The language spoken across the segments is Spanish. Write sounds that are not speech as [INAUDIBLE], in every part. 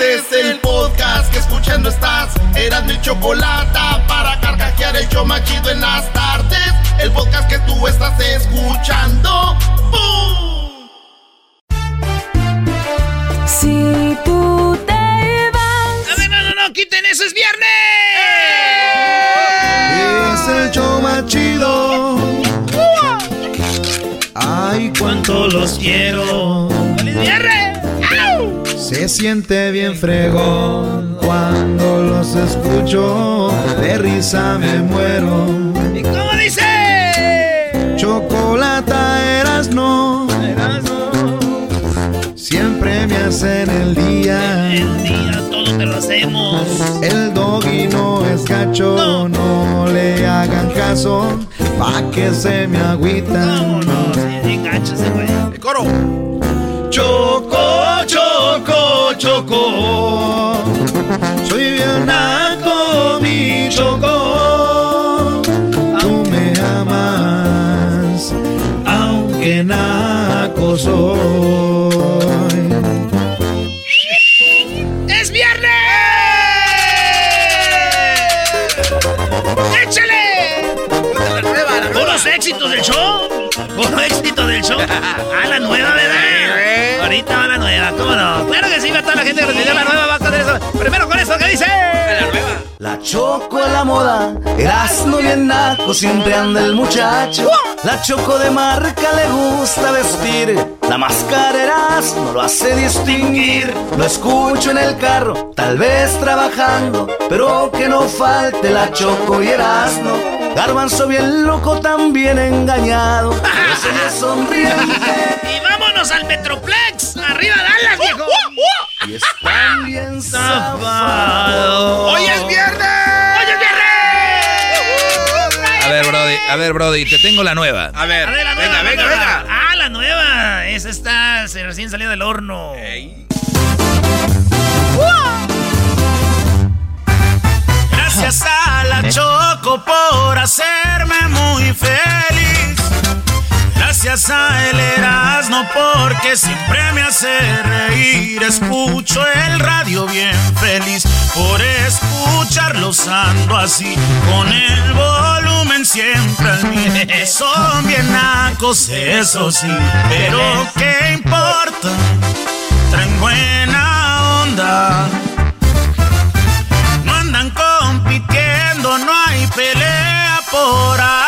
Este es el podcast que escuchando estás. Eran mi chocolate para carcajear el yo machido en las tardes. El podcast que tú estás escuchando. ¡Bum! Si tú te vas. A ver, no, no, no, quiten eso, es viernes. Es el show más chido. Ay, cuánto los quiero. ¡Feliz viernes! Se siente bien fregón cuando los escucho. De risa me muero. ¿Y cómo dice? Chocolata eras no. Siempre me hacen el día. El día todo te lo hacemos. El doggy no es gacho, no, le hagan caso, pa' que se me agüitan. No, no, sí, güey. El coro. Choco, choco. Soy bien naco, mi choco. Tú me amas, aunque naco soy. ¡Es viernes! ¡Échale! Puros éxitos del show. Puro éxito del show. [LAUGHS] Ah, la nueva, ¿verdad? Ahorita va la nueva, ¿cómo no? Claro que sí, va toda la gente que pidió la nueva va a tener eso. Primero con esto que dice. La nueva. La choco a la moda, Erasmo bien naco, siempre anda el muchacho. La choco de marca le gusta vestir. La máscara Erasmo lo hace distinguir. Lo escucho en el carro, tal vez trabajando, pero que no falte la choco y Erasmo. Garbanzo bien loco, también engañado. pero se me sonriente Y vámonos al Metroplex. Arriba Dallas, viejo. y están bien zafado. ¡Hoy es viernes! ¡Hoy es viernes! A ver, Brody, a ver, Brody, te tengo la nueva. A ver, A ver, la venga, nueva, venga, venga. Nueva. Esa está se recién salió del horno. Gracias a la Choco por hacerme muy feliz. Gracias a el Erasmo porque siempre me hace reír. Escucho el radio bien feliz. Por escucharlos ando así. Con el volumen siempre al mil. Son bien nacos, eso sí. Pero ¿qué importa? Traen buena onda. No andan compitiendo, no hay pelea por aquí.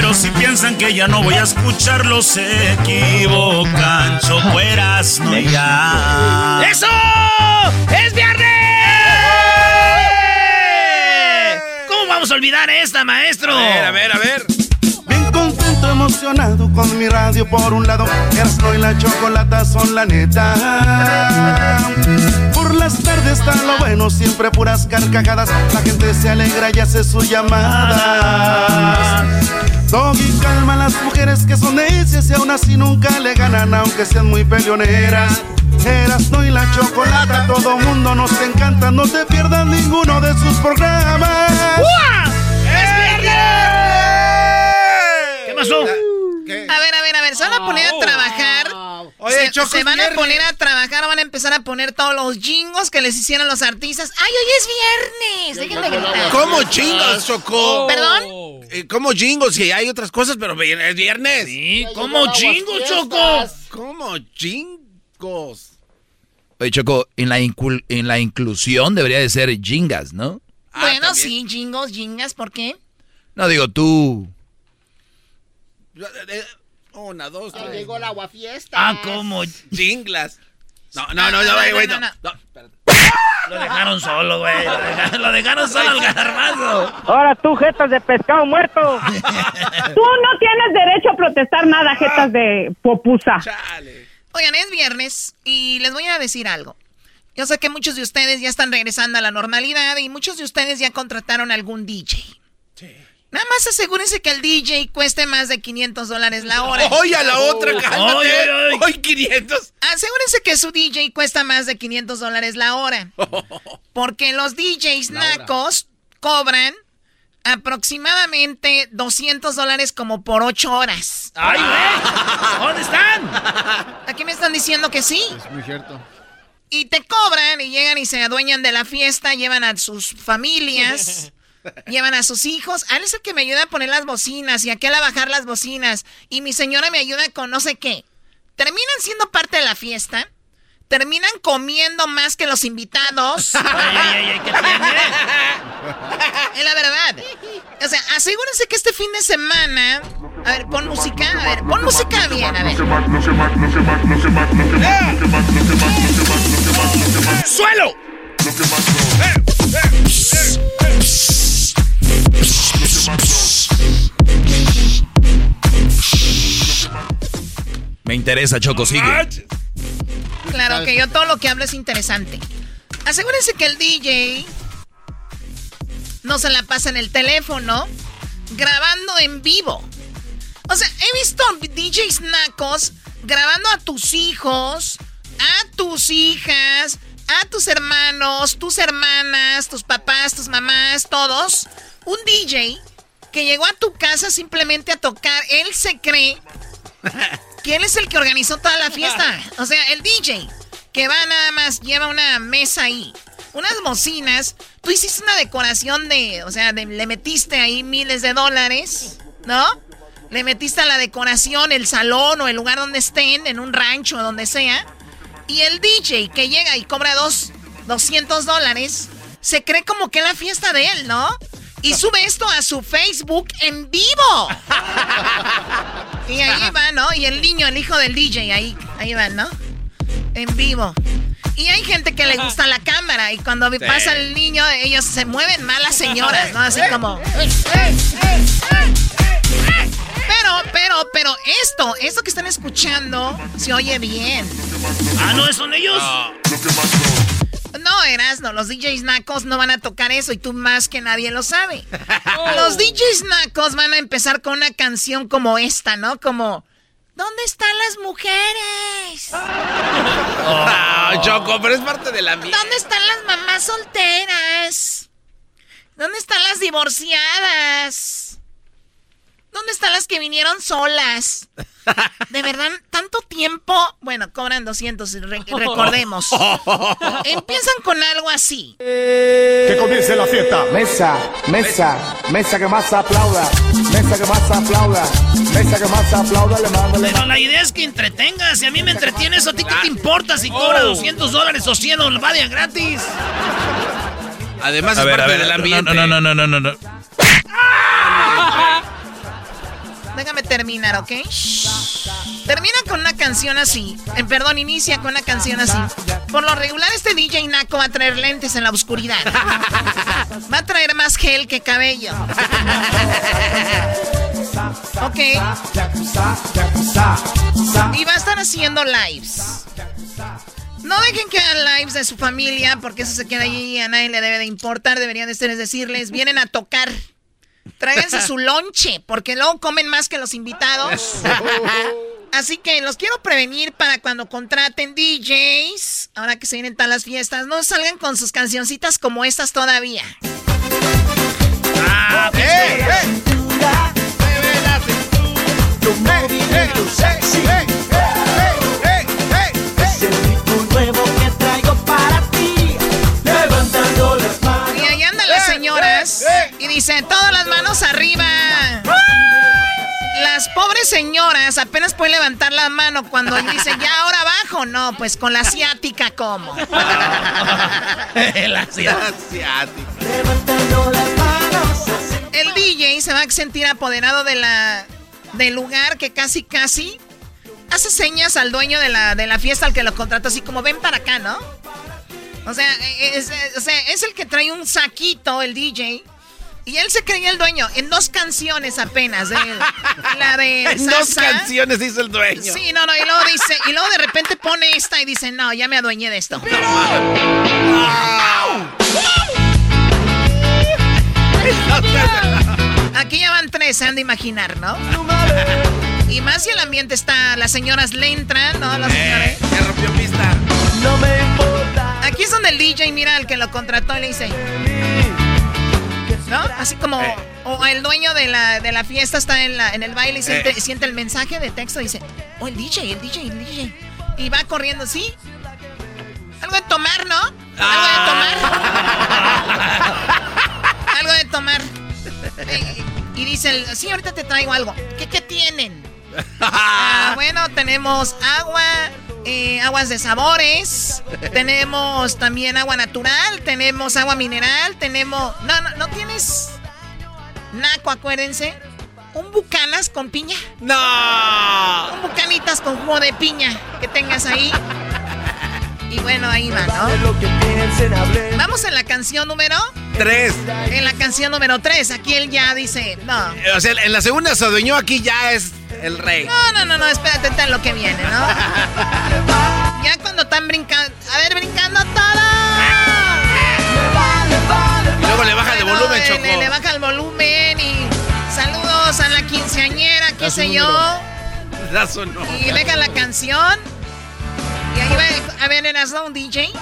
Pero si piensan que ya no voy a escucharlos, se equivocan. Chocueras, no ya. ¡Eso! ¡Es viernes! ¿Cómo vamos a olvidar esta, maestro? A ver, a ver, a ver. Bien contento, emocionado con mi radio por un lado. Erasmo y la chocolata son la neta. Por las tardes está lo bueno, siempre puras carcajadas. La gente se alegra y hace sus llamadas. Doggy calma a las mujeres que son necias y aún así nunca le ganan, aunque sean muy peleoneras. Erasmo y la chocolata, todo mundo nos encanta. No te pierdas ninguno de sus programas. ¡Es se van a poner a trabajar, van a empezar a poner todos los jingos que les hicieron los artistas. ¡Ay, hoy es viernes! Déjenme gritar. ¿Cómo chingos, Choco? ¿Perdón? Eh, ¿Cómo jingos? Si hay otras cosas, pero es viernes. Sí, ¿cómo chingos, Choco? ¿Cómo chingos? Oye, Choco, en la, en la inclusión debería de ser jingas, ¿no? Ah, bueno, sí, jingos, jingas, ¿por qué? No, digo, tú... Una, dos, tres. llegó el aguafiesta. Ah, ¿cómo? Jinglas. No, no, no, no, güey, no, no, Lo dejaron solo, güey. Lo dejaron, solo al garbanzo. Ahora tú, jetas de pescado muerto. [LAUGHS] tú no tienes derecho a protestar nada, jetas de popusa. Oigan, es viernes y les voy a decir algo. Yo sé que muchos de ustedes ya están regresando a la normalidad y muchos de ustedes ya contrataron algún DJ. Nada más asegúrense que el DJ cueste más de 500 dólares la hora. [LAUGHS] ¡Oye, a la otra, cálmate! ¡Hoy 500! Asegúrense que su DJ cuesta más de 500 dólares la hora. [LAUGHS] Porque los DJs nacos cobran aproximadamente 200 dólares como por 8 horas. ¡Ay, güey! ¿Dónde están? Aquí me están diciendo que sí. Es muy cierto. Y te cobran y llegan y se adueñan de la fiesta, llevan a sus familias. [LAUGHS] Llevan a sus hijos. Él es el que me ayuda a poner las bocinas y aquel a bajar las bocinas. Y mi señora me ayuda con no sé qué. Terminan siendo parte de la fiesta. Terminan comiendo más que los invitados. [LAUGHS] ay, ay, ay, ¿qué tiene? [LAUGHS] Es la verdad. O sea, asegúrense que este fin de semana. A ver, pon música. A ver, pon música bien, a ver. ¡Suelo! Me interesa, Choco, sigue. Claro que yo todo lo que hablo es interesante. Asegúrense que el DJ no se la pasa en el teléfono grabando en vivo. O sea, he visto DJs nacos grabando a tus hijos, a tus hijas, a tus hermanos, tus hermanas, tus papás, tus mamás, todos. Un DJ que llegó a tu casa simplemente a tocar. Él se cree [LAUGHS] que él es el que organizó toda la fiesta. O sea, el DJ que va nada más, lleva una mesa ahí, unas bocinas. Tú hiciste una decoración de, o sea, le metiste ahí miles de dólares, ¿no? Le metiste a la decoración el salón o el lugar donde estén, en un rancho o donde sea. Y el DJ que llega y cobra dos, 200 dólares, se cree como que es la fiesta de él, ¿no? Y sube esto a su Facebook en vivo. y ahí va, ¿no? Y el niño, el hijo del DJ, ahí, ahí va, ¿no? En vivo. Y hay gente que le gusta la cámara y cuando pasa el niño, ellos se mueven mal las señoras, ¿no? Así como... [LAUGHS] Pero, pero, pero esto, esto que están escuchando, se oye bien. Ah, ¿no son ellos? No, Erasno, los DJs nacos no van a tocar eso y tú más que nadie lo sabe. Los DJs nacos van a empezar con una canción como esta, ¿no? Como... ¿Dónde están las mujeres? Oh. Choco, pero es parte de la mía. ¿Dónde están las mamás solteras? ¿Dónde están las divorciadas? ¿Dónde están las que vinieron solas? [LAUGHS] De verdad, tanto tiempo. Bueno, cobran 200, [LAUGHS] recordemos. [LAUGHS] Empiezan con algo así. Que comience la fiesta. Mesa, mesa, mesa que más aplauda. Mesa que más aplauda. Mesa que más aplauda. Le mando, Pero la idea es que entretengas. Si a mí me entretienes, ¿a ti qué te importa si cobra 200 dólares o 100 o va de gratis? Además, es parte del ambiente. No, no, no, no, no, no. Déjame terminar, ¿ok? Termina con una canción así. Eh, perdón, inicia con una canción así. Por lo regular, este DJ Naco va a traer lentes en la oscuridad. Va a traer más gel que cabello. ok. Y va a estar haciendo lives. No dejen que hagan lives de su familia porque eso se queda allí y a nadie le debe de importar. Deberían de ustedes decirles, vienen a tocar. Tráiganse su lonche, porque luego comen más que los invitados. [LAUGHS] Así que los quiero prevenir para cuando contraten DJs, ahora que se vienen todas las fiestas, no salgan con sus cancioncitas como estas todavía. Y ahí andan las señoras y dicen, todas las arriba. Las pobres señoras apenas pueden levantar la mano cuando dicen ya ahora abajo. No, pues con la asiática, ¿cómo? la [LAUGHS] asiática. El DJ se va a sentir apoderado de la, del lugar que casi, casi hace señas al dueño de la, de la fiesta al que lo contrató, así como ven para acá, ¿no? O sea, e, e, es, es el que trae un saquito, el DJ y él se creía el dueño en dos canciones apenas. De, [LAUGHS] la de En dos canciones dice el dueño. Sí, no, no, y luego dice, y luego de repente pone esta y dice, no, ya me adueñé de esto. [LAUGHS] Aquí ya van tres, se han de imaginar, ¿no? Y más si el ambiente está, las señoras le entran, ¿no? Las eh, ya rompió pista. No me importa. Aquí es donde el DJ mira al que lo contrató y le dice. ¿No? Así como. Eh. O el dueño de la, de la fiesta está en, la, en el baile y siente, eh. siente el mensaje de texto y dice: Oh, el DJ, el DJ, el DJ. Y va corriendo, ¿sí? Algo de tomar, ¿no? Algo de tomar. algo de tomar. Y, dice, el, sí, ahorita te traigo algo. ¿Qué, qué tienen? [LAUGHS] Ah, bueno, tenemos agua, eh, aguas de sabores, tenemos también agua natural, tenemos agua mineral, tenemos... No, no, no tienes... Naco, acuérdense. Un bucanas con piña. No. Un bucanitas con jugo de piña que tengas ahí. Y bueno, ahí va, ¿no? Vamos en la canción número... Tres. En la canción número tres. Aquí él ya dice, no. O sea, en la segunda se adueñó, aquí ya es el rey. No, no, no, no, espérate, en lo que viene, ¿no? [LAUGHS] ya cuando están brincando. A ver, brincando todo. Y luego le baja el volumen, Choco. Le, baja el volumen y saludos a la quinceañera, qué sé yo. Y deja la canción. Y ahí va, a ver, ¿eras un DJ?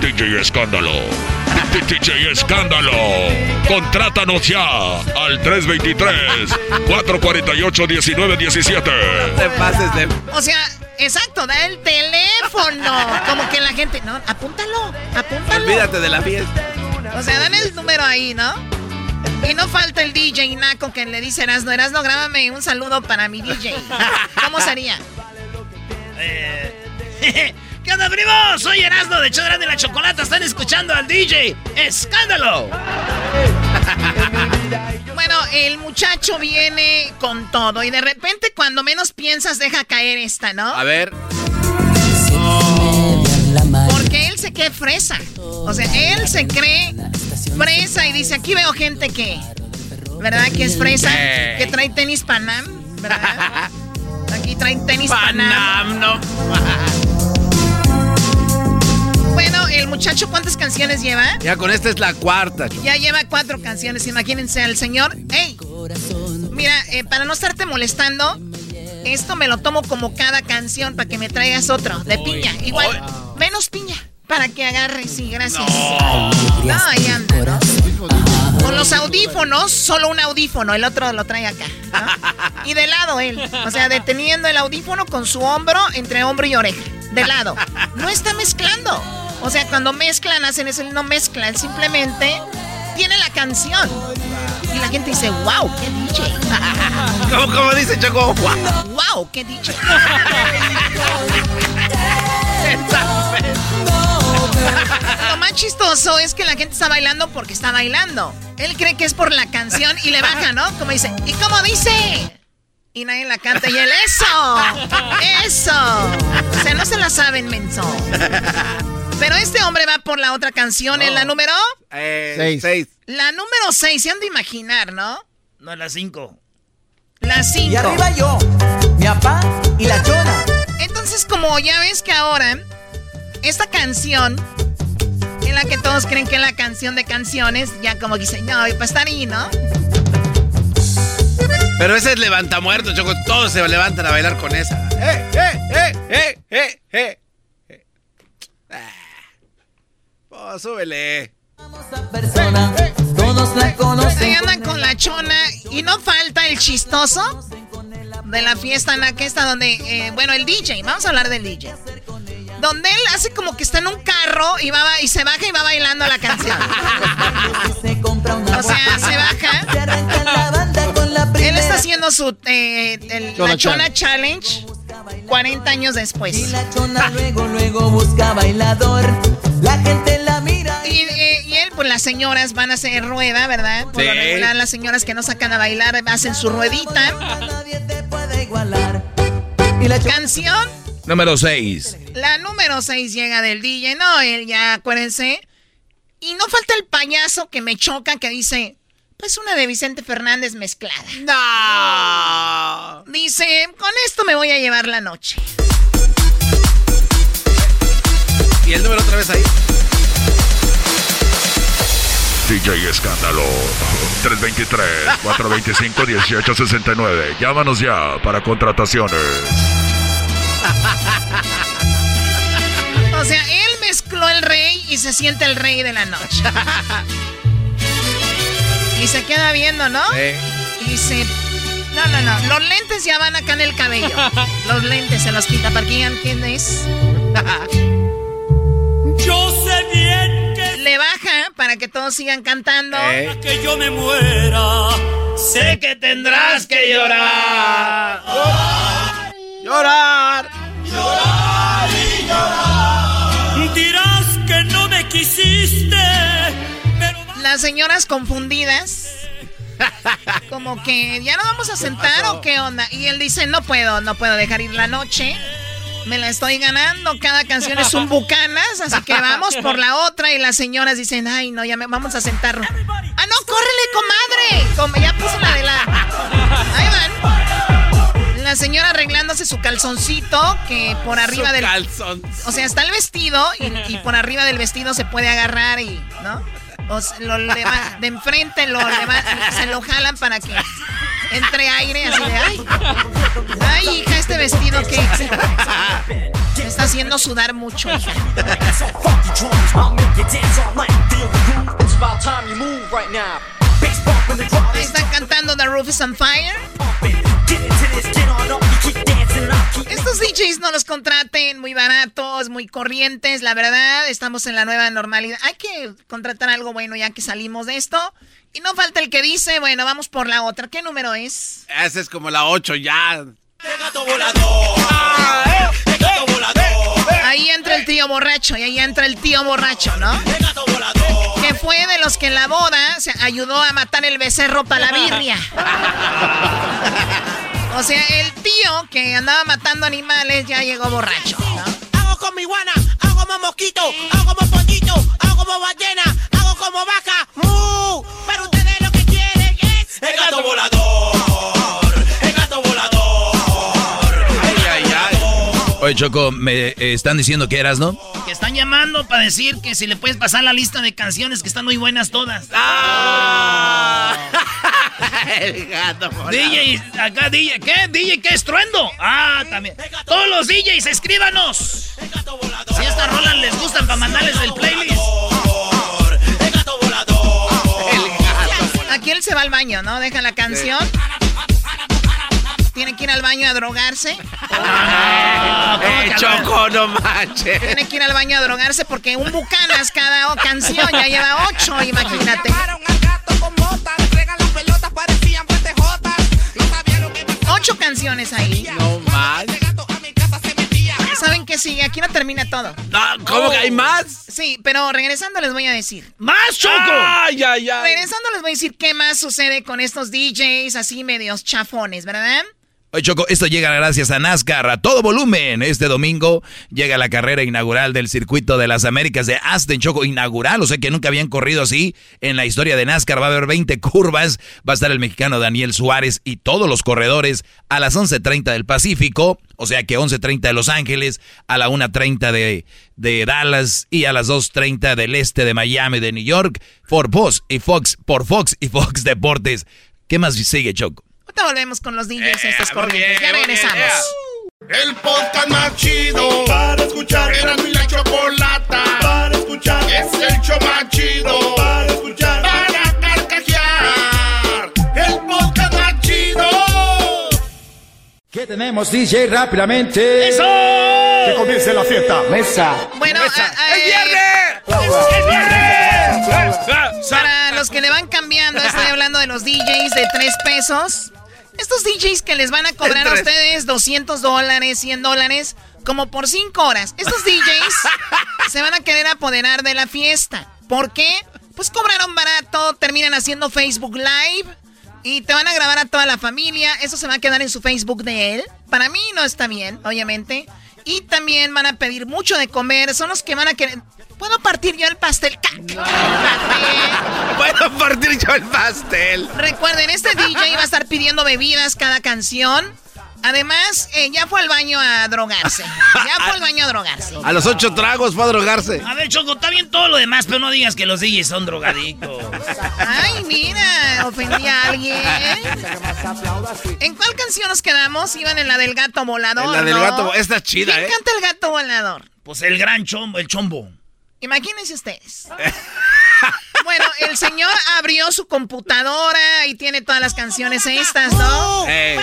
DJ Escándalo. DJ Escándalo. Contrátanos ya al 323-448-1917. Te pases de... O sea, exacto, da el teléfono. Como que la gente. No, apúntalo, apúntalo. Olvídate de la fiesta. O sea, dan el número ahí, ¿no? Y no falta el DJ Naco que le dice Erasno, Erasno, grábame un saludo para mi DJ. ¿Cómo sería? Eh, ¿Qué onda, primo? Soy Erasmo de Chodrán de la Chocolata. Están escuchando al DJ. ¡Escándalo! [LAUGHS] bueno, el muchacho viene con todo y de repente cuando menos piensas deja caer esta, ¿no? A ver. Porque él se cree fresa. O sea, él se cree fresa y dice, aquí veo gente que... ¿Verdad? Que es fresa. Que trae tenis Panam. ¿Verdad? [LAUGHS] Aquí traen tenis Panam. Panam, no. [LAUGHS] Bueno, el muchacho, ¿cuántas canciones lleva? Ya con esta es la cuarta. Ya lleva cuatro canciones, imagínense al señor. ¡Ey! Mira, eh, para no estarte molestando, esto me lo tomo como cada canción para que me traigas otro, de piña. Igual, menos piña, para que agarres, sí, gracias. No, ahí anda, Con los audífonos, solo un audífono, el otro lo trae acá. Y de lado él, o sea, deteniendo el audífono con su hombro entre hombro y oreja. De lado. No está mezclando. O sea, cuando mezclan, hacen eso, no mezcla, él simplemente tiene la canción. Y la gente dice, wow, qué DJ. [LAUGHS] ¿Cómo, cómo dice Choco? Wow, wow qué DJ. [LAUGHS] Lo más chistoso es que la gente está bailando porque está bailando. Él cree que es por la canción y le baja, ¿no? Como dice, ¿y cómo dice? Y nadie la canta y él, ¡eso! ¡Eso! O sea, no se la saben, menso. Pero este hombre va por la otra canción, ¿en la número? Eh, seis. La número seis, se han de imaginar, ¿no? No, la cinco. La cinco. Y arriba yo, mi papá y la chona. Entonces, como ya ves que ahora, esta canción, en la que todos creen que es la canción de canciones, ya como dicen, no, para estar ahí, ¿no? Pero ese es levanta muerto, Choco. Todos se levantan a bailar con esa. ¡Eh, eh, eh, eh, eh, eh! Súbele. Todos la conocen. Ahí andan con la chona y no falta el chistoso de la fiesta en la que está donde, eh, bueno, el DJ, vamos a hablar del DJ. Donde él hace como que está en un carro y va y se baja y va bailando la canción. o sea, se baja. Él está su eh, el- Chona la Chona Challenge 40 años después. Y la chona luego, luego busca bailador. La gente las señoras van a hacer rueda, ¿verdad? Por lo regular, las señoras que no sacan a bailar hacen su ruedita. Y la Canción, Número 6. la número 6 llega del DJ. No, él ya, acuérdense. Y no falta el payaso que me choca que dice, pues una de Vicente Fernández mezclada. ¡No! Dice, con esto me voy a llevar la noche. Y el número otra vez ahí. DJ Escándalo 323-425-1869. Llámanos ya para contrataciones. O sea, él mezcló el rey y se siente el rey de la noche. Y se queda viendo, ¿no? Y dice, no, no, no, los lentes ya van acá en el cabello. Los lentes se los quita para que quién es. Yo sé bien Le baja para que todos sigan cantando. Eh. que yo me muera. Sé que tendrás que llorar. ¡Llorar! Dirás que no me quisiste. Pero Las señoras confundidas. [LAUGHS] Como que ya no vamos a sentar o qué onda. Y él dice, no puedo, no puedo dejar ir la noche. Me la estoy ganando. Cada canción es un [LAUGHS] bucanas. Así que vamos por la otra. Y las señoras dicen, ay, no, ya me, vamos a sentarnos. Ah, no, córrele, comadre. Como ya puso la de la. Ahí van. La señora arreglándose su calzoncito. Que por arriba Su del. calzón. O sea, está el vestido y, y por arriba del vestido se puede agarrar y, ¿no? O de enfrente lo se lo jalan para que entre aire así de ay. Ay, hija, este vestido que me está haciendo sudar mucho. hija". Ahí están cantando The Roof is on Fire. Estos DJs no los contraten, muy baratos, muy corrientes, la verdad, estamos en la nueva normalidad. Hay que contratar algo bueno ya que salimos de esto. Y no falta el que dice, bueno, vamos por la otra. ¿Qué número es? Esa es como la 8 ya. Ahí entra el tío borracho y ahí entra el tío borracho, ¿no? Que fue de los que en la boda se ayudó a matar el becerro para la birria. [LAUGHS] O sea, el tío que andaba matando animales ya llegó borracho, ¿no? Hago como iguana, hago como mosquito, hago como pollito, hago como ballena, hago como vaca. ¡Mu! Pero ustedes lo que quieren es el gato volador, Oye, Choco, me eh, están diciendo que eras, ¿no? Que están llamando para decir que si le puedes pasar la lista de canciones que están muy buenas todas. ¡Ah! [LAUGHS] el gato volador. DJ, acá DJ, ¿qué? DJ, ¿qué? ¿Estruendo? Ah, también. Todos los DJs, escríbanos. Si estas rolas les gustan para mandarles el playlist. Aquí él se va al baño, ¿no? Deja la canción. Tiene que ir al baño a drogarse. Ah, ¿cómo Eh, que Choco, no manches. Tiene que ir al baño a drogarse porque un bucanas cada canción ya lleva ocho, imagínate. Ocho canciones ahí. No más. ¿Saben qué sigue? Aquí no termina todo. No, ¿Cómo que hay más? Sí, pero regresando les voy a decir. ¡Más, Choco! Ay, ay, ay. Regresando les voy a decir qué más sucede con estos DJs así medios chafones, ¿verdad? Oye, Choco, esto llega gracias a NASCAR a todo volumen. Este domingo llega la carrera inaugural del circuito de las Américas de Aston, Choco, inaugural. O sea que nunca habían corrido así en la historia de NASCAR. Va a haber 20 curvas. Va a estar el mexicano Daniel Suárez y todos los corredores a las 11.30 del Pacífico. O sea que 11.30 de Los Ángeles, a la 1.30 de, de Dallas y a las 2.30 del este de Miami, de New York. Por Fox y Fox, por Fox y Fox Deportes. ¿Qué más sigue, Choco? Ahorita volvemos con los DJs estos muy corrientes. bien, Ya bien, regresamos. El podcast más chido para escuchar. Era mi la chocolata para escuchar. Es el show más chido para escuchar. Para carcajear. El podcast más chido. ¿Qué tenemos, DJ? Rápidamente. ¡Eso! Que comience la fiesta. Mesa. Bueno, a- a- ¡Es eh, viernes! ¡Es viernes! Para los que le van cambiando, estoy hablando de los DJs de tres pesos. Estos DJs que les van a cobrar a ustedes 200 dólares, 100 dólares, como por 5 horas. Estos DJs [LAUGHS] se van a querer apoderar de la fiesta. ¿Por qué? Pues cobraron barato, terminan haciendo Facebook Live y te van a grabar a toda la familia. Eso se va a quedar en su Facebook de él. Para mí no está bien, obviamente. Y también van a pedir mucho de comer. Son los que van a querer... ¿Puedo partir yo el pastel? Puedo partir yo el pastel. Recuerden, este DJ va a estar pidiendo bebidas cada canción. Además, eh, ya fue al baño a drogarse. Ya fue al baño a drogarse. A los ocho tragos fue a drogarse. A ver, Choco, está bien todo lo demás, pero no digas que los DJs son drogadictos. Ay, mira, ofendí a alguien. ¿En cuál canción nos quedamos? Iban en la del gato volador. En la del ¿no? gato, esta es chida, ¿Quién ¿eh? canta el gato volador? Pues el gran chombo, el chombo. Imagínense ustedes. Bueno, el señor abrió su computadora y tiene todas las canciones estas, ¿no? Eh.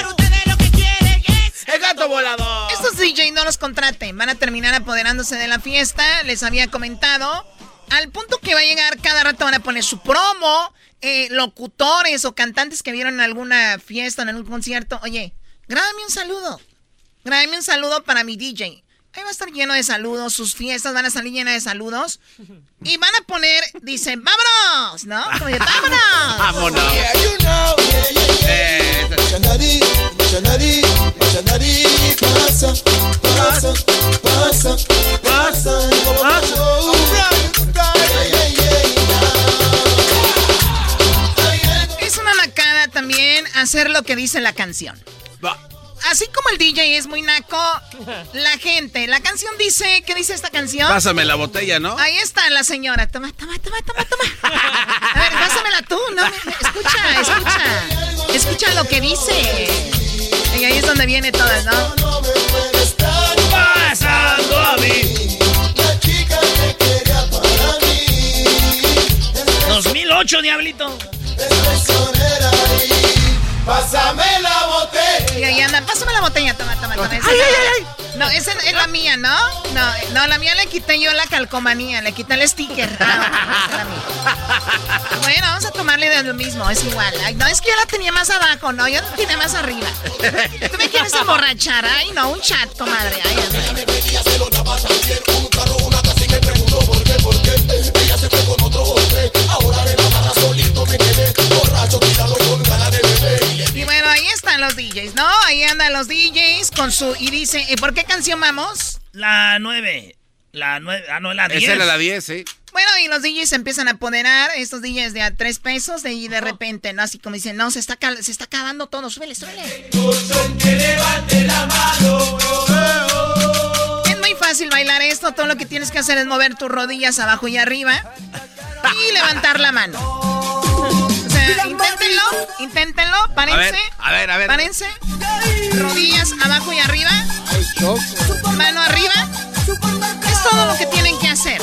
El gato volador. Estos DJ no los contraten, van a terminar apoderándose de la fiesta, les había comentado. Al punto que va a llegar, cada rato van a poner su promo, eh, locutores o cantantes que vieron en alguna fiesta, en algún concierto. Oye, grábame un saludo. Grábame un saludo para mi DJ. Ahí va a estar lleno de saludos, sus fiestas van a salir llenas de saludos. Y van a poner, dicen, vámonos, ¿no? Como vámonos. Vámonos. Pasa, pasa, pasa, pasa, Es una macada también hacer lo que dice la canción. Así como el DJ es muy naco, la gente, la canción dice, ¿qué dice esta canción? Pásame la botella, ¿no? Ahí está la señora. Toma, toma, toma, toma, toma. A ver, pásamela tú, ¿no? Escucha, escucha. Escucha lo que dice. Y ahí es donde viene todo, ¿no? Pasando a mí. 2008, diablito. Pásame la botella. Ahí anda, pásame la botella, toma, toma, toma. Esa- Ay, ay, No, esa es la mía, ¿no? No, no, la mía le quité yo la calcomanía, le quité el sticker. Ah, la mía. Bueno, vamos a tomarle de lo mismo, es igual. Ay, no, es que yo la tenía más abajo, no, yo la tenía más arriba. ¿Tú me quieres emborrachar? Ay, no, un chat, comadre. Ay. Los DJs, ¿no? Ahí andan los DJs con su... Y dice, ¿y por qué canción vamos? La 9. La 9. Ah, no, la 10. Esa era la 10, sí. Bueno, y los DJs se empiezan a apoderar, estos DJs de a tres pesos, de, y de repente, ¿no? Así como dicen, no, se está, se está acabando todo, súbele, súbele. Es muy fácil bailar esto, todo lo que tienes que hacer es mover tus rodillas abajo y arriba y levantar la mano. Inténtenlo, inténtenlo, párense. A ver, a ver. Párense. Rodillas abajo y arriba. Mano arriba. Es todo lo que tienen que hacer.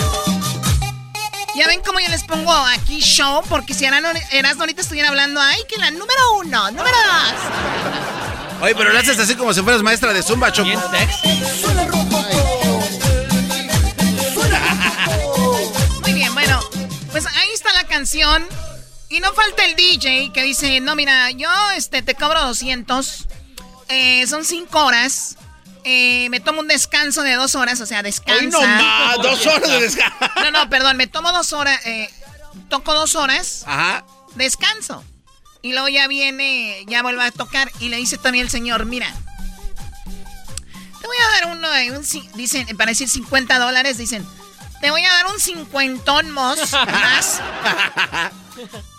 Ya ven cómo yo les pongo aquí show, porque si Erasmo ahorita estuviera hablando, ay, que la número uno, número dos. Oye, pero lo haces así como si fueras maestra de Zumba, Choco. Muy bien, bueno, pues ahí está la canción. Y no falta el DJ que dice, no, mira, yo este, te cobro 200. eh, son 5 horas. eh, me tomo un descanso de dos horas, o sea, descansa. No más, dos horas de descanso. No, no, perdón, me tomo dos horas, eh, toco dos horas, Ajá. descanso. Y luego ya viene, ya vuelve a tocar y le dice también el señor, mira, te voy a dar uno, un, dicen, para decir 50 dólares, dicen, te voy a dar un cincuentón [LAUGHS] más.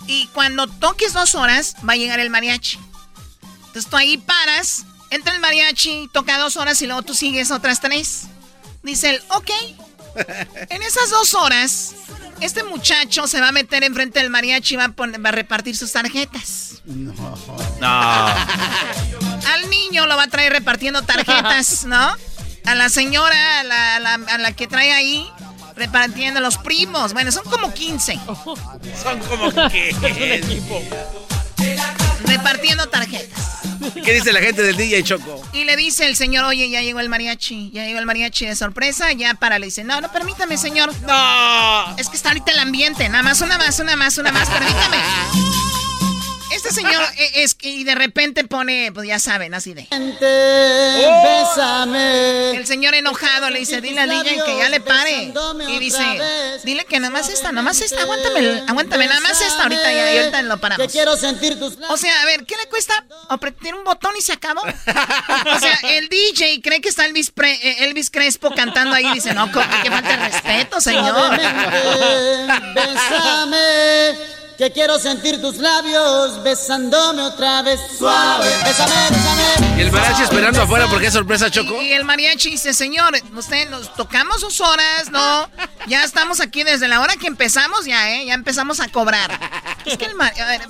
Y cuando toques dos horas, va a llegar el mariachi. Entonces tú ahí paras, entra el mariachi, toca dos horas y luego tú sigues otras tres. Dice él, ok. [LAUGHS] En esas dos horas, este muchacho se va a meter enfrente del mariachi y va a, pon- va a repartir sus tarjetas. No. Al niño lo va a traer repartiendo tarjetas, [LAUGHS] ¿no? A la señora, a la, a la- a la que trae ahí, repartiendo los primos. Bueno, son como 15. Son como [LAUGHS] que. Repartiendo tarjetas. ¿Qué dice la gente del DJ Choco? Y le dice el señor, oye, ya llegó el mariachi, ya llegó el mariachi de sorpresa, ya para, le dice, no, no, permítame, señor. No. Es que está ahorita el ambiente, nada más, una más, una más, una más, permítame. Este señor e- es y de repente pone, pues ya saben, así de. Bésame. El señor enojado le dice, dile al DJ que ya le pare. Y dice, dile que nada más esta, nada más esta, aguántame, aguántame, nada más esta ahorita ya, y ahorita lo paramos. Quiero sentir tus O sea, a ver, ¿qué le cuesta apretar un botón y se acabó? O sea, el DJ cree que está Elvis, Pre- eh, Elvis Crespo cantando ahí y dice, no, que falta de respeto, señor. Bésame, que quiero sentir tus labios besándome otra vez. Suave, bésame, bésame. Y el mariachi esperando afuera porque es sorpresa, Choco. Y el mariachi dice, señor, usted nos tocamos sus horas, ¿no? Ya estamos aquí desde la hora que empezamos, ya, ¿eh? Ya empezamos a cobrar. Es que el mar- a ver,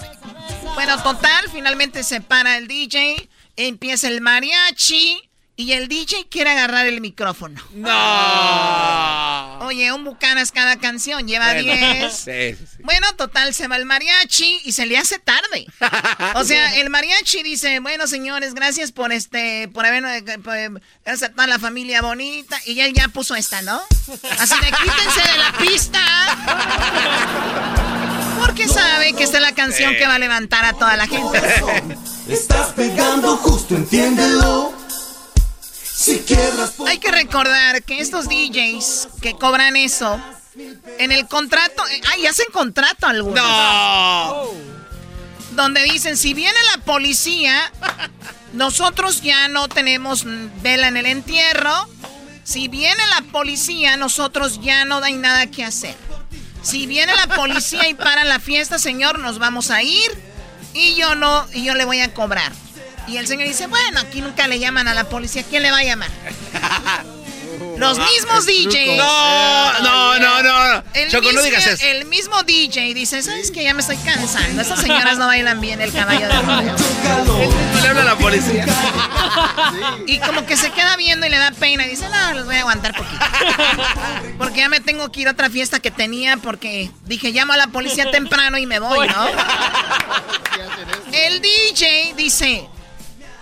Bueno, total, finalmente se para el DJ, empieza el mariachi y el DJ quiere agarrar el micrófono. No. Oye, un bucanas cada canción, lleva Bueno, 10. sí, sí, sí. Bueno, total, se va el mariachi y se le hace tarde. [LAUGHS] O sea, el mariachi dice, bueno, señores, gracias por este, por haber, gracias a toda la familia bonita. Y él ya puso esta, ¿no? Así de quítense de la pista. Porque sabe que esta es la canción que va a levantar a toda la gente. Estás pegando justo, entiéndelo. Si quiebras Hay que recordar que estos DJs que cobran eso, en el contrato, eh, ay, hacen contrato algunos. No. Donde dicen, si viene la policía, nosotros ya no tenemos vela en el entierro. Si viene la policía, nosotros ya no hay nada que hacer. Si viene la policía y para la fiesta, señor, nos vamos a ir y yo no, y yo le voy a cobrar. Y el señor dice, bueno, aquí nunca le llaman a la policía, ¿quién le va a llamar? [LAUGHS] Los mismos DJs. No, no, no, no. El Choco, no mismo- digas eso. El mismo DJ dice, ¿sabes que Ya me estoy cansando. Estas [LAUGHS] señoras no bailan bien el caballo de rodeo. [LAUGHS] Le habla a la policía. Y como que se queda viendo y le da pena y dice, no, los voy a aguantar poquito. Porque ya me tengo que ir a otra fiesta que tenía porque dije, llamo a la policía temprano y me voy, ¿no? El DJ dice...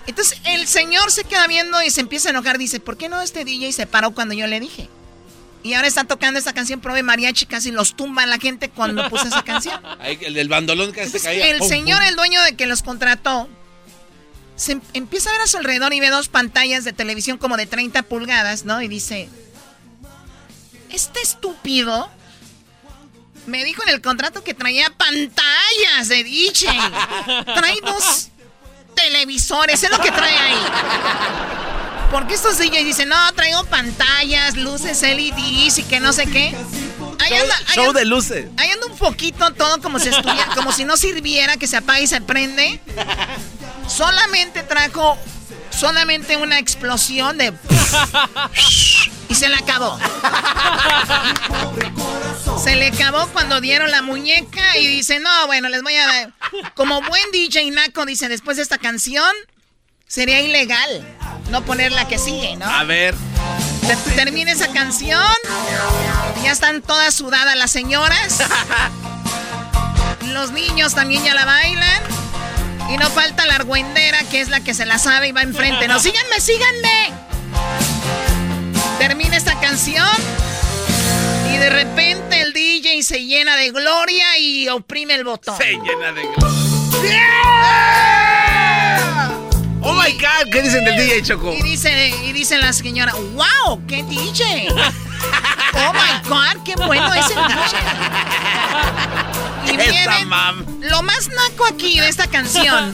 Entonces el señor se queda viendo y se empieza a enojar. Dice, ¿por qué no este DJ se paró cuando yo le dije? Y ahora está tocando esta canción, prove mariachi, casi los tumba la gente cuando puse esa canción. [LAUGHS] Ahí, el del bandolón que se caía. El señor, el dueño de que los contrató, se em- empieza a ver a su alrededor y ve dos pantallas de televisión como de 30 pulgadas, ¿no? Y dice, este estúpido me dijo en el contrato que traía pantallas de DJ. [LAUGHS] Trae dos televisores, es lo que trae ahí. Porque estos DJs dicen, no, traigo pantallas, luces LEDs y que no sé qué. Ahí anda, ahí Show anda- de luces. Ahí anda un poquito todo como si estuviera, como si no sirviera, que se apaga y se prende. Solamente trajo solamente una explosión de [LAUGHS] y se le acabó. Se le acabó cuando dieron la muñeca y dice, no, bueno, les voy a dar. Como buen DJ Naco dice, después de esta canción, sería ilegal no poner la que sigue, ¿no? A ver. Te- Termina esa canción. Ya están todas sudadas las señoras. Los niños también ya la bailan. Y no falta la argüendera, que es la que se la sabe y va enfrente. No, [LAUGHS] síganme, síganme. Termina esta canción. Y de repente el DJ se llena de gloria y oprime el botón. Se llena de gloria. Oh my God, ¿qué dicen del DJ Choco? Y dice, y dice la señora, wow, qué DJ. [LAUGHS] Oh my God, qué bueno es el DJ. Y viene mam. lo más naco aquí de esta canción.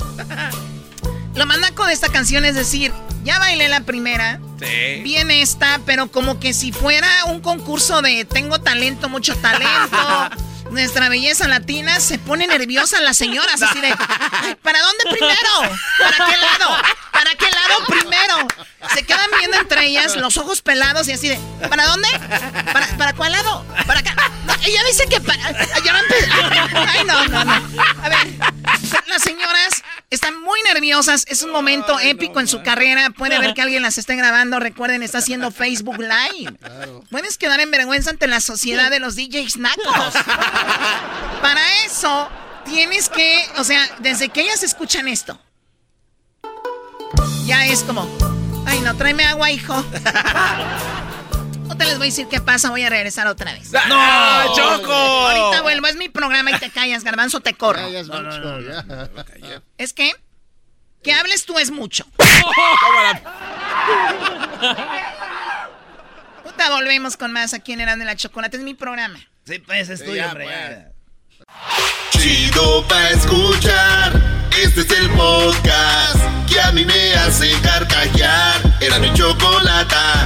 Lo más naco de esta canción es decir, ya bailé la primera. Sí. Viene esta, pero como que si fuera un concurso de tengo talento, mucho talento. [LAUGHS] Nuestra belleza latina se pone nerviosa las señoras, así de, "Ay, ¿para dónde primero? ¿Para qué lado? ¿Para qué lado primero? Se quedan viendo entre ellas, los ojos pelados y así de, ¿para dónde? ¿Para, para cuál lado? ¿Para acá? No, ella dice que para... Ay, no, no, no. A ver, las señoras están muy nerviosas. Es un momento épico en su carrera. Puede ver que alguien las esté grabando. Recuerden, está haciendo Facebook Live. Puedes quedar en vergüenza ante la sociedad de los DJs nacos. Para eso, tienes que, o sea, desde que ellas escuchan esto, ya es como, ay, no, tráeme agua, hijo. No te les voy a decir qué pasa, voy a regresar otra vez. ¡No, Choco! Ahorita vuelvo, es mi programa y te callas, garbanzo, te corro. Ya, ya es mucho, ya. Es que que hables tú es mucho. [LAUGHS] Puta, volvemos con más aquí en Eran de la Chocolate. Es mi programa. Sí, pues es tuyo, hombre. pues. Chido pa' escuchar. Este es el podcast que a mí me hace carcajear. Era mi chocolata.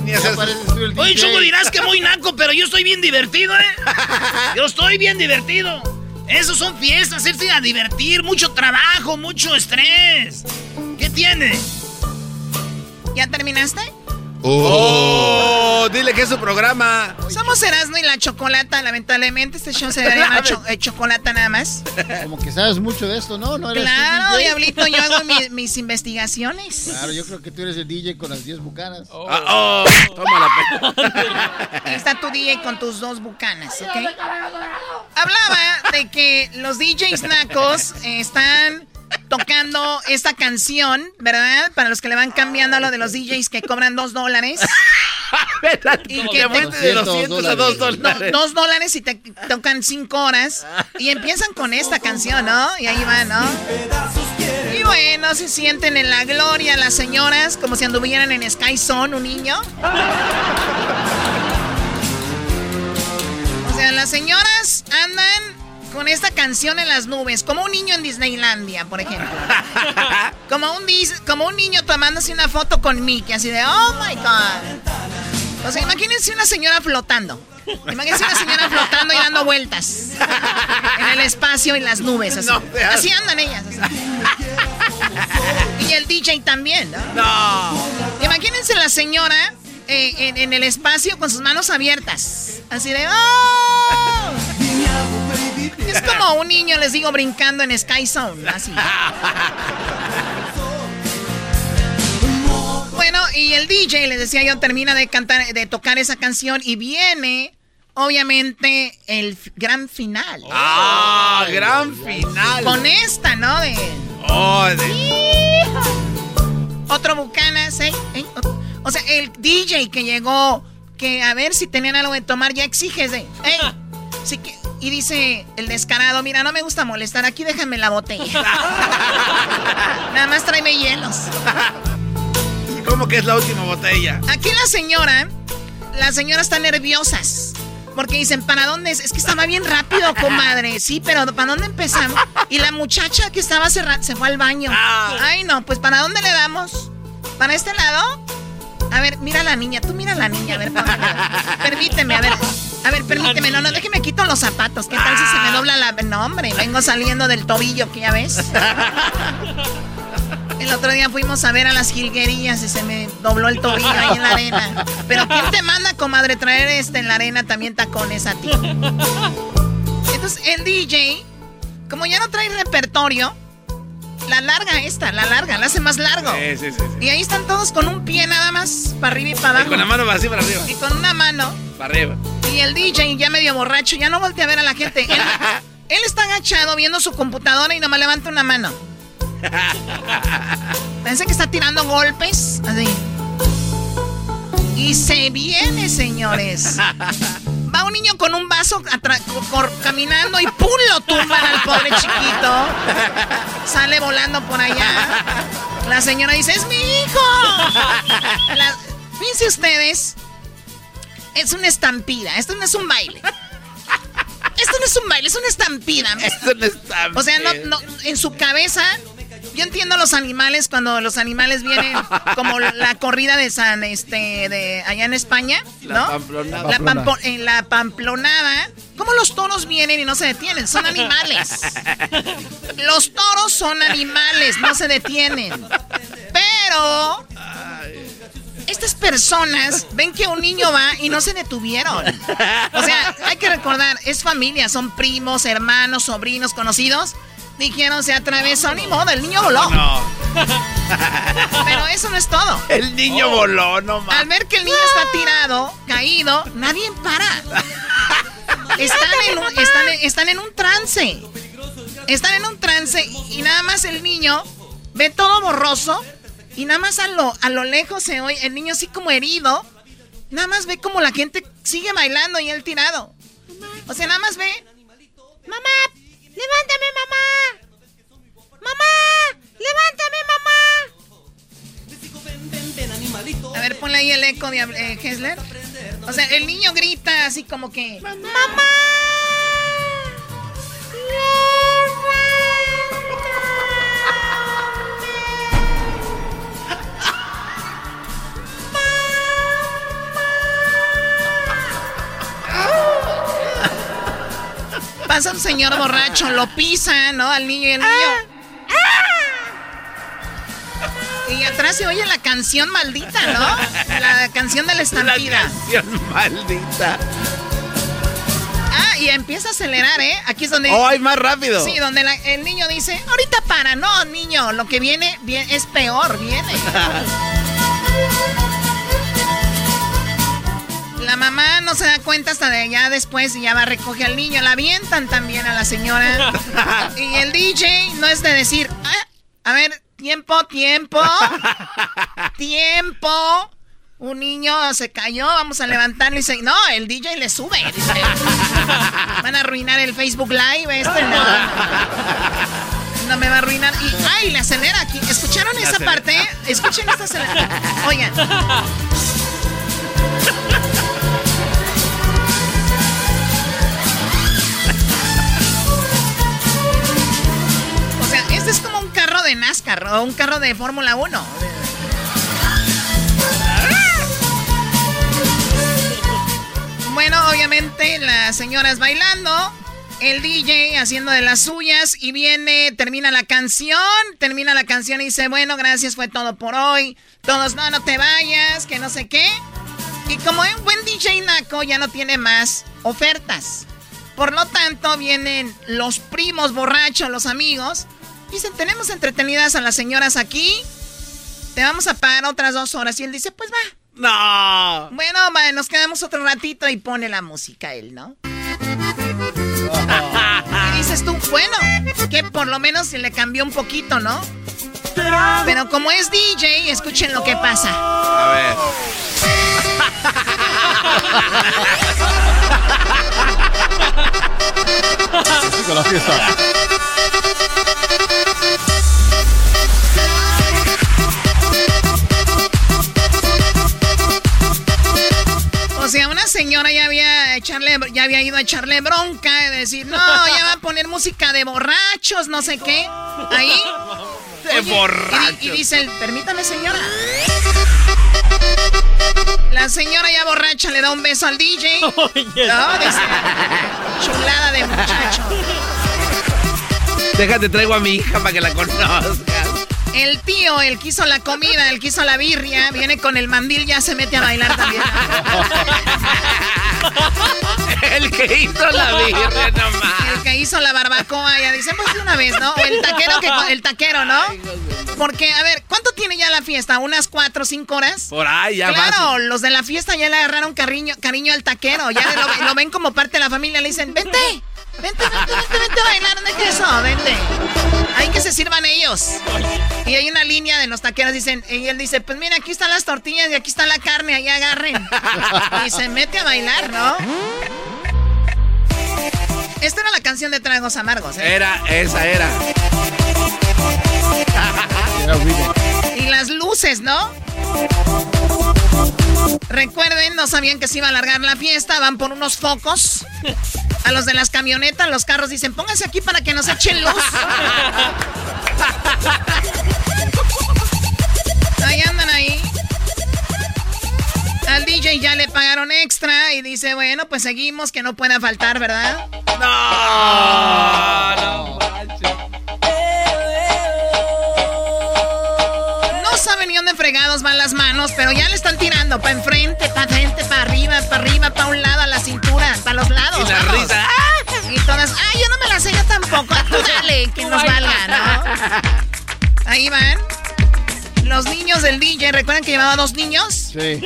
Venías a Oye, Choco, dirás que muy naco, pero yo estoy bien divertido, ¿eh? [LAUGHS] Yo estoy bien divertido. Esos son fiestas, irse a divertir, mucho trabajo, mucho estrés. ¿Qué tiene? ¿Ya terminaste? Oh, dile que es su programa. Somos Erasmo y la Chocolata, lamentablemente. Este show se debe llamar [LAUGHS] cho- eh, Chocolata nada más. Como que sabes mucho de esto, ¿no? ¿No eres tú Claro, DJ? Diablito, yo hago mi- [LAUGHS] mis investigaciones. Claro, yo creo que tú eres el DJ con las 10 bucanas. Ah, oh, toma la Ahí [LAUGHS] está tu DJ con tus dos bucanas, ¿ok? Hablaba de que los DJs nacos eh, están tocando esta canción, ¿verdad? Para los que le van cambiando a lo de los DJs que cobran dos dólares. [LAUGHS] y que Te de 200 a 2 No, dólares. dos dólares y te tocan cinco horas. Y empiezan con esta canción, ¿no? Y ahí va, ¿no? Y bueno, se sienten en la gloria las señoras, como si anduvieran en Sky Zone, un niño. [LAUGHS] O sea, las señoras andan con esta canción en las nubes, como un niño en Disneylandia, por ejemplo. [LAUGHS] Como un, dis- como un niño tomándose una foto con Mickey, así de, oh my God. O sea, imagínense una señora flotando. Imagínense una señora flotando y dando vueltas en el espacio y las nubes. Así, No, te así andan ellas. así. [LAUGHS] Y el DJ también, ¿no? No. Imagínense la señora eh, en, en el espacio con sus manos abiertas. Así de, ¡oh! Es como un niño, les digo, brincando en Sky Zone. Así. Bueno, y el DJ, les decía yo, termina de cantar, de tocar esa canción y viene, obviamente, el gran final. Ah, gran final. Con esta, ¿no? De... Oh, de- Otro Bucanas, ¿eh? ¿eh? O- sea, el DJ que llegó, que a ver si tenían algo de tomar, ya exiges de, "Ey, sí que-". Y dice el descarado, mira, no me gusta molestar, aquí déjame la botella. [LAUGHS] Nada más tráeme hielos. ¿Cómo que es la última botella? Aquí la señora, las señoras están nerviosas. Porque dicen, ¿para dónde es? Es que estaba bien rápido, comadre. Sí, pero ¿para dónde empezamos? Y la muchacha que estaba cerrada se fue al baño. Ay, no, pues ¿para dónde le damos? ¿Para este lado? A ver, mira a la niña, tú mira a la niña, a ver. Permíteme, a ver. A ver, permíteme, no, no, déjeme quito los zapatos. ¿Qué tal si se me dobla la. No, hombre, vengo saliendo del tobillo, que ya ves. [LAUGHS] El otro día fuimos a ver a las jilguerillas y se me dobló el tobillo ahí en la arena. Pero ¿quién te manda, comadre, traer este en la arena también tacones a ti? [LAUGHS] Entonces, el DJ, como ya no trae repertorio, la larga esta, la larga, la hace más largo. Sí, sí, sí. Y ahí están todos con un pie nada más para arriba y para abajo. Y con la mano así para arriba. Y con una mano. Para arriba. Y el DJ ya medio borracho, ya no voltea a ver a la gente. Él, [LAUGHS] él está agachado viendo su computadora y nomás levanta una mano. [LAUGHS] Pensé que está tirando golpes. Así. Y se viene, señores. [LAUGHS] Va un niño con un vaso caminando y ¡pum! lo tumban al pobre chiquito. Sale volando por allá. La señora dice, ¡es mi hijo! La- fíjense ustedes, es una estampida. Esto no es un baile. Esto no es un baile, es una estampida. Esto no está O sea, no, no, en su cabeza, yo entiendo los animales cuando los animales vienen [LAUGHS] como la corrida de San, este, de allá en España, ¿no? La pamplonada. La, pampo- en la pamplonada. ¿Cómo los toros vienen y no se detienen? Son animales. [LAUGHS] Los toros son animales, no se detienen. Pero estas personas ven que un niño va y no se detuvieron. O sea, hay que recordar, es familia, son primos, hermanos, sobrinos, conocidos. Dijeron, se atravesó, ni modo, el niño voló. No. [LAUGHS] Pero eso no es todo. El niño voló, no más. Al ver que el niño está tirado, caído, nadie para. [LAUGHS] Están en un, están en- están en un trance. Están en un trance y nada más el niño ve todo borroso y nada más a lo, a lo lejos se oye el niño así como herido. Nada más ve como la gente sigue bailando y él tirado. O sea, nada más ve. Mamá, levántame, mamá. Mamá, levántame, mamá. A ver, ponle ahí el eco de eh, Hessler. O sea, el niño grita así como que. ¡Mamá! Pasa un señor borracho, lo pisa, ¿no? Al niño y el niño. Y atrás se oye la canción maldita, ¿no? La canción de la estampida. Canción maldita. Ah, y empieza a acelerar, ¿eh? Aquí es donde. ¡Ay, más rápido! Sí, donde la- el niño dice: Ahorita para, no, niño, lo que viene, bien, es peor, viene. [LAUGHS] La mamá no se da cuenta hasta de allá después y ya va a recoger al niño. La avientan también a la señora. [LAUGHS] Y el DJ no es de decir, "Ah, a ver, tiempo, tiempo, [LAUGHS] tiempo. Un niño se cayó, vamos a levantarlo y dice, no, el DJ le sube. dice. [LAUGHS] Van a arruinar el Facebook Live, este no. No me va a arruinar. Y, ay, le acelera aquí. ¿Escucharon esa acelera. parte? Escuchen esta aceleración. Oigan. De o un carro de Fórmula 1. Bueno, obviamente las señoras bailando, el DJ haciendo de las suyas y viene, termina la canción, termina la canción y dice, bueno, gracias, fue todo por hoy. Todos, no, no te vayas, que no sé qué. Y como es un buen DJ Naco, ya no tiene más ofertas. Por lo tanto, vienen los primos borrachos, los amigos. Dicen, tenemos entretenidas a las señoras aquí. Te vamos a pagar otras dos horas. Y él dice, pues va. No. Bueno, va, nos quedamos otro ratito y pone la música él, ¿no? [LAUGHS] Y dices tú, bueno, que por lo menos se le cambió un poquito, ¿no? Pero como es DJ, escuchen lo que pasa. A ver. Con la fiesta. Señora ya había, echarle, ya había ido a echarle bronca y decir, no, ya va a poner música de borrachos, no sé qué. Ahí. De Oye, borrachos. Y, dice, el, permítame, señora. La señora ya borracha le da un beso al DJ. [LAUGHS] No, dice, chulada de muchacho. Déjate, traigo a mi hija para que la conozcas. El tío, el que hizo la comida, el que hizo la birria, viene con el mandil, ya se mete a bailar también. [LAUGHS] el que hizo la birria, nomás. El que hizo la barbacoa, ya dice, pues de una vez, ¿no? El taquero, que, el taquero, ¿no? Porque, a ver, ¿cuánto tiene ya la fiesta? ¿Unas cuatro o cinco horas? Por ahí, ya Claro, los de la fiesta ya le agarraron cariño, cariño al taquero. Ya lo, lo ven como parte de la familia. Le dicen, vente, vente, vente, vente, vente a bailar. ¿Dónde es eso? Vente. Hay que se sirvan ellos. Y hay una línea de los taqueros. Dicen, y él dice, pues mira, aquí están las tortillas y aquí está la carne. Ahí agarren. Y se mete a bailar, ¿no? Esta era la canción de Tragos Amargos, ¿eh? Era, esa era. Y las luces, ¿no? Recuerden, no sabían que se iba a alargar la fiesta, van por unos focos. A los de las camionetas, los carros dicen, pónganse aquí para que nos echen luz. Ahí andan ahí. Al DJ ya le pagaron extra y dice, bueno, pues seguimos, que no pueda faltar, ¿verdad? No, no No fregados van las manos, pero ya le están tirando para enfrente, para frente, para arriba, para arriba, para un lado, a la cintura, para los lados. Y la vamos. risa. Y todas, ay, yo no me la sé yo tampoco. Tú dale, que nos valga, ¿no? [LAUGHS] Ahí van. Los niños del DJ, ¿recuerdan que llevaba dos niños? Sí.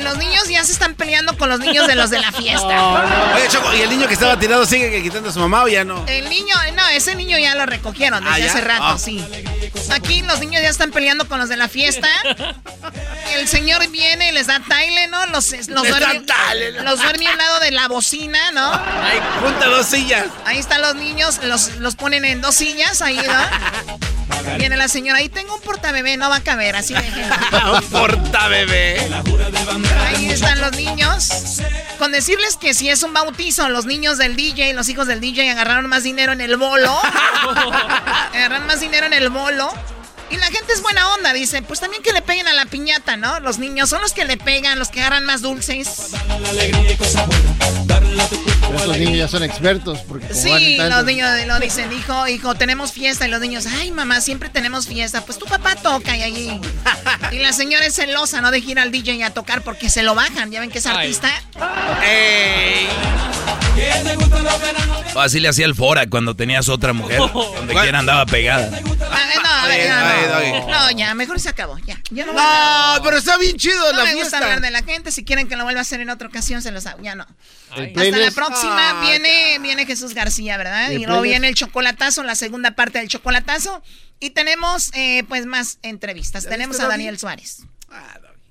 Los niños ya se están peleando con los niños de los de la fiesta. [LAUGHS] Oye, Choco, ¿y el niño que estaba tirado sigue quitando a su mamá o ya no? El niño, no, ese niño ya lo recogieron desde Ah, hace rato, Ah. sí. Aquí los niños ya están peleando con los de la fiesta. El señor viene y les da taile, ¿no? Los, los, duerme, los duerme al lado de la bocina, ¿no? Ay, junta dos sillas. Ahí están los niños, los, los ponen en dos sillas, ahí, ¿no? Viene la señora, ahí tengo un portabebé, no va a caber, así déjenlo. [LAUGHS] Un porta bebé. Ahí están los niños. Con decirles que si es un bautizo, los niños del DJ, los hijos del DJ agarraron más dinero en el bolo. [LAUGHS] agarraron más dinero en el bolo. Y la gente es buena onda, dice, pues también que le peguen a la piñata, ¿no? Los niños son los que le pegan, los que agarran más dulces. Estos niños ya son expertos. Porque como Sí, tanto- los niños lo dicen, hijo, hijo, tenemos fiesta. Y los niños, ay, mamá, siempre tenemos fiesta. Pues tu papá toca y allí. [LAUGHS] Y la señora es celosa, no de ir al DJ a tocar porque se lo bajan. Ya ven que es artista. O así le hacía el fora cuando tenías otra mujer. [LAUGHS] Donde quiera andaba pegada. Ah, no, a ver, ya, Ay, no. No, ya, mejor se acabó. Ya, ya no, voy No, pero está bien chido No la me fiesta. gusta hablar de la gente. Si quieren que lo vuelva a hacer en otra ocasión, se los hago. Ya no. Hasta la próxima Ay, viene, viene Jesús García, ¿verdad? Y luego viene el chocolatazo, la segunda parte del chocolatazo. Y tenemos, eh, pues, más entrevistas. Tenemos a Daniel Suárez.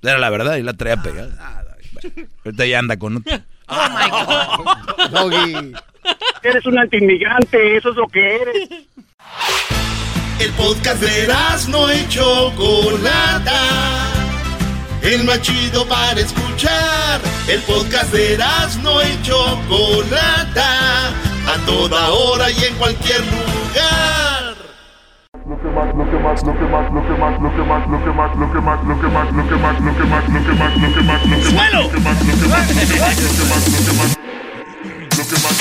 Era la verdad y la traía pegada. Ahorita ya anda con otro. [LAUGHS] Oh my God. [LAUGHS] Doggy. Eres un antiinmigrante, eso es lo que eres. El podcast de no y Chocolata. El más chido para escuchar. El podcast de no y Chocolata. A toda hora y en cualquier lugar. Lo que más, lo que más, lo que más, lo que más, lo que más, lo que más, lo que más, lo que más, lo que más, lo que más, lo que más, lo que más, lo que más, lo que más, lo que más, lo que más, lo que más, lo que más,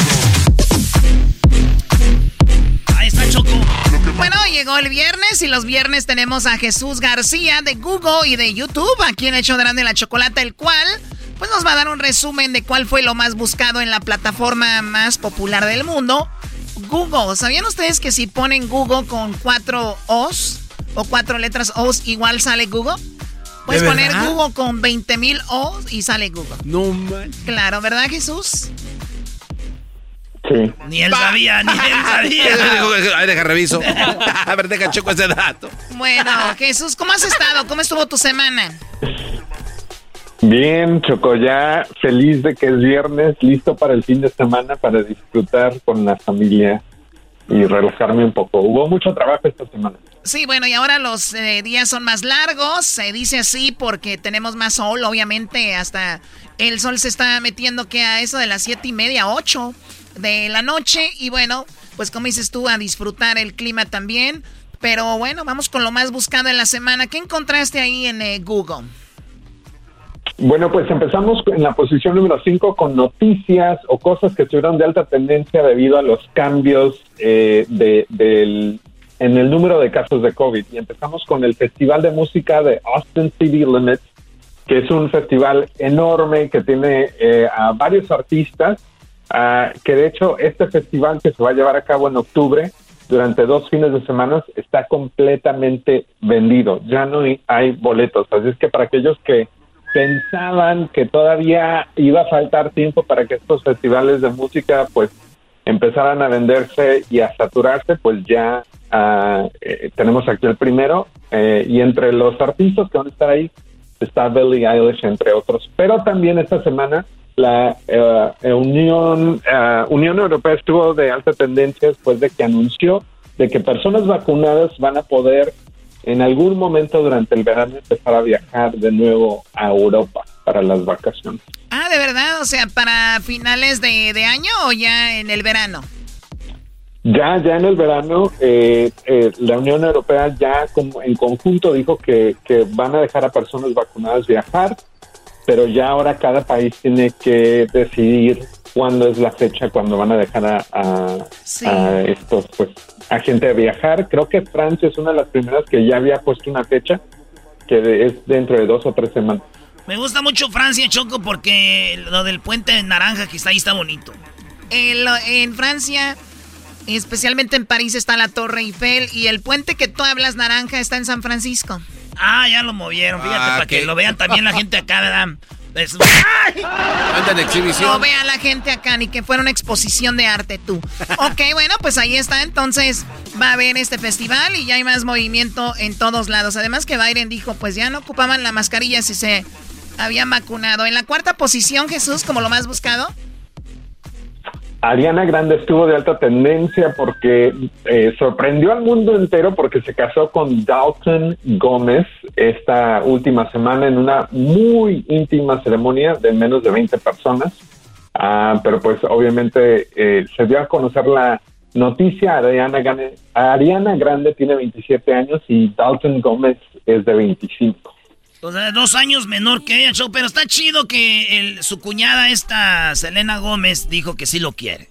Ahí está. Bueno, llegó el viernes y los viernes tenemos a Jesús García de Google y de YouTube, aquí en de Grande la Chocolata, el cual pues nos va a dar un resumen de cuál fue lo más buscado en la plataforma más popular del mundo, Google. ¿Sabían ustedes que si ponen Google con cuatro O's o cuatro letras O's igual sale Google? Puedes ¿De poner? Google con 20 mil O's y sale Google. No man. Claro, ¿verdad Jesús? Sí. Ni él sabía, ni él [LAUGHS] sabía. Ay, deja reviso. [LAUGHS] A ver, deja Choco ese dato. Bueno, Jesús, ¿cómo has estado? ¿Cómo estuvo tu semana? Bien, Choco, ya feliz de que es viernes, listo para el fin de semana, para disfrutar con la familia y relajarme un poco. Hubo mucho trabajo esta semana. Sí, bueno, y ahora los eh, días son más largos, se dice así porque tenemos más sol, obviamente, hasta el sol se está metiendo que a eso de las siete y media, ocho de la noche, y bueno, pues como dices tú, a disfrutar el clima también, pero bueno, vamos con lo más buscado en la semana. ¿Qué encontraste ahí en eh, Google? Bueno, pues empezamos en la posición número 5 con noticias o cosas que estuvieron de alta tendencia debido a los cambios eh, de, del en el número de casos de COVID. Y empezamos con el Festival de Música de Austin City Limits, que es un festival enorme que tiene eh, a varios artistas, ah, que de hecho este festival que se va a llevar a cabo en octubre, durante dos fines de semana, está completamente vendido. Ya no hay boletos. Así es que para aquellos que pensaban que todavía iba a faltar tiempo para que estos festivales de música pues empezaran a venderse y a saturarse, pues ya eh, tenemos aquí el primero eh, y entre los artistas que van a estar ahí está Billie Eilish entre otros. Pero también esta semana la eh, eh, Unión eh, Unión Europea estuvo de alta tendencia después de que anunció de que personas vacunadas van a poder en algún momento durante el verano empezar a viajar de nuevo a Europa para las vacaciones. Ah, ¿de verdad? O sea, ¿para finales de, de año o ya en el verano? Ya, ya en el verano, eh, eh, la Unión Europea ya como en conjunto dijo que, que van a dejar a personas vacunadas viajar, pero ya ahora cada país tiene que decidir cuándo es la fecha cuando van a dejar a, a- a estos, pues, a gente a viajar. Creo que Francia es una de las primeras que ya había puesto una fecha que es dentro de dos o tres semanas. Me gusta mucho Francia, Choco, porque lo del puente naranja que está ahí está bonito. En, lo- en Francia, especialmente en París, está la Torre Eiffel y el puente que tú hablas naranja está en San Francisco. Ah, ya lo movieron, fíjate, Ah, para que qué- lo vean también la gente acá, ¿verdad? Es- Anda en exhibición. No vea la gente acá, ni que fuera una exposición de arte tú. [LAUGHS] Ok, bueno, pues ahí está. Entonces va a haber este festival y ya hay más movimiento en todos lados. Además que Biden dijo, pues ya no ocupaban la mascarilla si se habían vacunado. En la cuarta posición, Jesús, como lo más buscado. Ariana Grande estuvo de alta tendencia porque eh, sorprendió al mundo entero porque se casó con Dalton Gómez esta última semana en una muy íntima ceremonia de menos de 20 personas. Ah, pero pues obviamente eh, se dio a conocer la noticia. Ariana Grande, Ariana Grande tiene 27 años y Dalton Gómez es de 25. O sea, dos años menor que ella, Choco, pero está chido que el- su cuñada, esta Selena Gómez, dijo que sí lo quiere.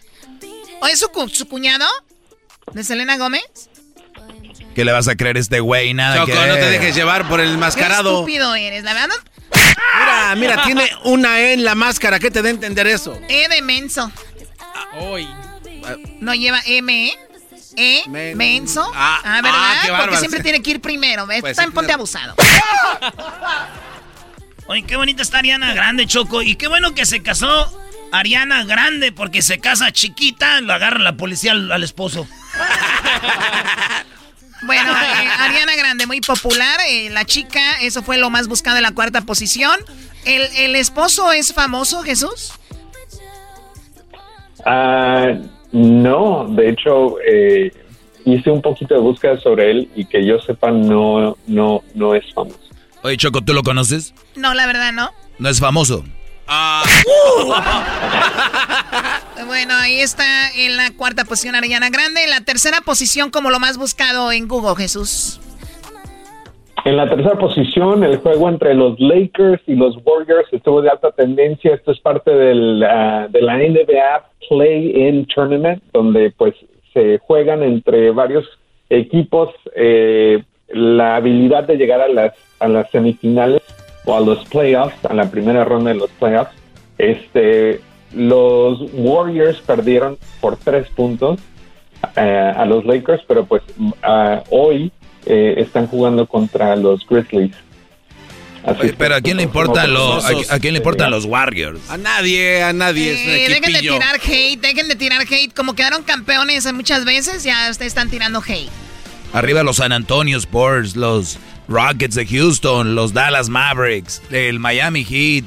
¿O es su, cu- su cuñado? ¿De Selena Gómez? ¿Qué le vas a creer a este güey? Nada Choco, que no te dejes llevar por el Qué mascarado. estúpido eres, la verdad. Mira, mira, tiene una E en la máscara. ¿Qué te da a entender eso? E de menso. No lleva M, ¿eh? E, Men- menso. Ah, Ah, ¿verdad? ah, qué Porque siempre tiene que ir primero. ¿ves? Pues Está sí, en ponte claro. abusado. [LAUGHS] Oye, qué bonita está Ariana Grande, Choco. Y qué bueno que se casó Ariana Grande, porque se casa chiquita, lo agarra la policía al, al esposo. [LAUGHS] Bueno, eh, Ariana Grande, muy popular. eh, la chica, eso fue lo más buscado en la cuarta posición. ¿El, el esposo es famoso, Jesús? Ah, no, de hecho, eh, hice un poquito de búsqueda sobre él y que yo sepa no, no, no es famoso. Oye, Choco, ¿tú lo conoces? No, la verdad, no. No es famoso. [LAUGHS] Bueno, ahí está en la cuarta posición Ariana Grande. En la tercera posición como lo más buscado en Google, Jesús. En la tercera posición, el juego entre los Lakers y los Warriors estuvo de alta tendencia. Esto es parte del, ah, de la NBA Play-In Tournament, donde pues se juegan entre varios equipos eh, la habilidad de llegar a las, a las semifinales o a los playoffs, a la primera ronda de los playoffs. Este, los Warriors perdieron por tres puntos eh, a los Lakers, pero pues ah, hoy eh, están jugando contra los Grizzlies. Oye, pero ¿a quién le importan los, a, a quién le importan los Warriors? A nadie, a nadie. Eh, dejen de tirar hate, dejen de tirar hate. Como quedaron campeones muchas veces, ya ustedes están tirando hate. Arriba los San Antonio Spurs, los Rockets de Houston, los Dallas Mavericks, el Miami Heat.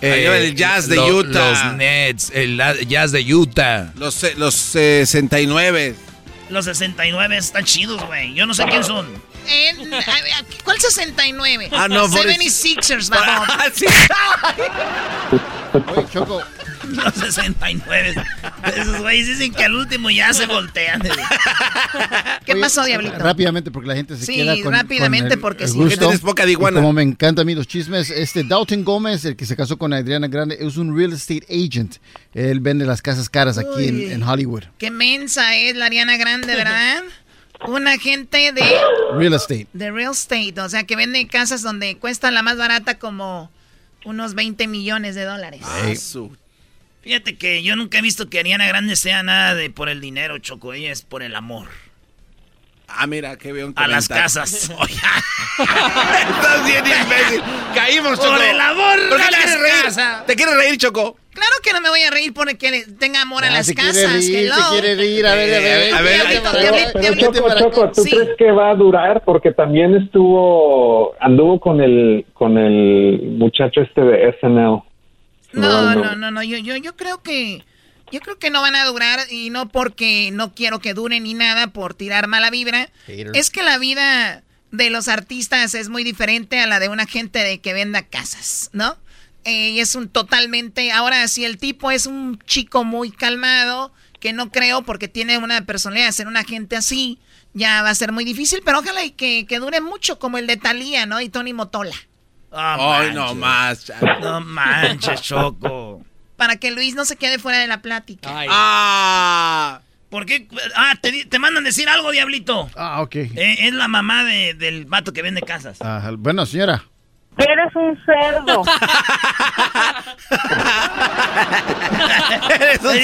eh, el Jazz de lo- Utah. Los Nets, el Jazz de Utah. Los, eh, los 69. Los 69 están chidos, güey. Yo no sé quién son. En- ¿Cuál 69? Ah, no, por- 76ers, babón. [LAUGHS] Ah, sí. Oye, Choco, Los 69. Esos güeyes dicen que al último ya se voltean. ¿Qué Oye, pasó, Diablito? Rápidamente, porque la gente se Sí, queda con rápidamente, con el- porque el sí. gusto. Poca de iguana. Y Como me encantan a mí los chismes, este Dalton Gómez, el que se casó con Adriana Grande, es un real estate agent. Él vende las casas caras aquí en, Hollywood. Qué mensa es la Ariana Grande, [LAUGHS] ¿verdad? Un agente de... Real estate. De real estate, o sea, que vende casas donde cuesta la más barata como unos 20 millones de dólares. Ah, Fíjate que yo nunca he visto que Ariana Grande sea nada de por el dinero, Choco. Ella es por el amor. Ah, mira, que veo un A las casas. [LAUGHS] Estás bien imbécil. Caímos, Choco. Por el amor ¿Por qué a las reír? casas. ¿Te quieres reír, Choco? Claro que no me voy a reír porque tenga amor a Ah, las se quiere casas. reír, se quiere reír. A ver, a ver. a ver, a ver. Pero Choco, para Choco. ¿tú Sí. crees que va a durar? Porque también estuvo, anduvo con el, con el muchacho este de SNL. No, no, no, no. Yo, yo, yo creo que. Yo creo que no van a durar y no porque no quiero que duren ni nada por tirar mala vibra. Hater. Es que la vida de los artistas es muy diferente a la de una gente de que venda casas, ¿no? Eh, y es un totalmente. Ahora, si el tipo es un chico muy calmado, que no creo porque tiene una personalidad de ser una gente así, ya va a ser muy difícil, pero ojalá y que, que dure mucho, como el de Thalía, ¿no? Y Tony Motola. Ah, Ay, no más. No manches, Choco. Para que Luis no se quede fuera de la plática. Ah. ¿Por qué? Ah, te, mandan decir algo, Diablito. Ah, ok. Eh, es la mamá de- del vato que vende casas. Ah, bueno, señora. Eres un cerdo. [LAUGHS] Eres un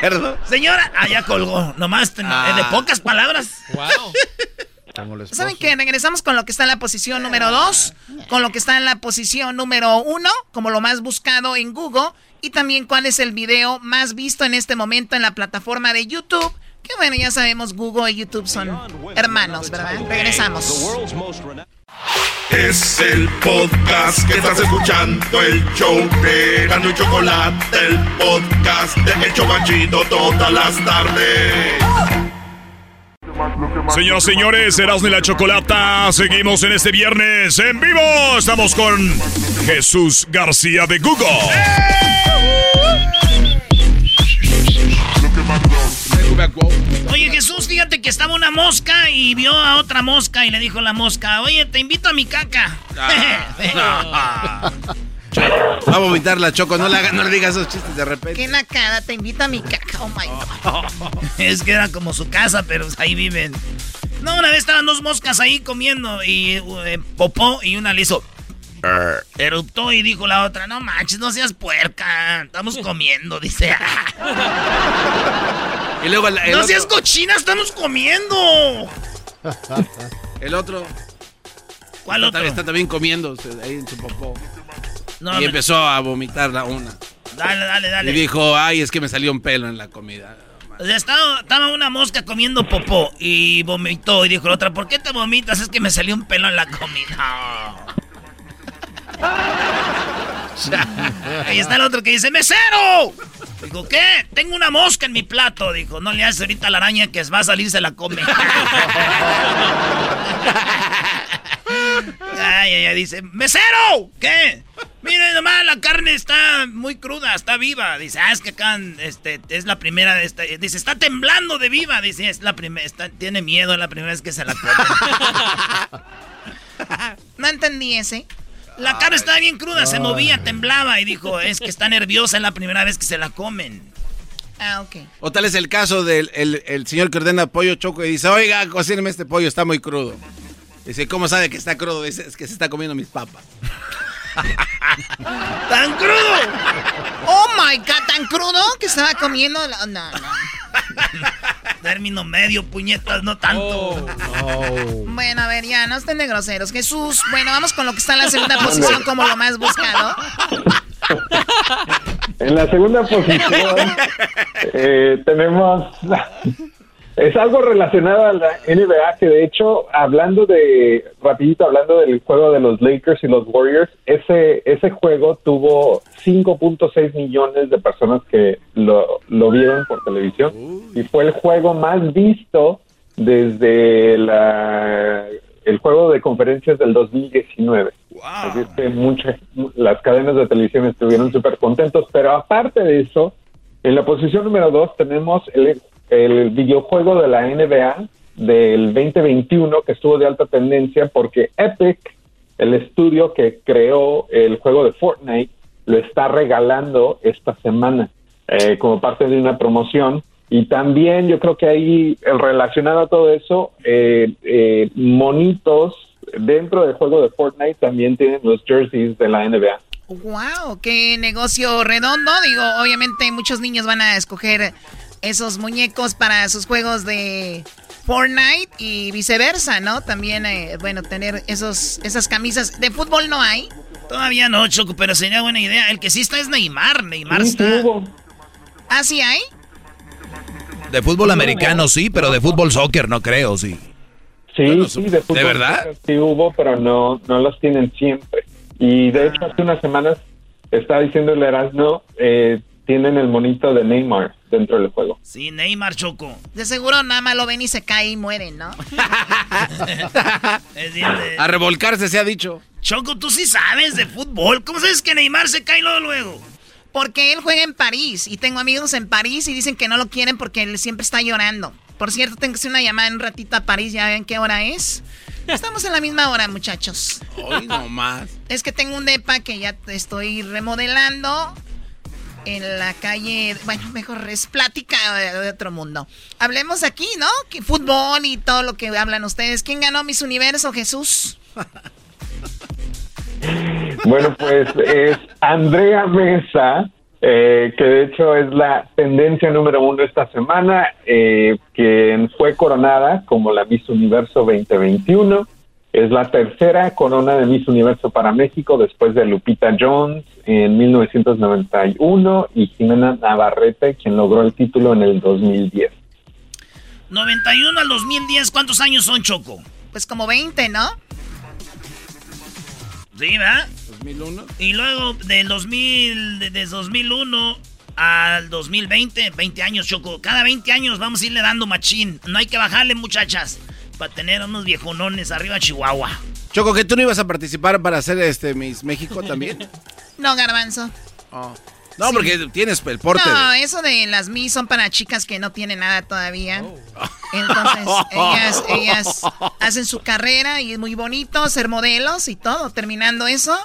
cerdo. Señora, ah, ya colgó. Nomás Ah. eh, de pocas palabras. Wow. ¿Saben qué? Regresamos con lo que está en la posición número 2, con lo que está en la posición número 1, como lo más buscado en Google, y también cuál es el video más visto en este momento en la plataforma de YouTube. Que bueno, ya sabemos, Google y YouTube son hermanos, ¿verdad? Regresamos. Es el podcast que estás escuchando, el show de Gano y Chocolate, el podcast de El Chobachito todas las tardes. Señoras y señores, Erasmo y la Chocolata, seguimos en este viernes en vivo. Estamos con Jesús García de Google. Oye, Jesús, fíjate que estaba una mosca y vio a otra mosca y le dijo la mosca, oye, te invito a mi caca. Ah. [LAUGHS] Va a vomitar la Choco. No le, haga- no le digas esos chistes de repente. Qué nacada, te invita a mi caca, oh my God. [LAUGHS] es que era como su casa, pero ahí viven. No, una vez estaban dos moscas ahí comiendo y eh, popó y una le hizo... Eruptó y dijo la otra, no manches, no seas puerca, estamos [LAUGHS] comiendo, dice. Y luego el, el no otro, seas cochina, estamos comiendo. el otro. ¿Cuál está, otro? Está también comiendo ahí en su popó. No, y me- empezó a vomitar la una. Dale, dale, dale. Y dijo, ay, es que me salió un pelo en la comida. O sea, estaba, estaba una mosca comiendo popó y vomitó y dijo la otra, ¿por qué te vomitas? Es que me salió un pelo en la comida. [LAUGHS] [LAUGHS] Ahí está el otro que dice, ¡mesero! Dijo, ¿qué? Tengo una mosca en mi plato. Dijo, no le haces ahorita a la araña que va a salir, se la come. [LAUGHS] ay, ay, ay, dice, ¡mesero! ¿Qué? Mire, nomás la carne está muy cruda, está viva. Dice, ah, es que acá este, es la primera de esta. Dice, está temblando de viva. Dice, es la primera, tiene miedo, es la primera vez que se la come. [LAUGHS] No entendí ese. La carne estaba bien cruda, se movía, temblaba y dijo, es que está nerviosa, es la primera vez que se la comen. Ah, ok. O tal es el caso del el, el señor que ordena pollo choco y dice, oiga, cocíneme este pollo, está muy crudo. Dice, ¿cómo sabe que está crudo? Dice, es que se está comiendo mis papas. [LAUGHS] ¡Tan crudo! Oh my god, tan crudo que estaba comiendo. la- No, no. [LAUGHS] Término medio, puñetas, no tanto. Bueno, a ver, ya, no estén de groseros. Jesús, bueno, vamos con lo que está en la segunda posición como lo más buscado. En la segunda posición [LAUGHS] eh, tenemos... Es algo relacionado a la NBA, que de hecho, hablando de, rapidito, hablando del juego de los Lakers y los Warriors, ese, ese juego tuvo 5.6 millones de personas que lo, lo vieron por televisión y fue el juego más visto desde la, el juego de conferencias del 2019. Así es que muchas, las cadenas de televisión estuvieron súper contentos, pero aparte de eso, en la posición número dos tenemos el, el videojuego de la NBA del 2021 que estuvo de alta tendencia porque Epic, el estudio que creó el juego de Fortnite, lo está regalando esta semana eh, como parte de una promoción Y también yo creo que ahí, el relacionado a todo eso, eh, eh, monitos dentro del juego de Fortnite también tienen los jerseys de la NBA. Wow, qué negocio redondo. Digo, obviamente muchos niños van a escoger esos muñecos para sus juegos de Fortnite y viceversa, ¿no? También, eh, bueno, tener esos, esas camisas. ¿De fútbol no hay? Todavía no, Choco, pero sería buena idea. El que sí está es Neymar. Neymar está. ¿Ah, sí hay? De fútbol americano sí, pero de fútbol soccer no creo, sí. Sí, sí, de fútbol. ¿De verdad? Sí hubo, pero no, no los tienen siempre. Y de hecho, hace unas semanas estaba diciendo el Erasmo, eh, tienen el monito de Neymar dentro del juego. Sí, Neymar Choco. De seguro nada más lo ven y se cae y mueren, ¿no? [LAUGHS] Es bien de- A revolcarse se ha dicho. Choco, tú sí sabes de fútbol. ¿Cómo sabes que Neymar se cae luego luego? Porque él juega en París y tengo amigos en París y dicen que no lo quieren porque él siempre está llorando. Por cierto, tengo que hacer una llamada en un ratito a París, ya ven qué hora es. Estamos en la misma hora, muchachos. Hoy no más. Es que tengo un depa que ya estoy remodelando en la calle. Bueno, mejor es plática de, otro mundo. Hablemos aquí, ¿no? Que fútbol y todo lo que hablan ustedes. ¿Quién ganó Miss Universo, Jesús? Bueno, pues es Andrea Mesa, eh, que de hecho es la tendencia número uno esta semana, eh, quien fue coronada como la Miss Universo 2021. Es la tercera corona de Miss Universo para México después de Lupita Jones en 1991 y Jimena Navarrete, quien logró el título en el 2010. 91 al 2010, ¿cuántos años son, Choco? Pues como 20, ¿no? Sí, ¿verdad? 2001. Y luego del 2000, de- desde 2001 al 2020, 20 años, Choco. Cada 20 años vamos a irle dando machín. No hay que bajarle, muchachas, para tener unos viejonones arriba Chihuahua. Choco, que tú no ibas a participar para hacer este Miss México también. [LAUGHS] No, Garbanzo. Oh. No, porque tienes el porte. No, de- eso de las Miss son para chicas que no tienen nada todavía. Oh. [LAUGHS] Entonces, [LAUGHS] ellas, ellas hacen su carrera y es muy bonito ser modelos y todo. Terminando eso,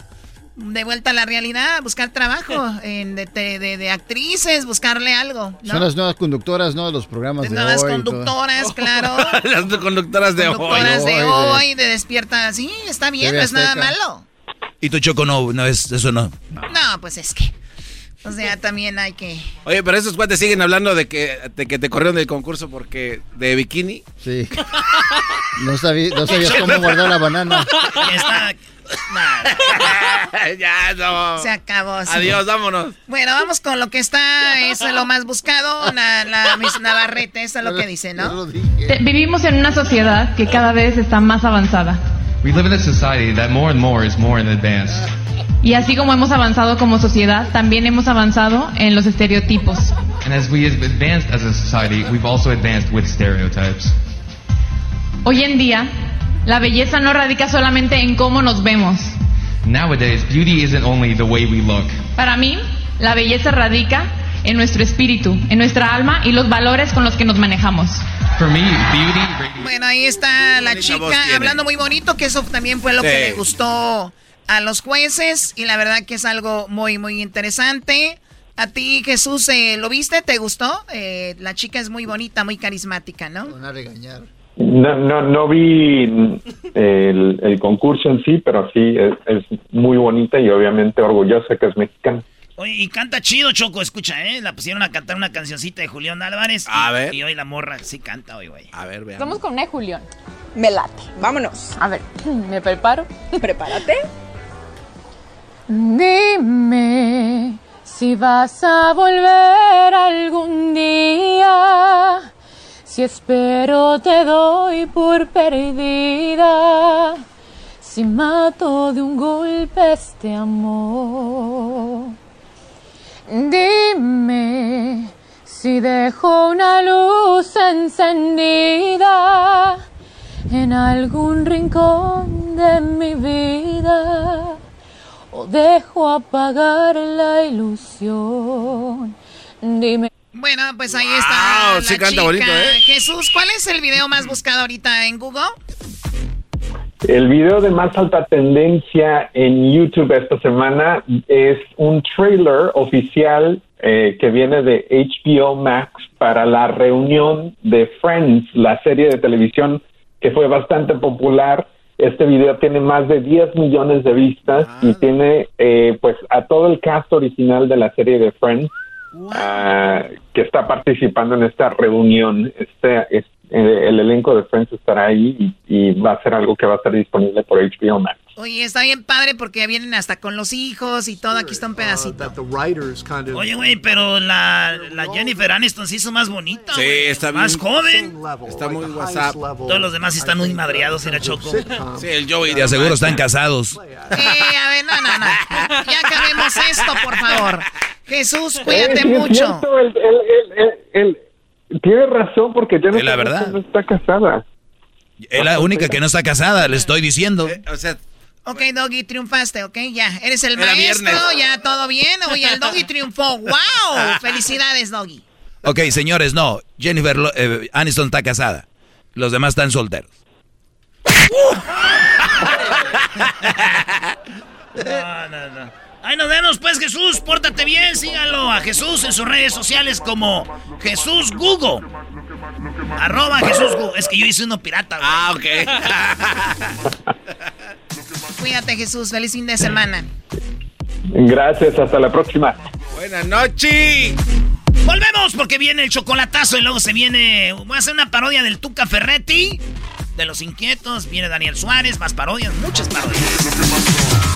de vuelta a la realidad, buscar trabajo [LAUGHS] en- de, de- de- de actrices, buscarle algo. ¿no? Son las nuevas conductoras, ¿no? De los programas de, Nuevas hoy. todo. conductoras, [LAUGHS] claro. [LAUGHS] Las conductoras de Conductoras hoy. de hoy, de despierta. Sí, está bien, TV no es nada malo. Y tu Choco no, no es, eso no. No, pues es que. O sea, también hay que. Oye, pero esos cuates siguen hablando de que, de que te corrieron del concurso porque de bikini. Sí. No, sabí- no sabías cómo guardar la banana. Está. [LAUGHS] ya, no. Se acabó. sí. Adiós, vámonos. Bueno, vamos con lo que está, es lo más buscado, la, la Miss Navarrete, eso es lo que dice, ¿no? Te- Vivimos en una sociedad que cada vez está más avanzada. We live in a society that more and more is more in advance. Y así como hemos avanzado como sociedad, también hemos avanzado en los estereotipos. And as we have advanced as a society, we've also advanced with stereotypes. Hoy en día, la belleza no radica solamente en cómo nos vemos. Nowadays, beauty isn't only the way we look. Para mí, la belleza radica en nuestro espíritu, en nuestra alma y los valores con los que nos manejamos. For me, beauty Bueno, ahí está la chica hablando muy bonito, que eso también fue lo Sí. que le gustó a los jueces y la verdad que es algo muy, muy interesante. A ti, Jesús, eh, ¿lo viste? ¿Te gustó? Eh, la chica es muy bonita, muy carismática, ¿no? Van a regañar. No, no, no vi el, el concurso en sí, pero sí es, es muy bonita y obviamente orgullosa que es mexicana. Oye, y canta chido, Choco, escucha, ¿eh? La pusieron a cantar una cancioncita de Julián Álvarez. A y, ver. Y hoy la morra sí canta hoy, güey. A ver, veamos. Vamos con una de Julián. Me late. Vámonos. A ver, [CLEARS THROAT] me preparo. [LAUGHS] Prepárate. Dime si vas a volver algún día. Si espero te doy por perdida. Si mato de un golpe este amor. Dime si dejo una luz encendida en algún rincón de mi vida o dejo apagar la ilusión. Dime. Bueno, pues ahí está. Wow, la sí canta chica. bonito, ¿eh? Jesús, ¿cuál es el video más buscado ahorita en Google? El video de más alta tendencia en YouTube esta semana es un trailer oficial eh, que viene de HBO Max para la reunión de Friends, la serie de televisión que fue bastante popular. Este video tiene más de 10 millones de vistas y tiene eh, pues a todo el cast original de la serie de Friends ah, que está participando en esta reunión. Este, es- eh, el elenco de Friends estará ahí y, y va a ser algo que va a estar disponible por HBO Max. Oye, está bien padre porque vienen hasta con los hijos y todo. Aquí está un pedacito. Oye, güey, pero la, la Jennifer Aniston se hizo más bonita. Sí, está Más bien. joven. Está muy WhatsApp. Todos los demás están muy madreados, era Choco. Sí, el Joey. Y de aseguro están casados. [LAUGHS] Eh, a ver, no, no, no. Ya acabemos esto, por favor. Jesús, cuídate Eh, es mucho. cierto, el- el- el- el- el- tiene razón porque Jennifer Es la verdad. Aniston no está casada. Es la única que no está casada, le estoy diciendo. O sea, Ok, Doggy, triunfaste, ok, ya. Eres el Era maestro, viernes. ya todo bien. Oye, el Doggy triunfó. ¡Wow! [LAUGHS] Felicidades, Doggy. Ok, señores, no. Jennifer Lo- eh, Aniston está casada. Los demás están solteros. [LAUGHS] No, no, no. Ahí nos vemos, pues, Jesús. Pórtate bien. Síganlo a Jesús en sus redes sociales como Jesús Google. Arroba Jesús Google. Es que yo hice uno pirata, güey. Ah, ok. [LAUGHS] Cuídate, Jesús. Feliz fin de semana. Gracias, hasta la próxima. Buenas noches. Volvemos porque viene el chocolatazo y luego se viene. Voy a hacer una parodia del Tuca Ferretti. De los inquietos. Viene Daniel Suárez. Más parodias. Muchas parodias.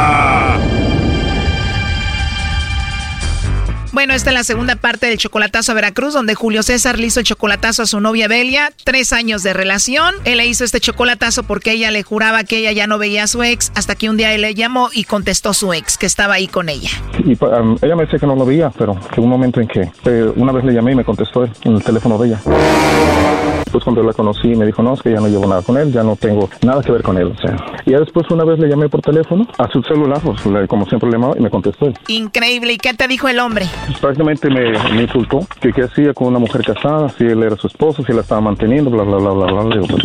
Bueno, esta es la segunda parte del chocolatazo a Veracruz, donde Julio César le hizo el chocolatazo a su novia Belia. Tres años de relación. Él le hizo este chocolatazo porque ella le juraba que ella ya no veía a su ex, hasta que un día él le llamó y contestó su ex, que estaba ahí con ella. Y um, ella me decía que no lo veía, pero que un momento en que eh, una vez le llamé y me contestó en el teléfono de ella. Pues cuando la conocí me dijo, no, es que ya no llevo nada con él, ya no tengo nada que ver con él. O sea, y ya después una vez le llamé por teléfono a su celular, pues, le- como siempre le llamaba y me contestó. Increíble. ¿Y qué te dijo el hombre? Pues, prácticamente me, me insultó que qué hacía con una mujer casada, si él era su esposo, si la estaba manteniendo, bla, bla, bla, bla, bla. Digo, pues,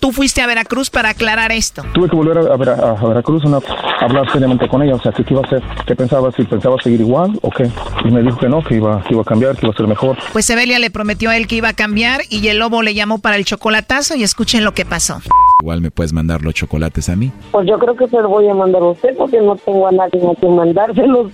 Tú fuiste a Veracruz para aclarar esto. tuve que volver a, a Vera- a Veracruz a, a hablar seriamente con ella, o sea, que qué iba a hacer, qué pensaba, si pensaba seguir igual o qué. Y me dijo que no, que iba, que iba a cambiar, que iba a ser mejor. Pues Evelia le prometió a él que iba a cambiar y el lobo le llamó para el chocolatazo y escuchen lo que pasó. Igual me puedes mandar los chocolates a mí. Pues yo creo que se lo voy a mandar a usted porque no tengo a nadie a quien mandárselos.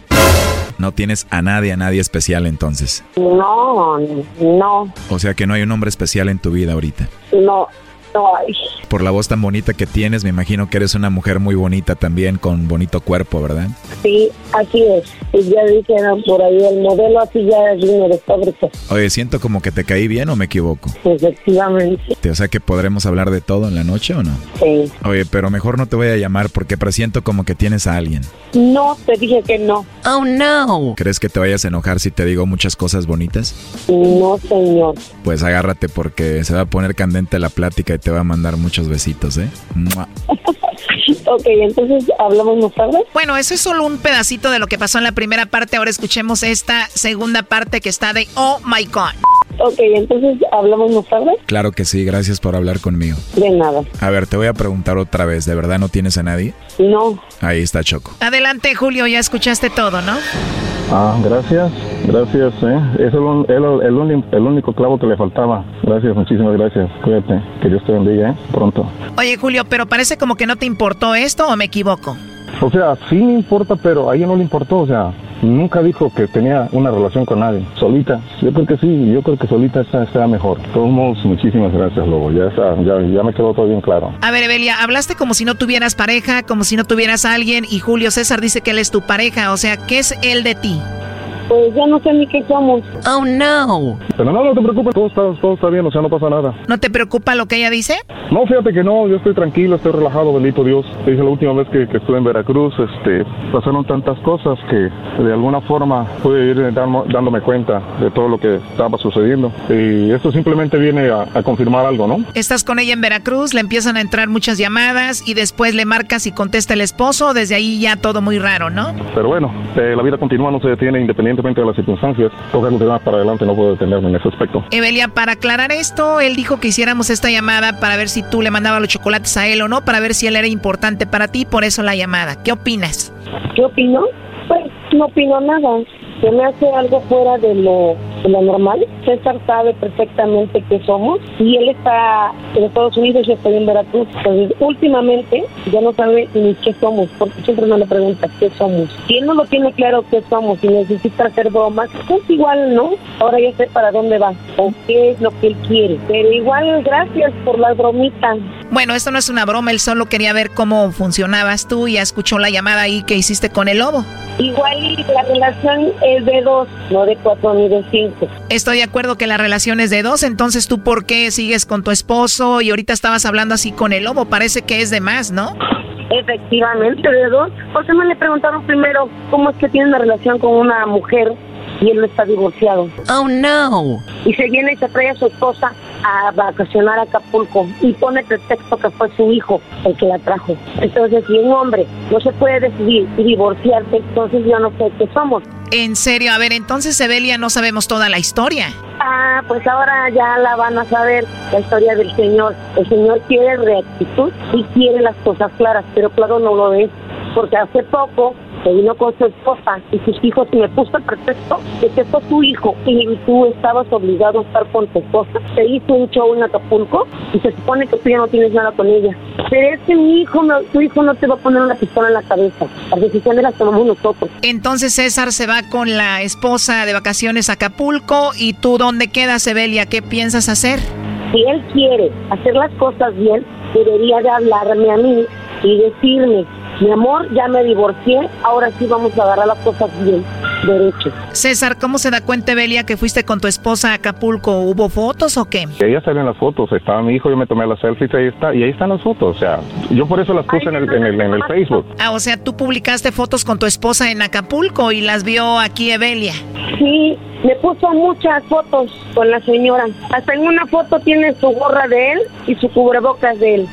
No tienes a nadie, a nadie especial entonces. No, no, O sea que no hay un hombre especial en tu vida ahorita. no, no hay. Por la voz tan bonita que tienes, me imagino que eres una mujer muy bonita también, con bonito cuerpo, ¿verdad? Sí, así es. Y ya dijeron por ahí, el modelo así ya vino de fábrica. Oye, siento como que te caí bien o me equivoco. Efectivamente, O sea que podremos hablar de todo en la noche o no. sí. Oye, pero mejor no te voy a llamar porque presiento como que tienes a alguien. No, te dije que no. Oh, no. ¿Crees que te vayas a enojar si te digo muchas cosas bonitas? No, señor. Pues agárrate porque se va a poner candente la plática y te va a mandar muchos besitos, ¿eh? ¡Mua! Ok, entonces hablamos más tarde. Bueno, eso es solo un pedacito de lo que pasó en la primera parte. Ahora escuchemos esta segunda parte que está de Oh My God. Ok, entonces hablamos más tarde. Claro que sí, gracias por hablar conmigo. De nada. A ver, te voy a preguntar otra vez, ¿de verdad no tienes a nadie? No. Ahí está Choco. Adelante, Julio, ya escuchaste todo, ¿no? Ah, gracias, gracias, eh. Eso es el, el el único clavo que le faltaba. Gracias, muchísimas gracias. Cuídate, que Dios te bendiga, eh. Pronto. Oye, Julio, pero parece como que no te importó esto o me equivoco. O sea, sí me importa, pero a ella no le importó, o sea, nunca dijo que tenía una relación con nadie. Solita, yo creo que sí, yo creo que solita está, está mejor. Todos muchísimas gracias, Lobo, ya, está, ya, ya me quedó todo bien claro. A ver, Evelia, hablaste como si no tuvieras pareja, como si no tuvieras a alguien, y Julio César dice que él es tu pareja. O sea, ¿qué es él de ti? Pues ya no sé ni qué somos. Oh, no. Pero no, no te preocupes, todo está, todo está bien, o sea, no pasa nada. ¿No te preocupa lo que ella dice? No, fíjate que no, yo estoy tranquilo, estoy relajado, bendito Dios. Te dije la última vez que, que estuve en Veracruz, este, pasaron tantas cosas que de alguna forma pude ir dando- dándome cuenta de todo lo que estaba sucediendo. Y esto simplemente viene a, a confirmar algo, ¿no? Estás con ella en Veracruz, le empiezan a entrar muchas llamadas y después le marcas y contesta el esposo. Desde ahí ya todo muy raro, ¿no? Pero bueno, eh, la vida continúa, no se detiene independientemente de las circunstancias. Toca continuar para adelante, no puedo detenerme en ese aspecto. Evelia, para aclarar esto, él dijo que hiciéramos esta llamada para ver si tú le mandabas los chocolates a él o no, para ver si él era importante para ti, por eso la llamada. ¿Qué opinas? ¿Qué opino? Pues no opino nada. Se me hace algo fuera de lo, de lo normal. César sabe perfectamente qué somos y él está en Estados Unidos y yo estoy en Veracruz. Entonces, últimamente ya no sabe ni qué somos, porque siempre me le pregunta qué somos. Si él no lo tiene claro qué somos y necesita hacer bromas, pues igual no. Ahora ya sé para dónde va o qué es lo que él quiere. Pero igual, gracias por las bromitas. Bueno, esto no es una broma, él solo quería ver cómo funcionabas tú y ya escuchó la llamada ahí que hiciste con el lobo. Igual la relación es de dos, no de cuatro ni de cinco. Estoy de acuerdo que la relación es de dos, entonces tú por qué sigues con tu esposo y ahorita estabas hablando así con el lobo, parece que es de más, ¿no? Efectivamente, de dos. ¿Por qué no le preguntaron primero cómo es que tiene una relación con una mujer y él no está divorciado? Oh, no. Y se viene y se trae a su esposa a vacacionar a Acapulco y pone pretexto que fue su hijo el que la trajo. Entonces, si un hombre no se puede decidir y divorciarse, entonces yo no sé qué somos. En serio, a ver, entonces Evelia no sabemos toda la historia. Ah, pues ahora ya la van a saber, la historia del Señor. El Señor quiere rectitud y quiere las cosas claras, pero claro no lo es, porque hace poco se vino con su esposa y sus hijos y me puso el pretexto de que fue tu hijo y tú estabas obligado a estar con tu esposa. Se hizo un show en Acapulco y se supone que tú ya no tienes nada con ella. Pero es que mi hijo, no- tu hijo no te va a poner una pistola en la cabeza. Las decisiones las tomamos nosotros. Entonces César se va con la esposa de vacaciones a Acapulco y tú dónde quedas, Evelia, ¿qué piensas hacer? Si él quiere hacer las cosas bien, debería de hablarme a mí y decirme, mi amor, ya me divorcié, ahora sí vamos a agarrar las cosas bien, derecho. César, ¿cómo se da cuenta Evelia que fuiste con tu esposa a Acapulco? ¿Hubo fotos o qué? Ahí salen las fotos, estaba mi hijo, yo me tomé las selfies, ahí está, y ahí están las fotos, o sea, yo por eso las puse en el, en el, en el Facebook. Ah, o sea, tú publicaste fotos con tu esposa en Acapulco y las vio aquí Evelia. Sí, me puso muchas fotos con la señora. Hasta en una foto tiene su gorra de él y su cubrebocas de él.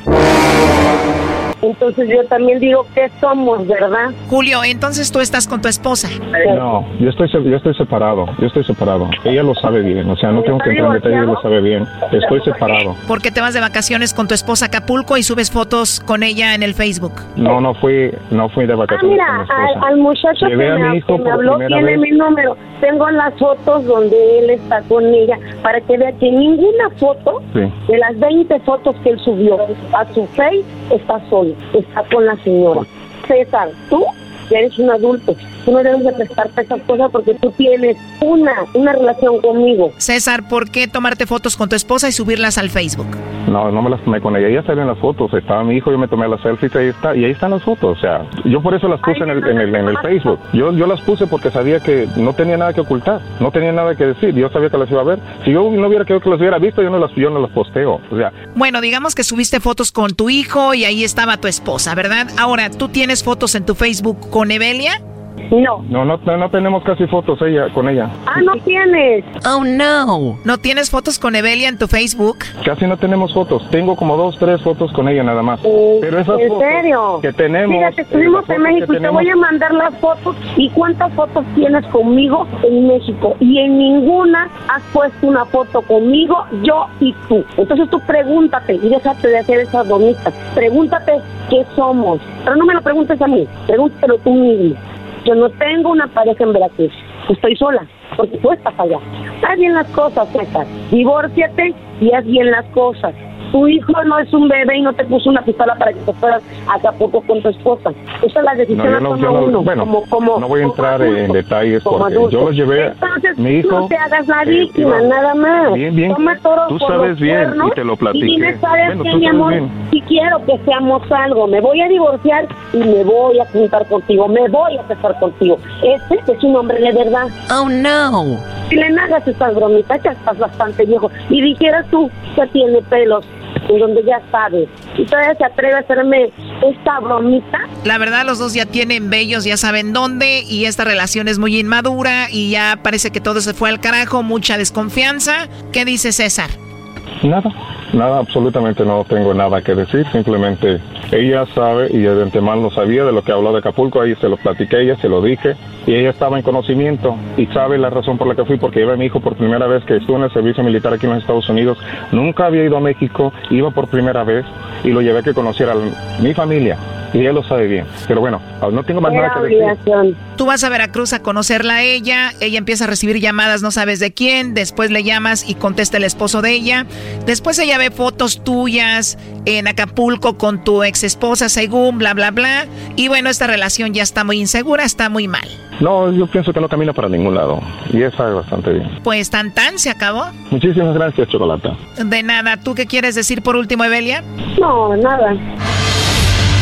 Entonces yo también digo que somos, ¿verdad? Julio, entonces tú estás con tu esposa. No, yo estoy, yo estoy separado, yo estoy separado. Ella lo sabe bien, o sea, no tengo que entrar en detalle, ella lo sabe bien. Estoy separado. ¿Por qué te vas de vacaciones con tu esposa a Acapulco y subes fotos con ella en el Facebook? No, no fui, no fui de Ah, vacaciones mira, con mi al, esposa. al muchacho que Llevé me, mi hijo que me habló tiene vez. mi número. Tengo las fotos donde él está con ella para que vea que ninguna foto Sí. de las 20 fotos que él subió a su face está solo, está con la señora. César, tú ya eres un adulto, tú no debes de prestarte esas cosas porque tú tienes una, una relación conmigo. César, ¿por qué tomarte fotos con tu esposa y subirlas al Facebook? No, no me las tomé con ella, ella salió en las fotos, estaba mi hijo, yo me tomé las selfies, ahí está, y ahí están las fotos, o sea, yo por eso las puse en el, en el, en el Facebook. Yo, yo las puse porque sabía que no tenía nada que ocultar, no tenía nada que decir, yo sabía que las iba a ver. Si yo no hubiera querido que las hubiera visto, yo no las, yo no las posteo, o sea, Bueno, digamos que subiste fotos con tu hijo y ahí estaba tu esposa, ¿verdad? Ahora, ¿tú tienes fotos en tu Facebook con Evelia? No. no, no, no tenemos casi fotos ella, con ella. Ah, no tienes. Oh, no. ¿No tienes fotos con Evelia en tu Facebook? Casi no tenemos fotos. Tengo como dos, tres fotos con ella nada más. Pero esas ¿En fotos serio? que tenemos. Fíjate, eh, estuvimos en México y te voy a mandar las fotos. ¿Y cuántas fotos tienes conmigo en México? Y en ninguna has puesto una foto conmigo, yo y tú. Entonces tú pregúntate y déjate de hacer esas bromitas. Pregúntate qué somos. Pero no me lo preguntes a mí, pregúntatelo tú mismo. Yo no tengo una pareja en Veracruz. Estoy sola, porque tú estás allá. Haz bien las cosas, César. Divórciate y haz bien las cosas. Tu hijo no es un bebé y no te puso una pistola para que te fueras a Acapulco con tu esposa. Esa es la decisión No, yo la no, yo no- uno. bueno, como, como, no voy a entrar adulto, en detalles porque adulto. yo los llevé, Entonces, mi hijo, no te hagas la eh, víctima, nada más. Bien, bien, Toma toros tú sabes los bien, y te lo Y platiqué. dime, ¿sabes Bueno, qué, mi amor? bien. Si quiero que seamos algo, me voy a divorciar y me voy a juntar contigo, me voy a casar contigo. Este es un hombre de verdad. Oh, no. Si le hagas estas bromitas, ya estás bastante viejo. Y dijeras tú que tiene pelos, en donde ya sabes. Y todavía se atreve a hacerme esta bromita. La verdad, los dos ya tienen bellos, ya saben dónde, y esta relación es muy inmadura y ya parece que todo se fue al carajo, mucha desconfianza. ¿Qué dice César? Nada, nada, absolutamente no tengo nada que decir, simplemente ella sabe y de antemano sabía de lo que habló de Acapulco, ahí se lo platiqué, ella se lo dije y ella estaba en conocimiento y sabe la razón por la que fui porque iba a mi hijo por primera vez que estuvo en el servicio militar aquí en los Estados Unidos, nunca había ido a México, iba por primera vez y lo llevé a que conociera a mi familia y ella lo sabe bien, pero bueno, no tengo más nada que decir. Tú vas a Veracruz a conocerla a ella, ella empieza a recibir llamadas, no sabes de quién, después le llamas y contesta el esposo de ella, después ella ve fotos tuyas en Acapulco con tu ex esposa según bla bla bla, y bueno, esta relación ya está muy insegura, está muy mal. No, yo pienso que no camina para ningún lado y ella sabe bastante bien. Pues tan tan se acabó. Muchísimas gracias, Chocolata. De nada, ¿tú qué quieres decir por último, Evelia? No, nada.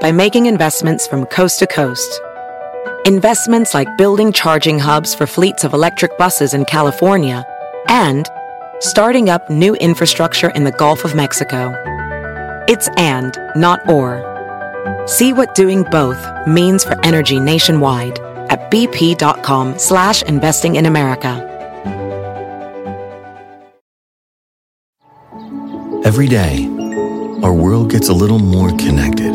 by making investments from coast to coast. Investments like building charging hubs for fleets of electric buses in California and starting up new infrastructure in the Gulf of Mexico. It's and, not or. See what doing both means for energy nationwide at bp.com slash investing in America. Every day, our world gets a little more connected,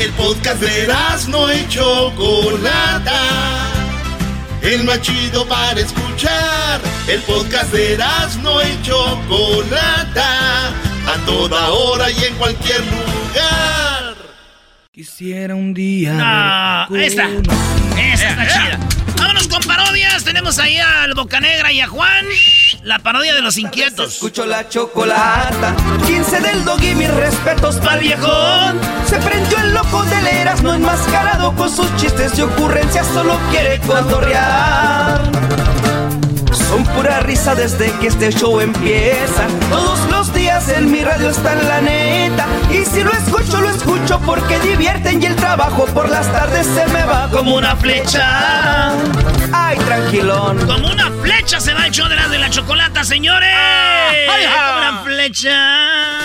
El podcast de no y Chocolata. El más chido para escuchar. El podcast de no y Chocolata. A toda hora y en cualquier lugar. Quisiera un día. No, esta. Esta está chida. Vámonos con parodias. Tenemos ahí al Bocanegra y a Juan. La parodia de los inquietos. Escucho la chocolata. 15 del dog y mis respetos pa'l viejón. Se prendió el loco del Erasmo enmascarado con sus chistes y ocurrencias. Solo quiere cotorrear. Son pura risa desde que este show empieza. Todos en mi radio está en la neta. Y si lo escucho, lo escucho porque divierten y el trabajo por las tardes se me va como una flecha. Ay, tranquilón. Como una flecha se va el show de la, de la chocolata, señores. ay, ay. Como una flecha.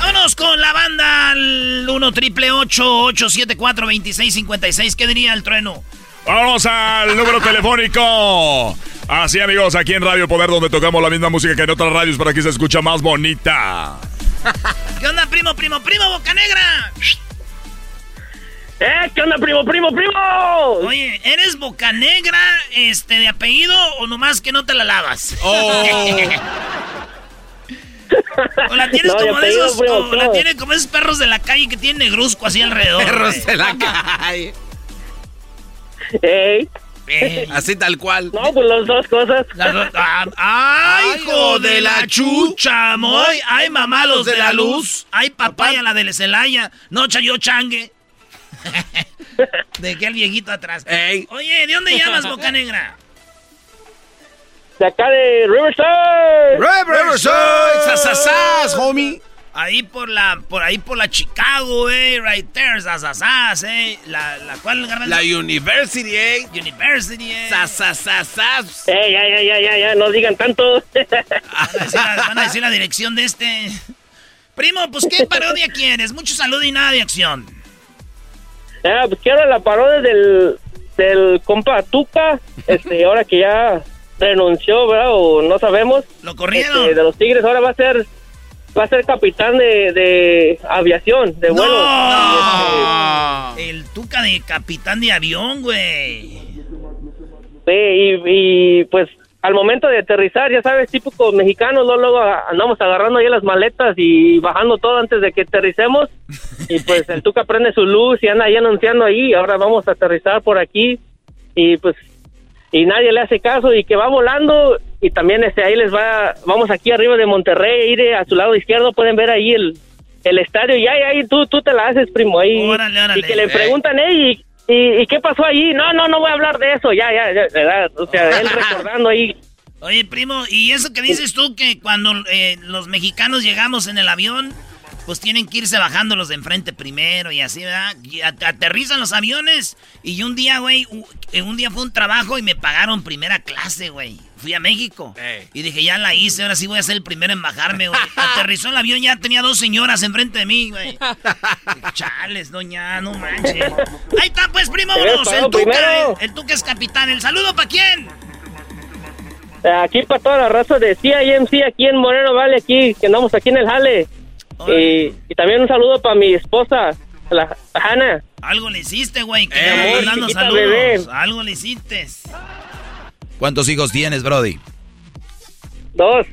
Vámonos con la banda al 1 triple 874 2656 ¿Qué diría el trueno? Vamos al número telefónico. Así amigos, aquí en Radio Poder donde tocamos la misma música que en otras radios, pero aquí se escucha más bonita. [LAUGHS] ¿Qué onda, primo, primo, primo, boca negra? ¡Eh! ¿Qué onda, primo, primo, primo? Oye, ¿eres boca negra este, de apellido o nomás que no te la lavas? Oh. [LAUGHS] o la tienes No, como de esos, primo, o la tienes como esos perros de la calle que tienen negruzco así alrededor. Perros de la calle. ¡Ey! Así tal cual. No, pues las dos cosas. Las dos- ah, ¡Ay, hijo de la chucha, moy! ¡Ay, mamá, los de la luz! ¡Ay, papaya, la de Celaya! ¡No, yo changue! [LAUGHS] Dejé al viejito atrás. Oye, ¿de dónde llamas, Boca Negra? De acá de Riverside. Riverside, sasasas, homie. Ahí por la, por ahí por la Chicago, eh, right there, sasasas, eh. La, la cual, La University, eh. University, eh. Sasasasas. Eh, ya, ya, ya, ya, ya, no digan tanto. Van a, decir la, van a decir la dirección de este. Primo, pues, ¿qué parodia quieres? Mucho salud y nada de acción. Ah, pues quiero la parodia del, del compa Tuca, este, ahora que ya renunció, ¿verdad? O no sabemos. Lo corrieron. Este, de los Tigres, ahora va a ser va a ser capitán de, de aviación, de vuelo. ¡No! El Tuca de capitán de avión, güey. Sí, y, y, pues al momento de aterrizar, ya sabes, típicos mexicanos, luego, luego andamos agarrando ahí las maletas y bajando todo antes de que aterricemos. Y pues el Tuca prende su luz y anda ahí anunciando ahí, ahora vamos a aterrizar por aquí. Y pues y nadie le hace caso y que va volando y también este ahí les va vamos aquí arriba de Monterrey ir a su lado izquierdo pueden ver ahí el, el estadio y ahí ahí tú tú te la haces primo ahí Órale, órale. y que le preguntan "Ey, y, y, y qué pasó ahí no no no voy a hablar de eso ya ya, ya ¿verdad? o sea él [LAUGHS] recordando ahí Oye, primo, ¿y eso que dices tú que cuando eh, los mexicanos llegamos en el avión, pues tienen que irse bajando los de enfrente primero y así, ¿verdad? Y at- aterrizan los aviones y un día, güey, eh, un día fue un trabajo y me pagaron primera clase, güey. Fui a México y dije, ya la hice, ahora sí voy a ser el primero en bajarme, güey. [LAUGHS] Aterrizó el avión, ya tenía dos señoras enfrente de mí, güey. [LAUGHS] Chales, doña, no manches. Ahí está, pues, primo, vámonos. El Tuca, el, el Tuca es capitán. ¿El saludo para quién? aquí para toda la raza de CIMC aquí en Moreno Valley aquí que andamos aquí en el jale y, y también un saludo para mi esposa la Hanna Algo le hiciste, güey, que Eh, le amor, andas dando chiquita saludos. bebé. Algo le hiciste. ¿Cuántos hijos tienes, Brody? Dos.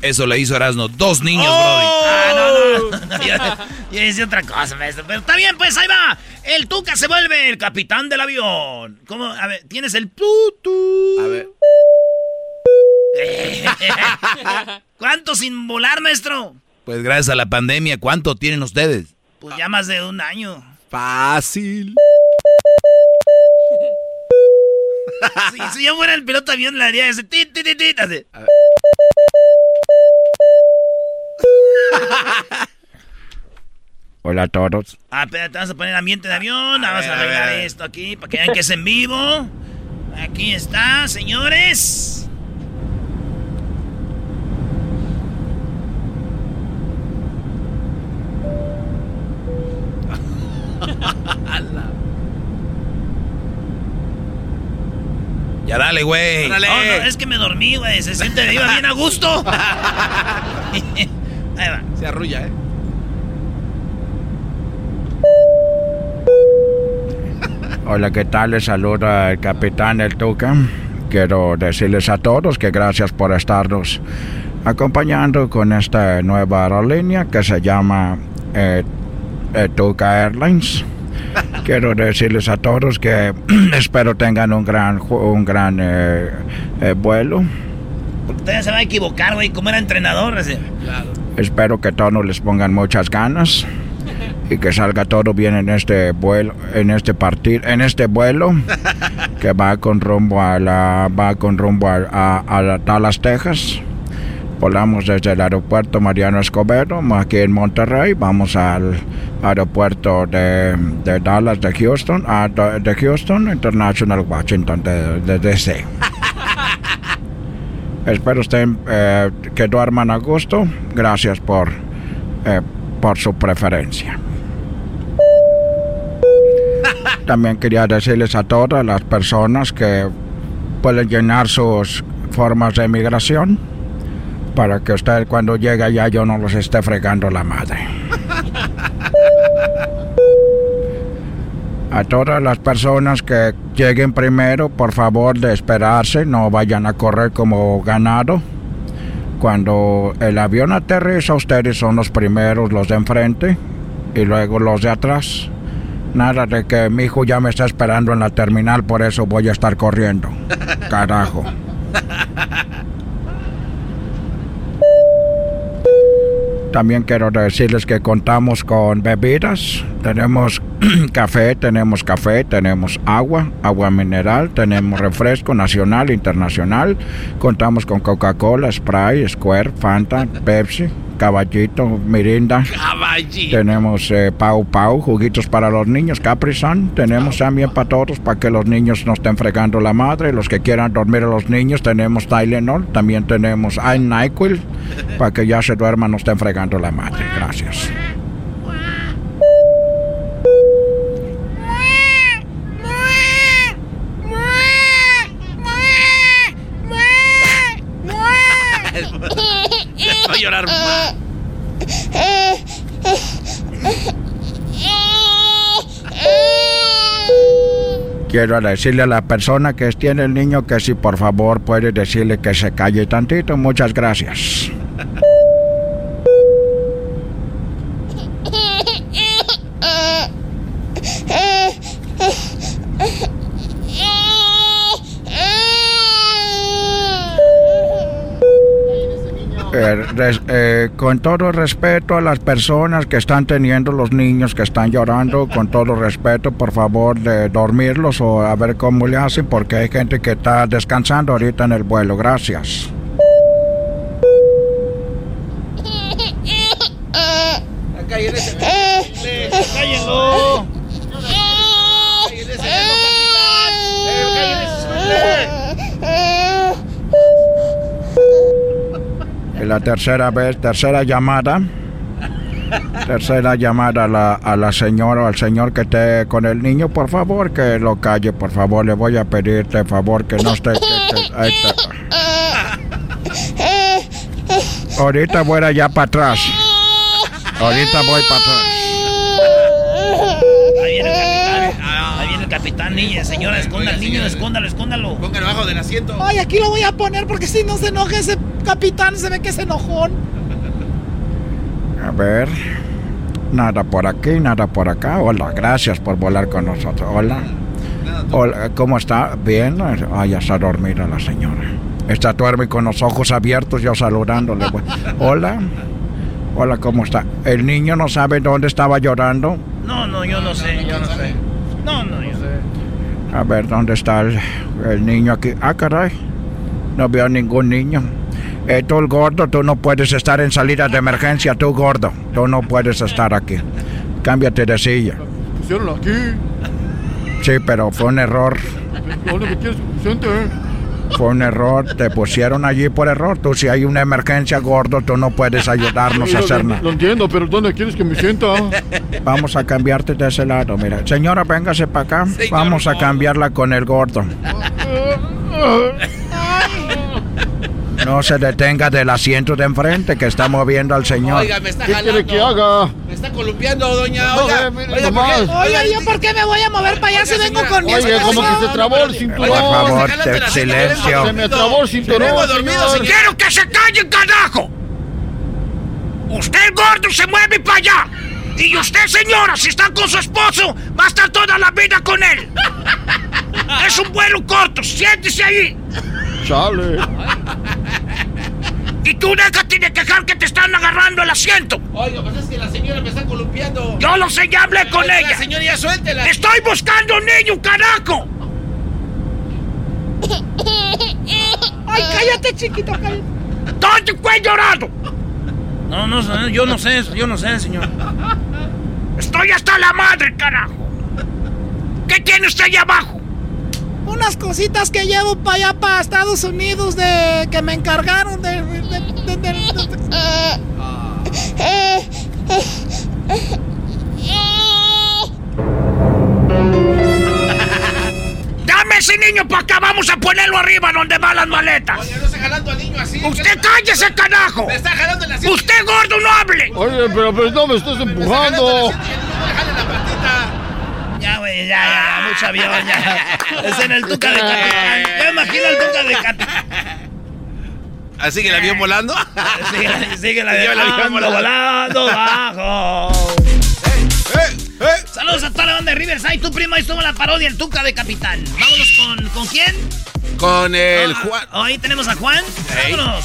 Eso le hizo Erasmo. Dos niños, Ah, no, no, no. [LAUGHS] Yo, hice otra cosa, maestro. Pero está bien, pues ahí va. El Tuca se vuelve el capitán del avión. ¿Cómo? A ver, tienes el tutu. A ver. [LAUGHS] ¿Cuánto sin volar, maestro? Brody. Pues gracias a la pandemia, ¿cuánto tienen ustedes? Pues ya más de un año. Fácil. Si, si yo fuera el piloto de avión, le haría ese tit, tit, tit, tit, así. Hola a todos. Ah, espérate, vamos a poner ambiente de avión. Vamos a arreglar esto aquí para que vean que es en vivo. Aquí está, señores. [LAUGHS] Ya dale, güey. No, no, es que me dormí, güey. Se siente, iba bien a gusto. [LAUGHS] Ahí va. Se arrulla, ¿eh? Hola, ¿qué tal? Les saluda el capitán El Tuca. Quiero decirles a todos que gracias por estarnos acompañando con esta nueva aerolínea que se llama eh, eh, Tuca Airlines. Quiero decirles a todos que [CLEARS THROAT] espero tengan un gran, un gran eh, eh, vuelo. Usted se va a equivocar, güey. ¿Cómo era entrenador? Así. Espero que todos les pongan muchas ganas y que salga todo bien en este vuelo, en este partido, en este vuelo [LAUGHS] que va con rumbo a la, va con rumbo a, a- a la- Dallas, Texas. Volamos desde el aeropuerto Mariano Escobedo, aquí en Monterrey. Vamos al aeropuerto de, de Dallas, de Houston, a, de Houston International Washington, de, de DC. [LAUGHS] Espero estén, eh, que duerman a gusto. Gracias por, eh, por su preferencia. [LAUGHS] También quería decirles a todas las personas que pueden llenar sus formas de migración para que usted cuando llegue allá yo no los esté fregando la madre. A todas las personas que lleguen primero, por favor de esperarse, no vayan a correr como ganado. Cuando el avión aterriza, ustedes son los primeros, los de enfrente, y luego los de atrás. Nada de que mi hijo ya me está esperando en la terminal, por eso voy a estar corriendo. [LAUGHS] Carajo. También quiero decirles que contamos con bebidas. Tenemos [CLEARS THROAT] café, tenemos café, tenemos agua, agua mineral, tenemos refresco nacional, internacional. Contamos con Coca-Cola, Sprite, Square, Fanta, Pepsi, caballito, mirinda. Caballito. Tenemos eh, Pau Pau, juguitos para los niños, Capri Sun. Tenemos también para todos, para que los niños no estén fregando la madre. Los que quieran dormir a los niños, tenemos Tylenol. También tenemos NyQuil, para que ya se duerman, no estén fregando la madre. Gracias. Quiero decirle a la persona que tiene el niño que si por favor puede decirle que se calle tantito. Muchas gracias. Res- eh, con todo respeto a las personas que están teniendo los niños que están llorando, con todo respeto, por favor, de dormirlos o a ver cómo le hacen, porque hay gente que está descansando ahorita en el vuelo. Gracias. ¡Cállenlo! La tercera vez, tercera llamada. Tercera llamada a la, a la señora o al señor que esté con el niño, por favor, que lo calle, por favor. Le voy a pedirte, favor, que no esté... que- que- ahí está. Ahorita voy allá para atrás. Ahorita voy para atrás. Ahí viene el capitán. Ahí viene el capitán, niña. Señora, esconda al niño, escóndalo, escóndalo. Póngalo abajo del asiento. Ay, aquí lo voy a poner porque si no se enoja ese capitán, se ve que es enojón. A ver. Nada por aquí, nada por acá. Hola, gracias por volar con nosotros. Hola. Hola, ¿cómo está? Bien. Ay, ya está dormida la señora. Está duerme con los ojos abiertos, yo saludándole. [LAUGHS] Hola. Hola, ¿cómo está? ¿El niño no sabe dónde estaba llorando? No, no, yo no sé, yo no sé. No, no, yo sé. A ver, ¿dónde está el, el niño aquí? Ah, caray. No veo ningún niño. Eh, tú, el gordo, tú no puedes estar en salida de emergencia, tú, gordo. Tú no puedes estar aquí. Cámbiate de silla. Pusieron aquí. Sí, pero fue un error. ¿Dónde me quieres que me siente? Fue un error. Te pusieron allí por error. Tú, si hay una emergencia, gordo, tú no puedes ayudarnos a hacer nada. lo entiendo, pero ¿dónde quieres que me sienta? Vamos a cambiarte de ese lado. Mira, señora, véngase para acá. Vamos a cambiarla con el gordo. No se detenga del asiento de enfrente que está moviendo al señor. Oiga, me está ¿Qué jalando. quiere que haga? Me está columpiando, doña. No, Oiga, eh, mire oiga, ¿por qué? Oiga, ¿yo por qué me voy a mover para allá si vengo con mi como que se trabó el cinturón. Por favor, te- silencio. Se me trabó el cinturón. Vengo dormido, señor. señor. ¡Quiero que se calle, carajo! Usted, gordo, se mueve para allá. Y usted, señora, si está con su esposo, va a estar toda la vida con él. Es un vuelo corto, siéntese ahí. Chale. Y tú déjate de quejar que te están agarrando el asiento. Oiga, pues es que la señora me está columpiando. Yo lo sé, ya hablé con ella. señora, ya suéltela. Estoy buscando un niño, carajo. Ay, cállate, chiquito, cállate. ¿Dónde fue llorando? No, no yo no sé, yo no sé, señor. Estoy hasta la madre, carajo. ¿Qué tiene usted allá abajo? Unas cositas que llevo para allá, para Estados Unidos, de que me encargaron de... de- de- de- de- [LAUGHS] Dame ese niño para acá, vamos a ponerlo arriba donde van las maletas. Oiga, no está jalando al niño así. Usted cállese, carajo. Me está jalando el asiento. Usted gordo no hable. Oye, pero, pero no me estás empujando. La patita. Ya, güey, ya, ya, mucho avión, ya. [LAUGHS] Es en el Tuca de Capitán. Ya imagino el Tuca de Capitán. ¿Así que la vio volando? Sigue, sigue la Sigue el avión volando, volando bajo. Saludos a toda la banda de Riverside. Tu primo ahí estuvo la parodia, el Tuca de Capitán. Vámonos con, ¿con quién? Con el Ah, Juan. Ahí tenemos a Juan. Vámonos.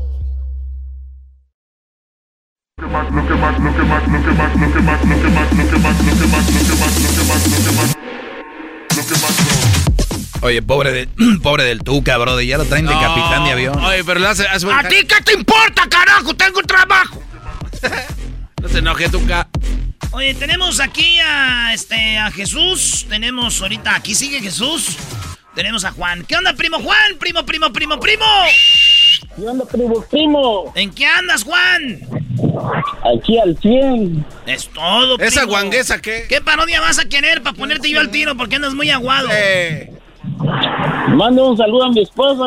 Más, lo que más, lo que más, lo que más, lo que más, lo que más, lo que más, lo que más, lo que más, lo que más, lo que más, lo que más, Oye, pobre, de, [CLEARS THROAT] pobre del Tuca, brother. Ya lo traen de No. capitán de avión. Oye, pero le hace, hace ¿A ti qué te importa, carajo? Tengo trabajo. No se enoje, Tuca. Oye, tenemos aquí a este a Jesús. Tenemos ahorita, aquí sigue Jesús. Tenemos a Juan. ¿Qué onda, primo Juan? Primo, primo, primo, primo. ¿Qué onda, primo, primo? ¿En qué andas, Juan? Aquí al 100. Es todo, primo. ¿Esa guanguesa qué? ¿Qué parodia vas a querer para ponerte yo al tiro? Porque andas muy aguado. Eh. Mande un saludo a mi esposa,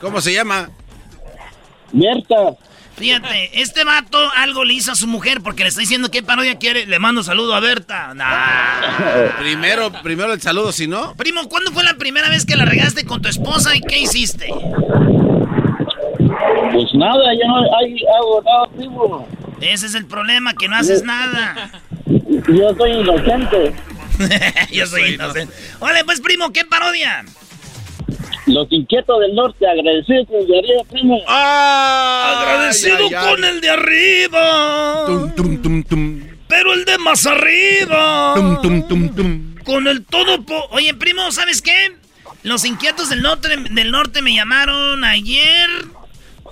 ¿Cómo se llama? Berta. Fíjate, este vato algo le hizo a su mujer porque le está diciendo qué parodia quiere. Le mando saludo a Berta. Nah. Primero, primero el saludo, si no. Primo, ¿cuándo fue la primera vez que la regaste con tu esposa y qué hiciste? Pues nada, ya no hay, hago nada, primo. Ese es el problema, que no haces nada. Yo soy inocente. [LAUGHS] Yo soy inocente. Órale, pues, primo, ¿qué parodia? Los inquietos del norte, agradecidos con el de arriba, primo. Agradecido con el de arriba. Pero el de más arriba. Con el todo. po- Oye, primo, ¿sabes qué? Los inquietos del norte, del norte me llamaron ayer,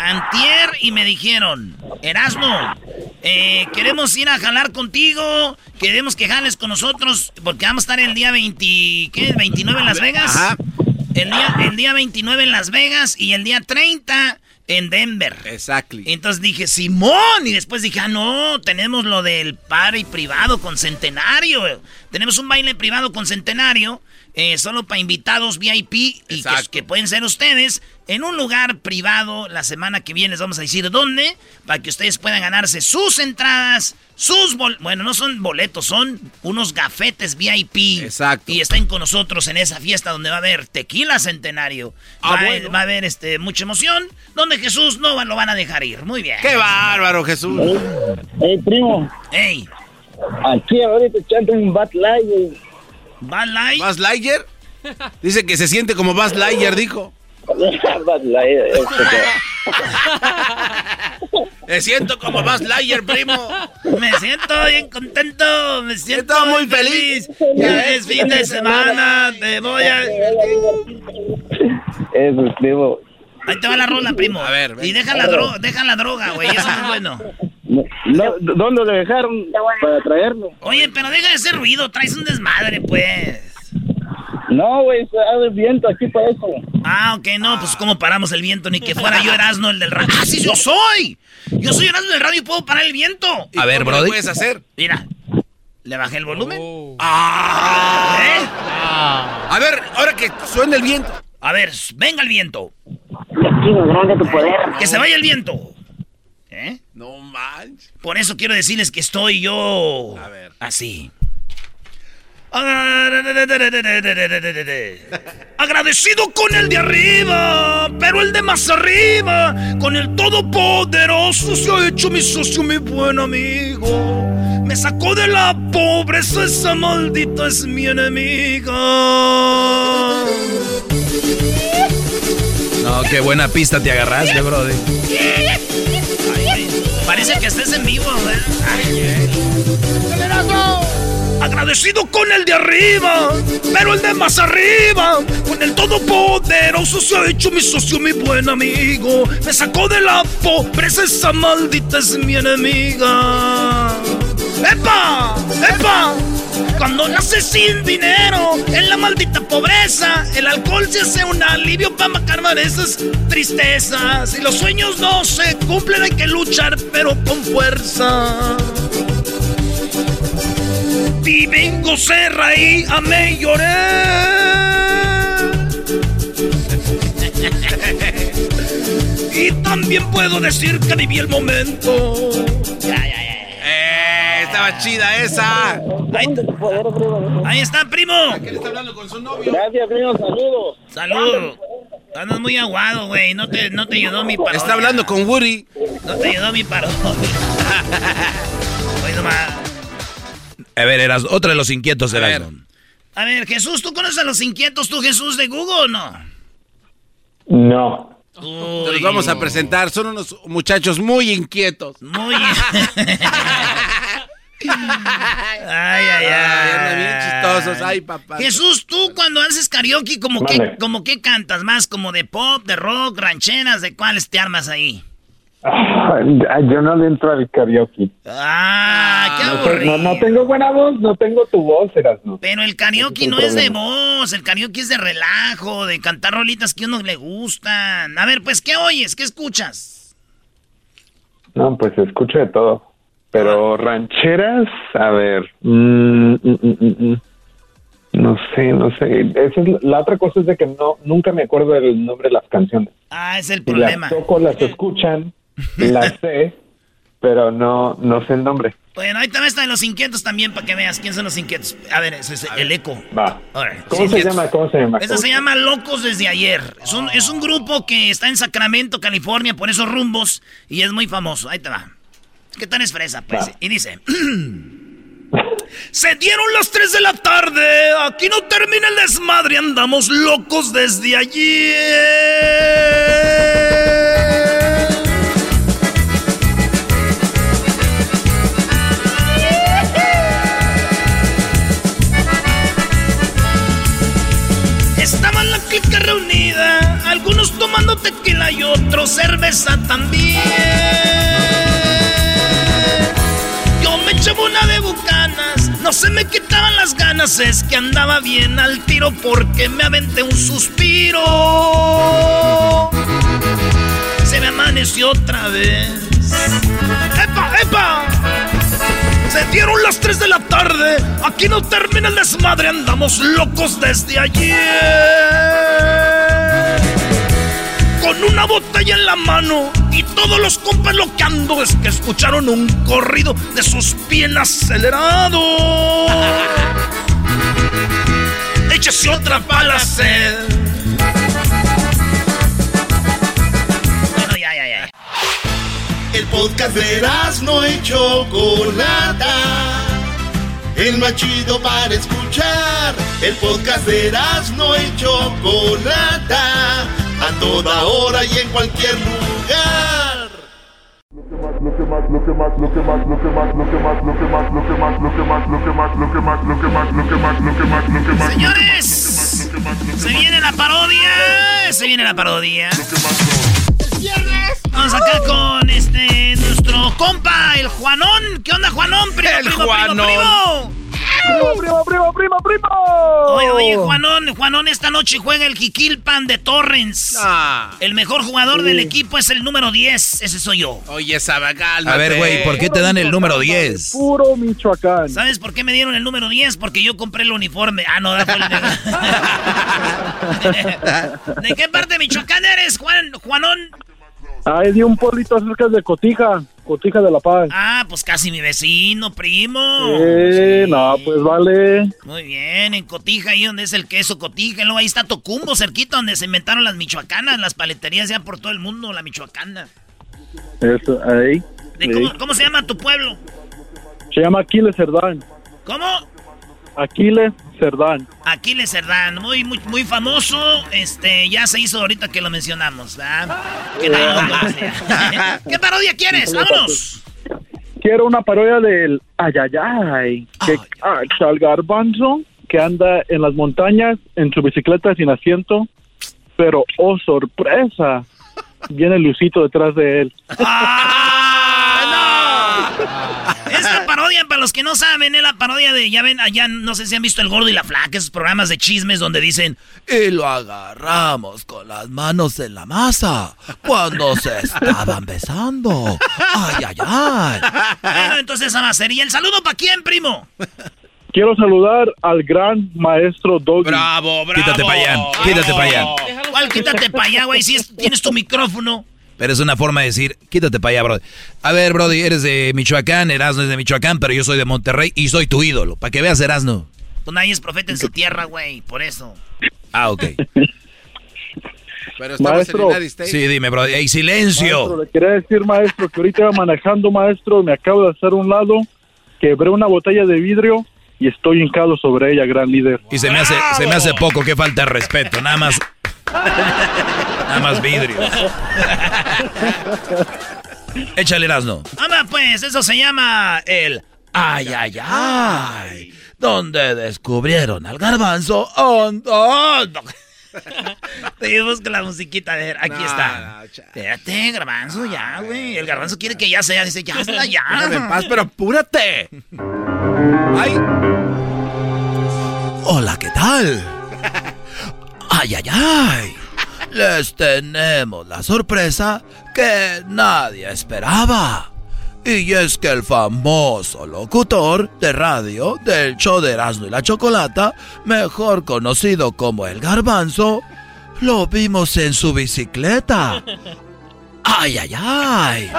antier, y me dijeron, Erasmo, eh, queremos ir a jalar contigo, queremos que jales con nosotros, porque vamos a estar el día 20, ¿qué? 29 en Las Vegas. Ajá. El día, el día 29 en Las Vegas y el día 30 en Denver. Exactly. Entonces dije, Simón. Y después dije, ah, no, tenemos lo del party privado con Centenario. Tenemos un baile privado con Centenario, eh, solo para invitados VIP y que, pueden ser ustedes en un lugar privado. La semana que viene les vamos a decir dónde, para que ustedes puedan ganarse sus entradas, sus bol bueno, no son boletos, son unos gafetes VIP. Exacto. Y estén con nosotros en esa fiesta donde va a haber tequila centenario. Ah, va, a- bueno. va a haber este, mucha emoción, donde Jesús no va- lo van a dejar ir. Muy bien. ¡Qué bárbaro, Jesús! Ey, primo. Ey, Aquí ahorita echando un Bat Light, ¿Buzz Lightyear? Dice que se siente como Buzz Lightyear, dijo. [LAUGHS] Bat Light, este Me siento como Buzz Lightyear, primo. Me siento bien contento, me siento Estoy muy feliz. Ya es fin de semana, te voy a... Eso es, primo. Ahí te va la rola, primo. A ver, ven. Y deja la, droga, deja la droga, güey, eso es bueno. No, ¿Dónde lo dejaron para traerlo? Oye, pero deja de hacer ruido, traes un desmadre, pues. No, güey, se hace viento aquí para eso. Ah, ok, no, pues cómo paramos el viento, ni que fuera yo Erasmo el del radio. ¡Ah, sí, yo soy! Yo soy Erasmo del radio y puedo parar el viento. ¿Y A ver, lo Brody. puedes hacer? Mira, le bajé el volumen. Ah. ¿Eh? A ver, ahora que suena el viento. A ver, venga el viento. Chico, grande tu poder. Que se vaya el viento. ¿Eh? No manches. Por eso quiero decirles que estoy yo. A ver. Así. Agradecido con el de arriba, pero el de más arriba, con el todopoderoso se ha hecho mi socio, mi buen amigo. Me sacó de la pobreza, esa maldita es mi enemiga. No, qué buena pista te agarraste, brody. Parece que estés en vivo, Agradecido con el de arriba, pero el de más arriba, con el todopoderoso se ha hecho mi socio, mi buen amigo. Me sacó de la pobreza, esa maldita es mi enemiga. ¡Epa! ¡Epa! Cuando naces sin dinero, en la maldita pobreza, el alcohol se hace un alivio para calmar esas tristezas. Y los sueños no se cumplen, hay que luchar, pero con fuerza. Viví, gocé, reí, amé y lloré. [LAUGHS] Y también puedo decir que viví el momento. Estaba chida esa. Ahí, está, primo. ¿Qué le está hablando con su novio? Gracias, primo, saludos. Salud. Andas muy aguado, güey. No te, no te ayudó mi parodia. Está hablando con Woody. No te ayudó mi parodia. [LAUGHS] Oye, nomás. A ver, eras otro de los inquietos, Erasmo. A ver, Jesús, ¿tú conoces a los inquietos, tú, Jesús, de Google o no? No. Te los vamos a presentar. Son unos muchachos muy inquietos. Muy. [LAUGHS] ay, ay, ay. Bien chistosos. Ay, papá. Jesús, tú cuando haces karaoke, como que, como que cantas más, como de pop, de rock, rancheras, ¿de cuáles te armas ahí? Ah, yo no le entro al karaoke. Ah, qué No, aburrido. no, no tengo buena voz, no tengo tu voz, Erasmo. Pero el karaoke no el es de voz, el karaoke es de relajo, de cantar rolitas que a uno le gustan. A ver, pues, ¿qué oyes? ¿Qué escuchas? No, pues escucho de todo. Pero rancheras, a ver. mm, mm, mm, mm, mm. No sé, no sé. Esa es, la otra cosa es de que no nunca me acuerdo del nombre de las canciones. Ah, es el problema. las toco, las escuchan, [LAUGHS] las sé, pero no, no sé el nombre. Bueno, ahí también está de los inquietos también para que veas quién son los inquietos. A ver, ese es el eco. Va. Ahora, ¿Cómo se llama? ¿Cómo se llama? Eso se llama Locos desde ayer. Es un, es un grupo que está en Sacramento, California, por esos rumbos, y es muy famoso. Ahí te va. ¿Qué tal es fresa? Pues? Va. Y dice... Se dieron las 3 de la tarde, aquí no termina el desmadre, andamos locos desde ayer. Estaba la clica reunida, algunos tomando tequila y otros cerveza también. Una de bucanas, no se me quitaban las ganas, es que andaba bien al tiro porque me aventé un suspiro. Se me amaneció otra vez. ¡Epa, epa! Se dieron las 3 de la tarde. Aquí no termina el desmadre. Andamos locos desde ayer. Con una botella en la mano y todos los compas loqueando. Es que escucharon un corrido de sus pies acelerado. Échese otra para la sed. Bueno, ya, ya, ya. El podcast de no y Chocolata. El más chido para escuchar. El podcast de no y Chocolata. A toda hora y en cualquier lugar. Lo que más, lo que más, lo que más, lo que más, lo que más, lo que más, lo que más, lo que más, lo que más, lo que más, lo que más, lo que más, lo que más, lo que más, lo que más. Señores, se viene la parodia. Se viene la parodia. Vamos acá con este nuestro compa, el Juanón. ¿Qué onda, Juanón? Primo, El primo, Juanón. Primo, primo. ¡Primo, primo, primo! Oye, oye, Juanón, Juanón esta noche juega el Jiquilpan de Torrens. Ah. El mejor jugador del equipo es el número 10. Ese soy yo. Oye, Sabagal. A ver, güey, ¿por qué te dan el número 10? Puro Michoacán. ¿Sabes por qué me dieron el número 10? Porque yo compré el uniforme. Ah, no, da el- [LAUGHS] [LAUGHS] ¿De qué parte de Michoacán eres, Juan, Juanón? Ahí de un pueblito cerca de Cotija, Cotija de La Paz. Ah, pues casi mi vecino, primo. Eh, no, pues vale. Muy bien, en Cotija, ahí donde es el queso Cotija. Luego ahí está Tocumbo, cerquita donde se inventaron las michoacanas, las paleterías ya por todo el mundo, la michoacana. Eso, ahí. ¿De ahí. cómo, cómo se llama tu pueblo? Se llama Aquiles Cerdán. ¿Cómo? Aquiles Cerdán. Aquiles Cerdán, muy, muy, muy famoso. Este, ya se hizo ahorita que lo mencionamos, conocía. [LAUGHS] ¿Qué parodia quieres? ¡Vámonos! Quiero una parodia del Ayayay. Que ah, al garbanzo que anda en las montañas en su bicicleta sin asiento. Pero, oh sorpresa, viene Lucito detrás de él. Esta [LAUGHS] parodia, para los que no saben, es la parodia de, ya ven, allá, no sé si han visto El Gordo y la Flaca, esos programas de chismes donde dicen, Y lo agarramos con las manos en la masa cuando se estaban besando. Ay, ay, ay. bueno, entonces esa va a ser. ¿Y el saludo para quién, primo? Quiero saludar al gran maestro Doggy. Bravo, bravo. Quítate para allá, quítate para allá. ¿Cuál quítate para allá, güey? Si es- tienes tu micrófono. Pero es una forma de decir, quítate para allá, Brody. A ver, Brody, eres de Michoacán, Erasno es de Michoacán, pero yo soy de Monterrey y soy tu ídolo. Para que veas, Erasno. Pues nadie es profeta en su tierra, güey, por eso. Ah, ok. [LAUGHS] Pero estamos Maestro. en United States. Sí, dime, Brody. ¡Ey, silencio! Maestro, le quería decir, maestro, que ahorita iba manejando, maestro, me acabo de hacer un lado, quebré una botella de vidrio y estoy hincado sobre ella, gran líder. Y se me hace, se me hace poco, que falta de respeto. Nada más. Nada más vidrio. Échale Erasno. Anda, pues, eso se llama el ay, ay, ay. Donde descubrieron al garbanzo. Oh, oh, no. Con la musiquita. A ver, aquí está. Espérate, garbanzo, ya, güey. El garbanzo quiere que ya sea. Dice, ya, hazla ya. Déjame en paz, pero apúrate. Ay. Hola, ¿qué tal? Ay, ay, ay. Les tenemos la sorpresa que nadie esperaba. Y es que el famoso locutor de radio del show de Erasmo y la Chocolata, mejor conocido como el Garbanzo, lo vimos en su bicicleta. ¡Ay, ay, ay!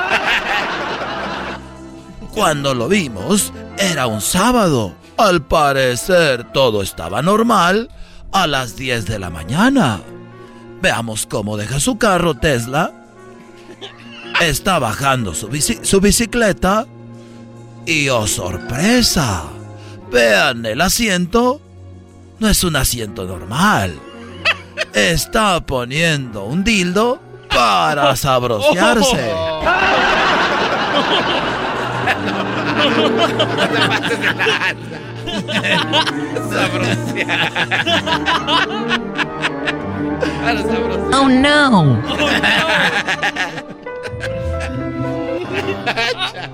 Cuando lo vimos, era un sábado. Al parecer todo estaba normal a las 10 de la mañana. Veamos cómo deja su carro Tesla. Está bajando su, bici- su bicicleta y oh sorpresa. Vean el asiento. No es un asiento normal. Está poniendo un dildo para sabrosearse. [LAUGHS] Oh no.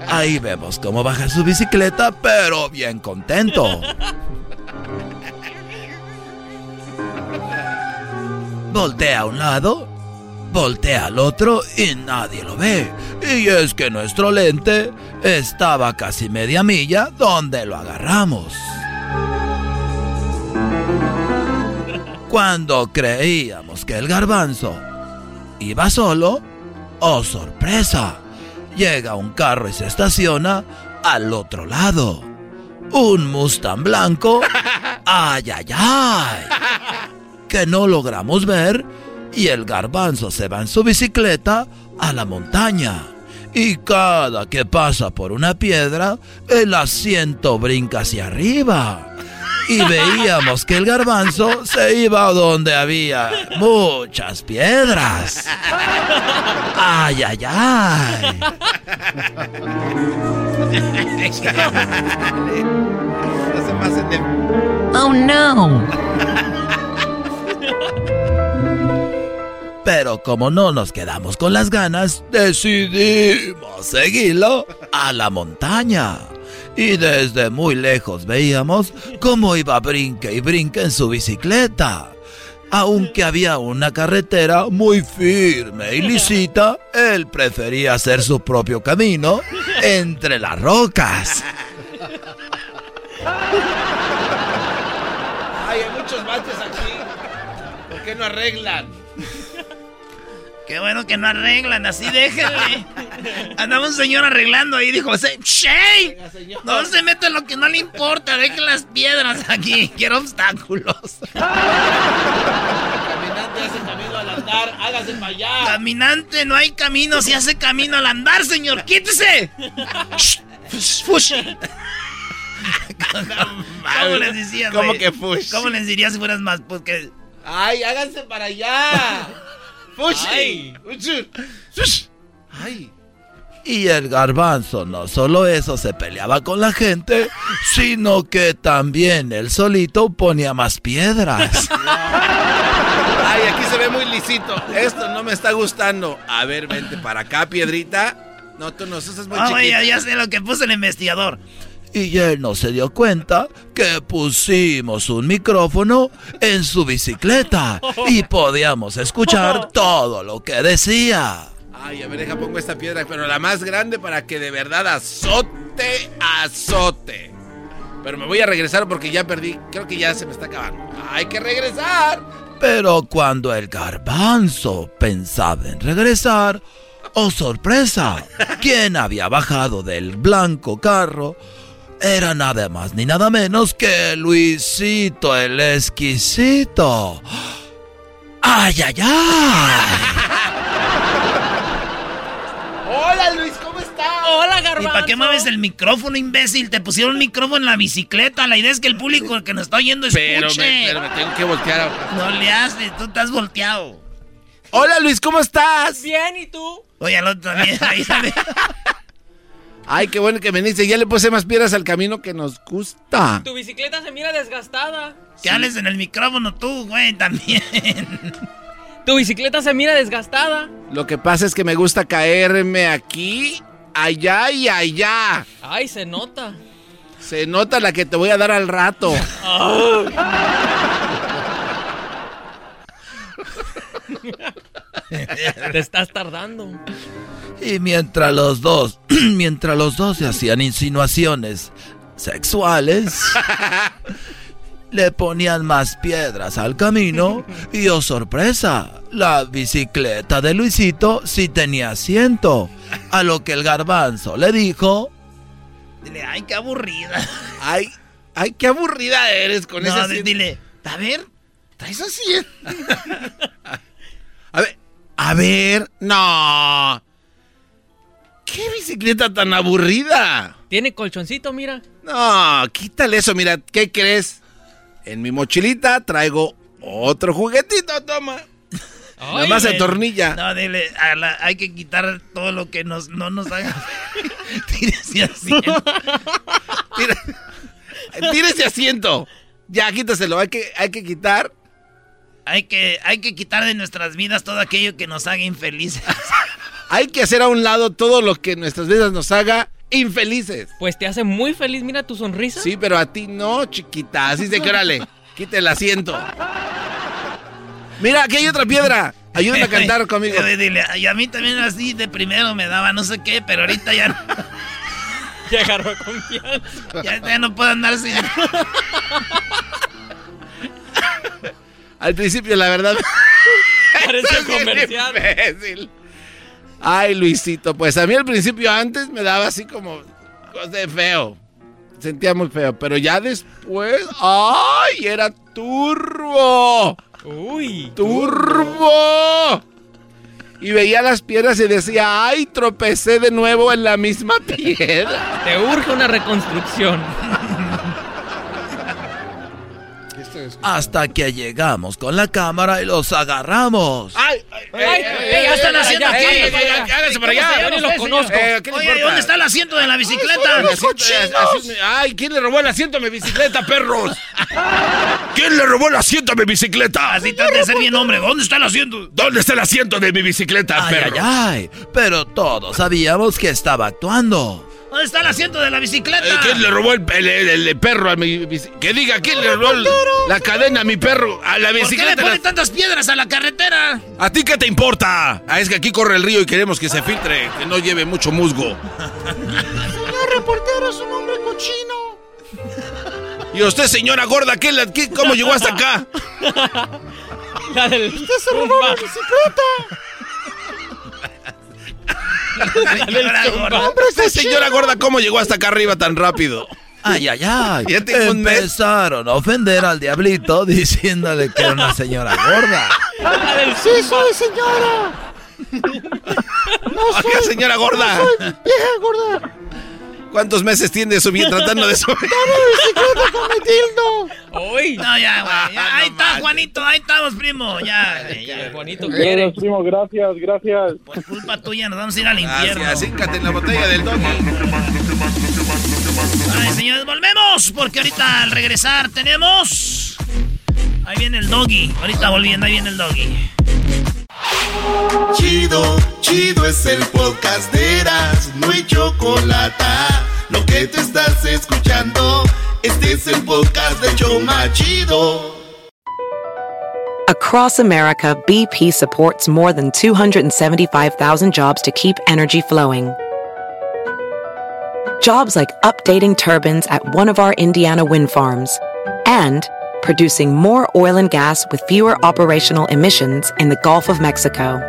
Ahí vemos cómo baja su bicicleta, pero bien contento. Voltea a un lado, voltea al otro y nadie lo ve. Y es que nuestro lente estaba casi media milla donde lo agarramos. Cuando creíamos que el garbanzo iba solo, ¡oh sorpresa! Llega un carro y se estaciona al otro lado. Un Mustang blanco. [LAUGHS] ¡Ay, ay, ay! Que no logramos ver y el garbanzo se va en su bicicleta a la montaña. Y cada que pasa por una piedra, el asiento brinca hacia arriba. Y veíamos que el garbanzo se iba donde había muchas piedras. ¡Ay, ay, ay! Oh no. Pero como no nos quedamos con las ganas, decidimos seguirlo a la montaña. Y desde muy lejos veíamos cómo iba brinque y brinque en su bicicleta. Aunque había una carretera muy firme y lisita, él prefería hacer su propio camino entre las rocas. Ay, hay muchos baches aquí. ¿Por qué no arreglan? Qué bueno que no arreglan, así déjenle. Andaba un señor arreglando ahí, dijo, "Se- ¡Shay! No se mete en lo que no le importa, dejen las piedras aquí, quiero obstáculos. Caminante hace camino al andar, hágase para allá. Caminante, no hay camino, si hace camino al andar, señor, quítese. Fush. ¿Cómo les ¿Cómo que fush? ¿Cómo les dirías si fueras más? Pues que... Ay, háganse para allá. Fushi. Ay. Ay. Y el garbanzo no solo eso se peleaba con la gente, sino que también él solito ponía más piedras. [LAUGHS] Ay, aquí se ve muy lisito. Esto no me está gustando. A ver, vente para acá, piedrita. No, tú no, eso es muy Ah, güey, chiquito. ya, ya sé lo que puso el investigador. Y él no se dio cuenta que pusimos un micrófono en su bicicleta y podíamos escuchar [LAUGHS] todo lo que decía. Ay, a ver, deja pongo esta piedra, pero la más grande para que de verdad azote, azote. Pero me voy a regresar porque ya perdí. Creo que ya se me está acabando. Hay que regresar. Pero cuando el garbanzo pensaba en regresar, ¡Oh, sorpresa! ¿Quién había bajado del blanco carro? Era nada más ni nada menos que Luisito el exquisito. ¡Ay, ay, ay! Hola Luis, ¿cómo estás? Hola, Garbanzo. ¿Y para qué mueves el micrófono, imbécil? Te pusieron un micrófono en la bicicleta. La idea es que el público que nos está oyendo escuche. Pero me, pero me tengo que voltear. No le haces, tú estás volteado. Hola Luis, ¿cómo estás? Bien, ¿y tú? Oye, al otro también. [LAUGHS] Ay, qué bueno que veniste. Ya le puse más piedras al camino que nos gusta. Tu bicicleta se mira desgastada. Que hables en el micrófono tú, güey, también. Tu bicicleta se mira desgastada. Lo que pasa es que me gusta caerme aquí, allá y allá. Ay, se nota. Se nota la que te voy a dar al rato. [LAUGHS] Te estás tardando. Y mientras los dos, [CLEARS THROAT] mientras los dos se hacían insinuaciones sexuales, [LAUGHS] le ponían más piedras al camino y oh sorpresa, la bicicleta de Luisito sí tenía asiento. A lo que el garbanzo le dijo, dile, ay, qué aburrida. [LAUGHS] Ay, ay, qué aburrida eres con no, ese dile, a ver, traes así. [LAUGHS] a ver, a ver, no. ¿Qué bicicleta tan aburrida? Tiene colchoncito, mira. No, quítale eso, mira, ¿qué crees? En mi mochilita traigo otro juguetito, toma. Nada más se tornilla. No, dile, hay que quitar todo lo que nos, no nos haga. [LAUGHS] Tírese [LAUGHS] asiento. Tírese asiento. Ya, quítaselo. Hay que, hay que quitar. Hay que, hay que quitar de nuestras vidas todo aquello que nos haga infelices. [LAUGHS] hay que hacer a un lado todo lo que nuestras vidas nos haga infelices. Pues te hace muy feliz, mira tu sonrisa. Sí, pero a ti no, chiquita. Así de que órale, quite el asiento. Mira, aquí hay otra piedra. Ayúdame a cantar [LAUGHS] conmigo. Dile, y a mí también así de primero me daba no sé qué, pero ahorita ya no. [LAUGHS] Ya agarró confianza. Ya, ya no puedo andar sin. Al principio, la verdad. [LAUGHS] Parece comercial. Imbécil. Ay, Luisito, pues a mí al principio antes me daba así como cosa de feo. Sentía muy feo, pero ya después, ¡ay! Era turbo. Uy. Turbo. Y veía las piedras y decía, ¡ay! Tropecé de nuevo en la misma piedra. Te urge una reconstrucción. [LAUGHS] Hasta que llegamos con la cámara y los agarramos. ¡Ay! ¡Ay! ¿Qué están haciendo aquí? ¡Háganse para allá! Yo ni lo conozco. Oye, ¿dónde está el asiento de la bicicleta? ¡Ay! ¿Quién le robó el asiento a mi bicicleta, perros? ¿Quién le robó el asiento a mi bicicleta? Así trata de ser bien hombre. ¿Dónde está el asiento? ¿Dónde está el asiento de mi bicicleta, ay, perros? Ay, ay, pero todos sabíamos que estaba actuando. ¿Dónde está el asiento de la bicicleta? Eh, ¿Quién le robó el, el, el, el perro a mi bicicleta? Que diga, ¿quién le robó la cadena a mi perro? A la bicicleta. ¿Por qué le ponen tantas piedras a la carretera? ¿A ti qué te importa? Ah, es que aquí corre el río y queremos que se filtre, que no lleve mucho musgo. Señor reportero, es un hombre cochino. Y usted, señora gorda, ¿qué, la- qué- ¿cómo llegó hasta acá? [LAUGHS] La del... Usted se robó la bicicleta. Señora gorda. Señora gorda, ¿cómo llegó hasta acá arriba tan rápido? Ay, ay, ay. Ya. Empezaron a ofender al diablito diciéndole que era una señora gorda. Sí, soy señora. [LAUGHS] No soy. señora gorda. No soy vieja gorda. ¿Cuántos meses tiene subir tratando de subir? [LAUGHS] Dame bicicleta con mi tildo. Uy. No, ya, güey. ya. [LAUGHS] No ahí está. Juanito. Ahí estamos, primo. Ya, ya. Qué bonito quiere. primo, gracias, gracias. Por culpa tuya nos vamos a ir al infierno. Gracias, híncate en la botella del doggy. Ay, señores, volvemos. Porque ahorita al regresar tenemos. Ahí viene el doggy. Ahorita volviendo, ahí viene el doggy. Chido, chido es el podcast de Eras, no hay chocolate. Lo que te estás escuchando, este es el podcast de Choma Chido. Across America, BP supports more than 275,000 jobs to keep energy flowing. Jobs like updating turbines at one of our Indiana wind farms and producing more oil and gas with fewer operational emissions in the Gulf of Mexico.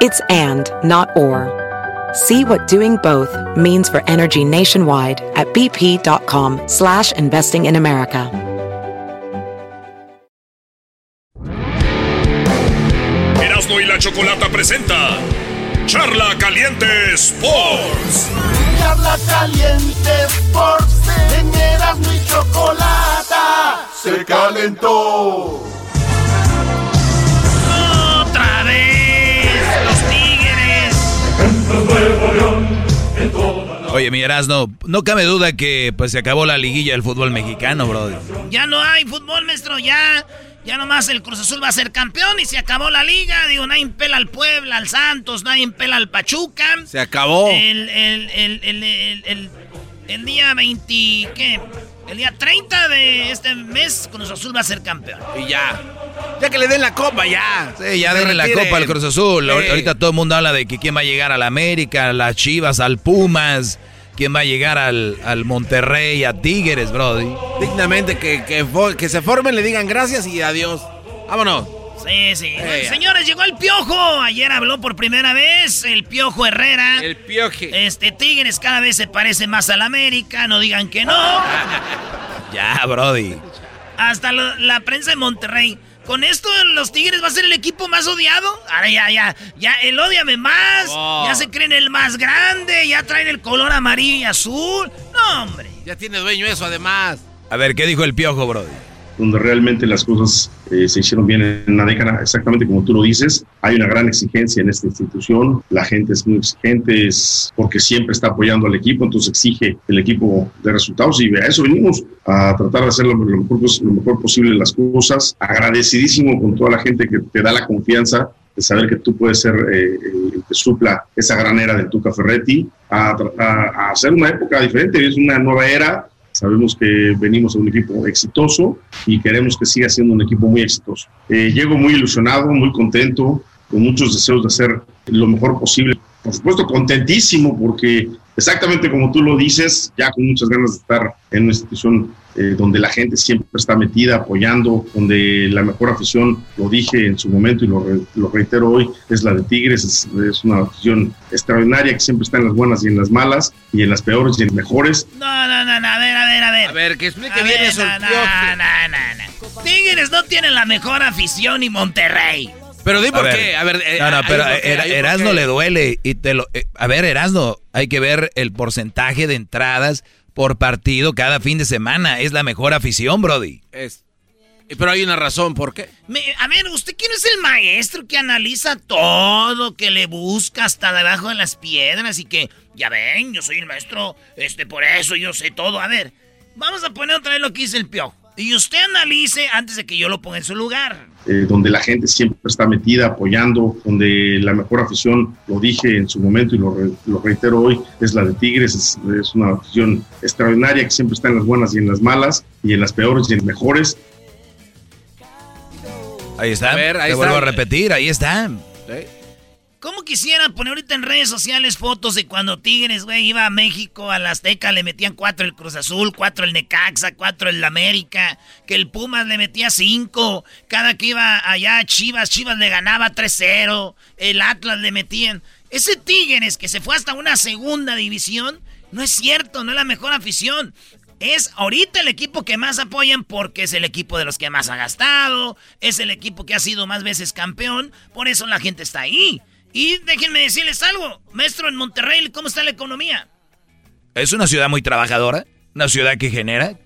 It's and, not or. See what doing both means for energy nationwide at bp.com slash investing in America. Erasmo y la Chocolata presenta Charla Caliente Sports. Charla Caliente Sports. En Erasmo y Chocolata se calentó. ¡Otra vez! ¡Los Tigres! Oye, mi Erasno, no cabe duda que pues se acabó la liguilla del fútbol mexicano, brother. Ya no hay fútbol, maestro, ya. Ya nomás el Cruz Azul va a ser campeón y se acabó la liga. Digo, nadie pela al Puebla, al Santos, nadie pela al Pachuca. Se acabó. El, el, el, el, el, el- el día 20, ¿qué? El día 30 de este mes, Cruz Azul va a ser campeón. Y ya. Ya que le den la copa, ya. Sí, ya denle la copa al Cruz Azul. Sí. Ahorita todo el mundo habla de que quién va a llegar a la América, a las Chivas, al Pumas, quién va a llegar al, al Monterrey, a Tigres, brody. Dignamente que, que, que se formen, le digan gracias y adiós. Vámonos. Sí, sí. Ey. Señores, llegó el Piojo. Ayer habló por primera vez el Piojo Herrera. El pioje. Este Tigres cada vez se parece más al América, no digan que no. [LAUGHS] Ya, brody. Hasta lo- la prensa de Monterrey. Con esto los Tigres va a ser el equipo más odiado. Ahora ya, ya, ya, el odiame más. Oh. Ya se creen el más grande. Ya traen el color amarillo y azul. No, hombre. Ya tiene dueño eso, además. A ver, ¿qué dijo el Piojo, brody? Donde realmente las cosas eh, se hicieron bien en la década, exactamente como tú lo dices. Hay una gran exigencia en esta institución, la gente es muy exigente, es porque siempre está apoyando al equipo, entonces exige el equipo de resultados y a eso venimos, a tratar de hacer lo, lo mejor, lo mejor posible las cosas. Agradecidísimo con toda la gente que te da la confianza de saber que tú puedes ser eh, el que supla esa gran era del Tuca Ferretti, a, a- a hacer una época diferente, es una nueva era, Sabemos que venimos a un equipo exitoso y queremos que siga siendo un equipo muy exitoso. Eh, llego muy ilusionado, muy contento, con muchos deseos de hacer lo mejor posible. Por supuesto, contentísimo porque exactamente como tú lo dices, ya con muchas ganas de estar en una institución eh, donde la gente siempre está metida, apoyando, donde la mejor afición, lo dije en su momento y lo, re- lo reitero hoy, es la de Tigres, es, es una afición extraordinaria que siempre está en las buenas y en las malas, y en las peores y en las mejores. No, no, no, no, a ver, a ver, a ver. A ver, que explique bien eso. no, no, no, no. Tigres no tienen la mejor afición y Monterrey. Pero di A por ver. qué. A ver, eh, No, no, hay pero Er- Erasno le duele y te lo... eh, a ver, Erasno, hay que ver el porcentaje de entradas por partido cada fin de semana. Es la mejor afición, brody. Es- pero hay una razón, ¿por qué? Me- a ver, ¿usted quién es el maestro que analiza todo, que le busca hasta debajo de las piedras y que, ya ven, yo soy el maestro, este, por eso yo sé todo? A ver, vamos a poner otra vez lo que dice el piojo. Y usted analice antes de que yo lo ponga en su lugar. Eh, donde la gente siempre está metida, apoyando, donde la mejor afición, lo dije en su momento y lo, re- lo reitero hoy, es la de Tigres, es, es una afición extraordinaria que siempre está en las buenas y en las malas, y en las peores y en las mejores. Ahí está. A ver, ahí Te está. vuelvo a repetir, ahí está. ¿Cómo quisiera poner ahorita en redes sociales fotos de cuando Tigres, güey, iba a México, a la Azteca, le metían cuatro el Cruz Azul, cuatro el Necaxa, cuatro el América, que el Pumas le metía cinco, cada que iba allá Chivas, Chivas le ganaba 3-0, el Atlas le metían... Ese Tigres que se fue hasta una segunda división, no es cierto, no es la mejor afición. Es ahorita el equipo que más apoyan porque es el equipo de los que más ha gastado, es el equipo que ha sido más veces campeón, por eso la gente está ahí. Y déjenme decirles algo, maestro, en Monterrey, ¿cómo está la economía? Es una ciudad muy trabajadora, una ciudad que genera.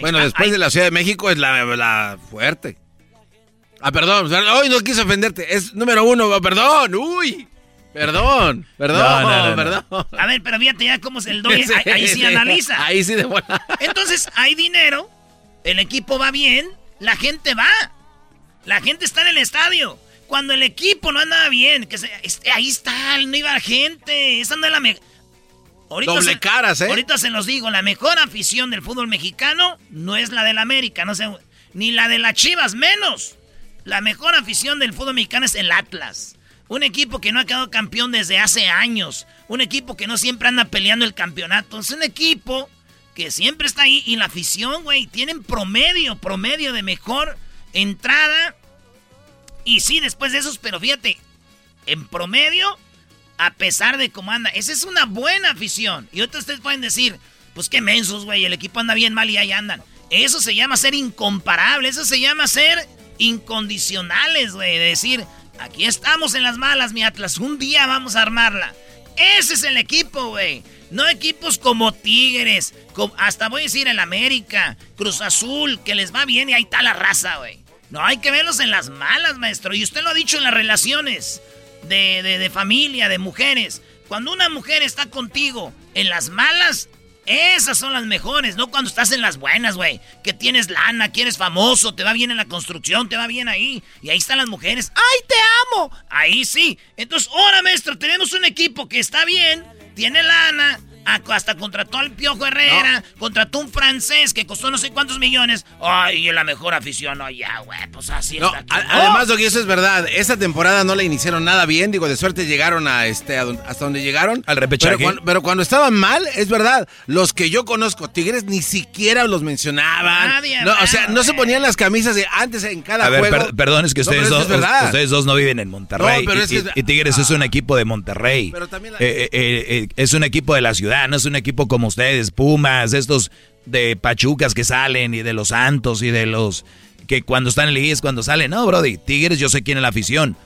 Bueno, después de la Ciudad de México es la, la fuerte. Ah, perdón, hoy no quise ofenderte. Es número uno, oh, perdón, uy. Perdón, [LAUGHS] perdón, No, no, no, no. perdón. A ver, pero fíjate ya cómo es el doy, [LAUGHS] ahí, ahí sí analiza. [LAUGHS] Ahí sí de buena. Entonces, hay dinero, el equipo va bien, la gente va. La gente está en el estadio. Cuando el equipo no anda bien, que se- ahí está, no iba gente. Esa no es la mejor. Doble caras, ¿eh? Ahorita se los digo, la mejor afición del fútbol mexicano no es la del América, no sé, ni la de las Chivas, menos. La mejor afición del fútbol mexicano es el Atlas. Un equipo que no ha quedado campeón desde hace años. Un equipo que no siempre anda peleando el campeonato. Es un equipo que siempre está ahí. Y la afición, güey, tienen promedio, promedio de mejor entrada. Y sí, después de esos, pero fíjate, en promedio, a pesar de cómo anda. Esa es una buena afición. Y otros ustedes pueden decir, pues qué mensos, güey, el equipo anda bien mal y ahí andan. Eso se llama ser incomparable, eso se llama ser incondicionales, güey. De decir, aquí estamos en las malas, mi Atlas, un día vamos a armarla. Ese es el equipo, güey. No equipos como Tigres, hasta voy a decir el América, Cruz Azul, que les va bien y ahí está la raza, güey. No, hay que verlos en las malas, maestro. Y usted lo ha dicho en las relaciones de, de, de familia, de mujeres. Cuando una mujer está contigo en las malas, esas son las mejores, no cuando estás en las buenas, güey. Que tienes lana, que eres famoso, te va bien en la construcción, te va bien ahí. Y ahí están las mujeres. ¡Ay, te amo! Ahí sí. Entonces, ahora, maestro, tenemos un equipo que está bien, tiene lana, hasta contrató al Piojo Herrera, contrató un francés que costó no sé cuántos millones. Ay, la mejor afición, no, ya, güey, pues así no, está. Además, Doggy, eso es verdad. Esa temporada no la iniciaron nada bien. Digo, de suerte llegaron a este hasta donde llegaron. Al repechaje. Pero cuando, estaban mal, es verdad. Los que yo conozco, Tigres, ni siquiera los mencionaban. Nadie, no, o sea, no se ponían las camisas de antes en cada a ver, juego. perdón, es que ustedes, dos, ustedes dos no viven en Monterrey. pero y, es que, y, Tigres es un equipo de Monterrey. Pero también la... eh, eh, eh, es un equipo de la ciudad, no es un equipo como ustedes, Pumas, estos de Pachucas que salen y de los Santos y de los que cuando están en el es cuando salen. No, Brody, Tigres yo sé quién es la afición.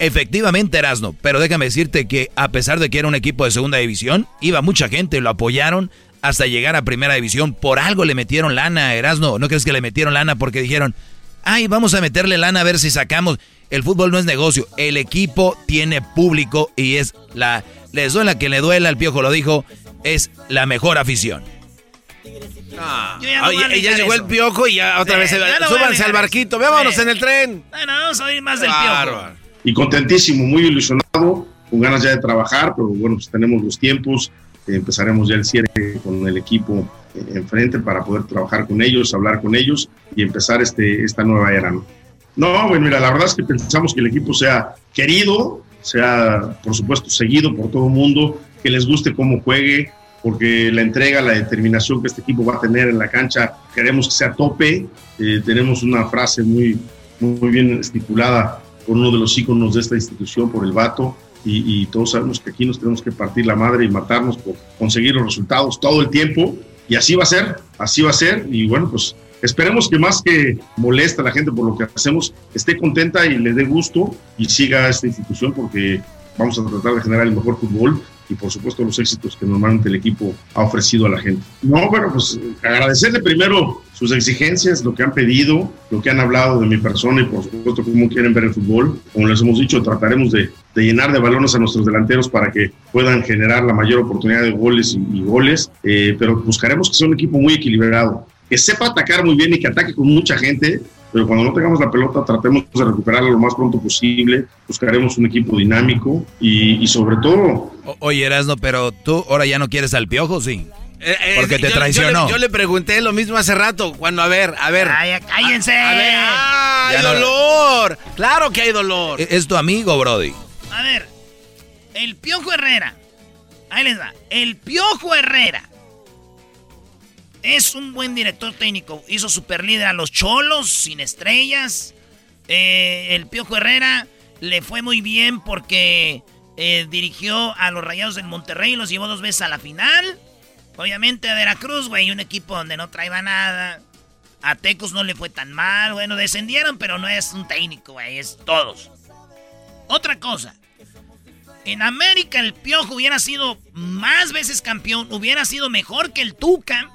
Efectivamente, Erasno, pero déjame decirte que a pesar de que era un equipo de segunda división, iba mucha gente, lo apoyaron hasta llegar a primera división. Por algo le metieron lana, Erasno. ¿No crees que le metieron lana porque dijeron, ay, vamos a meterle lana a ver si sacamos? El fútbol no es negocio, el equipo tiene público y es la... Les duela que le duela, el piojo lo dijo, es la mejor afición. Ah. Yo ya no a Oye, ya llegó eso. el piojo y ya otra Sí, vez se ya no voy a Súbanse al eso. barquito, vámonos Sí. en el tren. Bueno, vamos a oír más del piojo. y contentísimo, muy ilusionado, con ganas ya de trabajar, pero bueno, pues tenemos los tiempos, eh, empezaremos ya el cierre con el equipo eh, enfrente para poder trabajar con ellos, hablar con ellos y empezar este, esta nueva era. ¿no? No, bueno, mira, la verdad es que pensamos que el equipo sea querido, sea, por supuesto, seguido por todo el mundo, que les guste cómo juegue, porque la entrega, la determinación que este equipo va a tener en la cancha, queremos que sea tope. Eh, tenemos una frase muy, muy bien estipulada por uno de los íconos de esta institución, por el vato, y, y todos sabemos que aquí nos tenemos que partir la madre y matarnos por conseguir los resultados todo el tiempo, y así va a ser, así va a ser, y bueno, pues esperemos que más que molesta a la gente por lo que hacemos, esté contenta y le dé gusto y siga esta institución porque vamos a tratar de generar el mejor fútbol y por supuesto los éxitos que normalmente el equipo ha ofrecido a la gente. No, bueno, pues agradecerle primero sus exigencias, lo que han pedido, lo que han hablado de mi persona y por supuesto cómo quieren ver el fútbol. Como les hemos dicho, trataremos de, de llenar de balones a nuestros delanteros para que puedan generar la mayor oportunidad de goles y, y goles, eh, pero buscaremos que sea un equipo muy equilibrado, que sepa atacar muy bien y que ataque con mucha gente, pero cuando no tengamos la pelota tratemos de recuperarla lo más pronto posible, buscaremos un equipo dinámico y, y sobre todo... O- oye, Erasno, pero tú ahora ya no quieres al piojo, sí. Eh, eh, Porque te yo- yo traicionó. le- Yo le, pregunté lo mismo hace rato, cuando, a ver, a ver. Ay, cállense. A, a ver, ¡ay, Ya no- dolor! Claro que hay dolor. E- Es tu amigo, Brody. A ver, el Piojo Herrera. Ahí les va. El Piojo Herrera es un buen director técnico. Hizo super líder a los Cholos, sin estrellas. Eh, el Piojo Herrera le fue muy bien porque eh, dirigió a los Rayados del Monterrey los llevó dos veces a la final. Obviamente a Veracruz, güey, un equipo donde no traía nada. A Tecos no le fue tan mal. Bueno, descendieron, pero no es un técnico, güey, es todos. Otra cosa. En América el Piojo hubiera sido más veces campeón, hubiera sido mejor que el Tuca.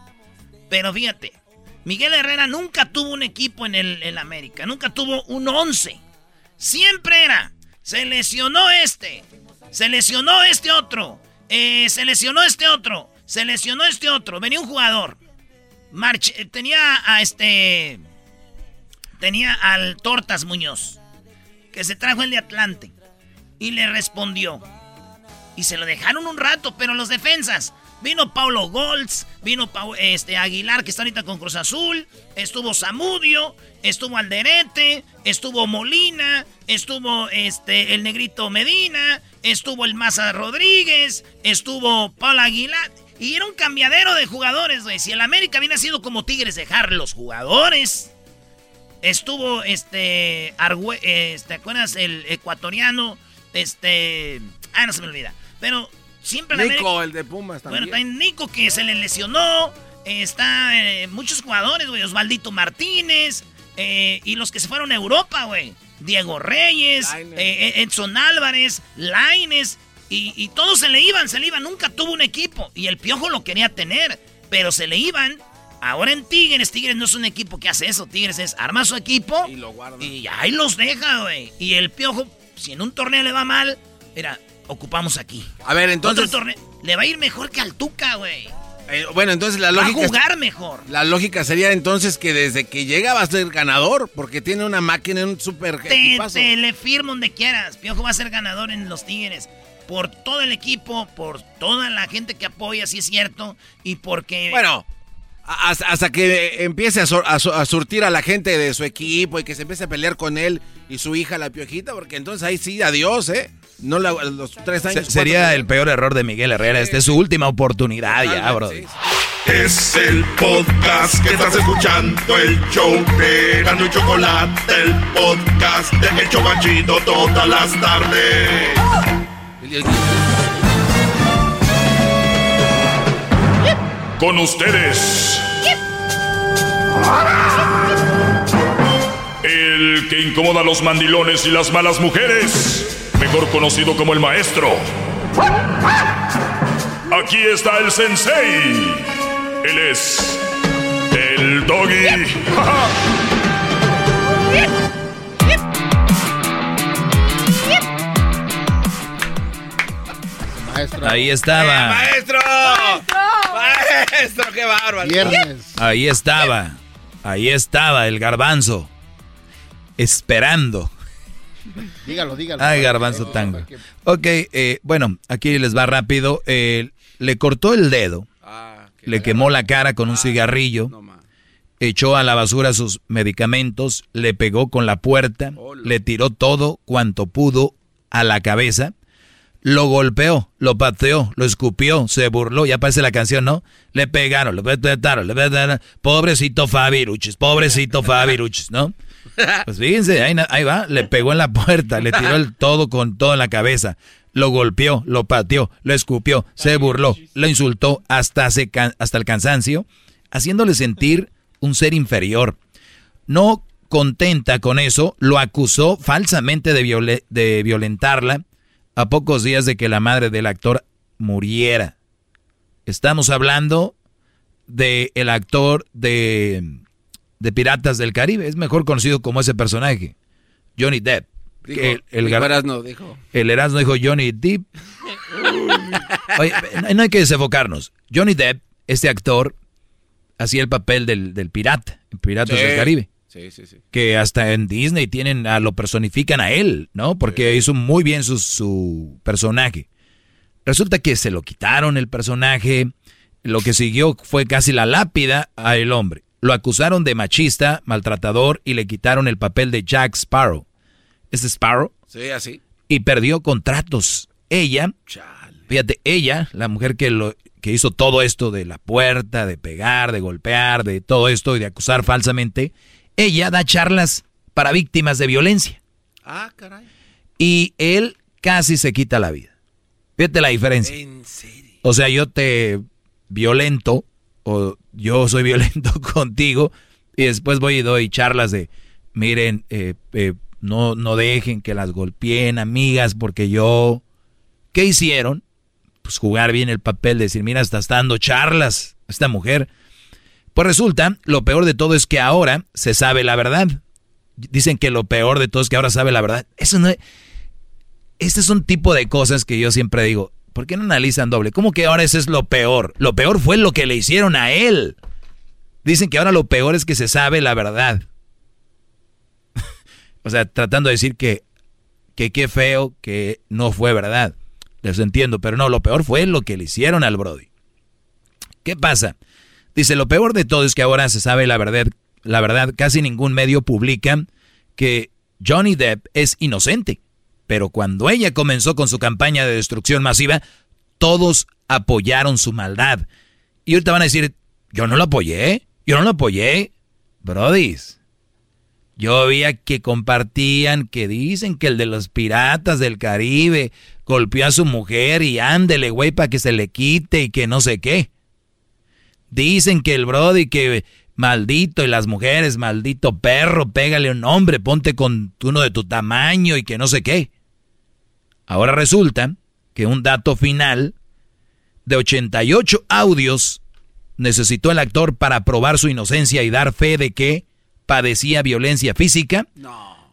Pero fíjate, Miguel Herrera nunca tuvo un equipo en el América, nunca tuvo un 11. Siempre era, se lesionó este, se lesionó este otro, eh, se lesionó este otro, se lesionó este otro. Venía un jugador, march- eh, tenía a este, tenía al Tortas Muñoz, que se trajo el de Atlante, y le respondió. Y se lo dejaron un rato, pero los defensas. Vino Paulo Golds, vino este, Aguilar, que está ahorita con Cruz Azul, estuvo Zamudio, estuvo Alderete, estuvo Molina, estuvo este, el Negrito Medina, estuvo el Maza Rodríguez, estuvo Paulo Aguilar. Y era un cambiadero de jugadores, güey. Si el América viene sido como Tigres, dejar los jugadores. Estuvo este, eh, ¿te acuerdas? El ecuatoriano Este. Ah, no se me olvida. Pero siempre Nico, el de Pumas también. Bueno, está Nico que se le lesionó. está eh, muchos jugadores, güey. Osvaldito Martínez. Eh, y los que se fueron a Europa, güey. Diego Reyes, eh, Edson Álvarez, Laines. Y, y, todos se le iban, se le iban. Nunca tuvo un equipo. Y el Piojo lo quería tener. Pero se le iban. Ahora en Tigres, Tigres no es un equipo que hace eso. Tigres es arma su equipo. Y lo guarda. Y ahí los deja, güey. Y el Piojo, si en un torneo le va mal, mira, ocupamos aquí. A ver, entonces. Otro torneo. Le va a ir mejor que al Tuca, güey. Eh, bueno, entonces la lógica. Va a jugar mejor. La lógica sería entonces que desde que llega va a ser ganador, porque tiene una máquina, un super. Te, te le firmo donde quieras. Piojo va a ser ganador en los Tigres. Por todo el equipo, por toda la gente que apoya, si es cierto. Y porque. Bueno, hasta, que empiece a, surtir a la gente de su equipo y que se empiece a pelear con él y su hija, la piojita, porque entonces ahí sí, adiós, ¿eh? No los tres años. sería el peor error de Miguel Herrera. Esta es su última oportunidad ya, bro. Es el podcast que estás escuchando, el show de Gano y Chocolate, el podcast de El Chocachito todas las tardes. Con ustedes. El que incomoda a los mandilones y las malas mujeres, mejor conocido como el maestro. Aquí está el sensei. Él es el doggy. Ahí estaba. ¡Eh, ¡Maestro! ¡Maestro! ¡Qué bárbaro! Ahí estaba. Ahí estaba el garbanzo. Esperando. Dígalo, dígalo. Ay, garbanzo tango. Ok, eh, bueno, aquí les va rápido. Eh, le cortó el dedo. Ah, le quemó la cara con un ah, cigarrillo. echó a la basura sus medicamentos. Le pegó con la puerta. Le tiró todo cuanto pudo a la cabeza lo golpeó, lo pateó, lo escupió, se burló, ya parece la canción, ¿no? Le pegaron, le pegaron, le pegaron, pobrecito Fabiruchis, pobrecito Fabiruchis, ¿no? [LAUGHS] Pues fíjense, ahí, va, le pegó en la puerta, le tiró el todo con todo en la cabeza, lo golpeó, lo pateó, lo escupió, se burló, lo insultó hasta, hasta el cansancio, haciéndole sentir un ser inferior. No contenta con eso, lo acusó falsamente de, de violentarla, a pocos días de que la madre del actor muriera. Estamos hablando del el actor de, de, Piratas del Caribe, es mejor conocido como ese personaje, Johnny Depp. el, el, Erasmo dijo. El dijo Johnny Depp. [LAUGHS] Oye, no hay que desenfocarnos. Johnny Depp, este actor, hacía el papel del, del pirata, en Piratas del Caribe. Que hasta en Disney tienen, a, lo personifican a él, ¿no? Porque hizo muy bien su, personaje. Resulta que se lo quitaron el personaje. Lo que siguió fue casi la lápida a el hombre. Lo acusaron de machista, maltratador y le quitaron el papel de Jack Sparrow. ¿Es Sparrow? Sí, así. Y perdió contratos. Ella, fíjate, ella, la mujer que, lo, que hizo todo esto de la puerta, de pegar, de golpear, de todo esto y de acusar falsamente, ella da charlas para víctimas de violencia. Ah, caray. Y él casi se quita la vida. Fíjate la diferencia. ¿En serio? O sea, yo te violento o yo soy violento [LAUGHS] contigo y después voy y doy charlas de, miren, eh, eh, no, no dejen que las golpeen, amigas, porque yo... ¿Qué hicieron? Pues jugar bien el papel, decir, mira, estás dando charlas esta mujer pues resulta, lo peor de todo es que ahora se sabe la verdad. Dicen que lo peor de todo es que ahora sabe la verdad. Eso no es... Este es un tipo de cosas que yo siempre digo, ¿por qué no analizan doble? ¿Cómo que ahora eso es lo peor? Lo peor fue lo que le hicieron a él. Dicen que ahora lo peor es que se sabe la verdad. [LAUGHS] o sea, tratando de decir que, que qué feo que no fue verdad. Les entiendo, pero no, lo peor fue lo que le hicieron al Brody. ¿Qué pasa? Dice, lo peor de todo es que ahora se sabe la verdad, la verdad, casi ningún medio publica que Johnny Depp es inocente. Pero cuando ella comenzó con su campaña de destrucción masiva, todos apoyaron su maldad. Y ahorita van a decir, yo no lo apoyé, yo no lo apoyé. Brodis, Yo veía que compartían, que dicen que el de los piratas del Caribe golpeó a su mujer y ándele, güey, para que se le quite y que no sé qué. Dicen que el Brody que maldito y las mujeres, maldito perro, pégale un hombre, ponte con uno de tu tamaño y que no sé qué. Ahora resulta que un dato final de 88 audios necesitó el actor para probar su inocencia y dar fe de que padecía violencia física,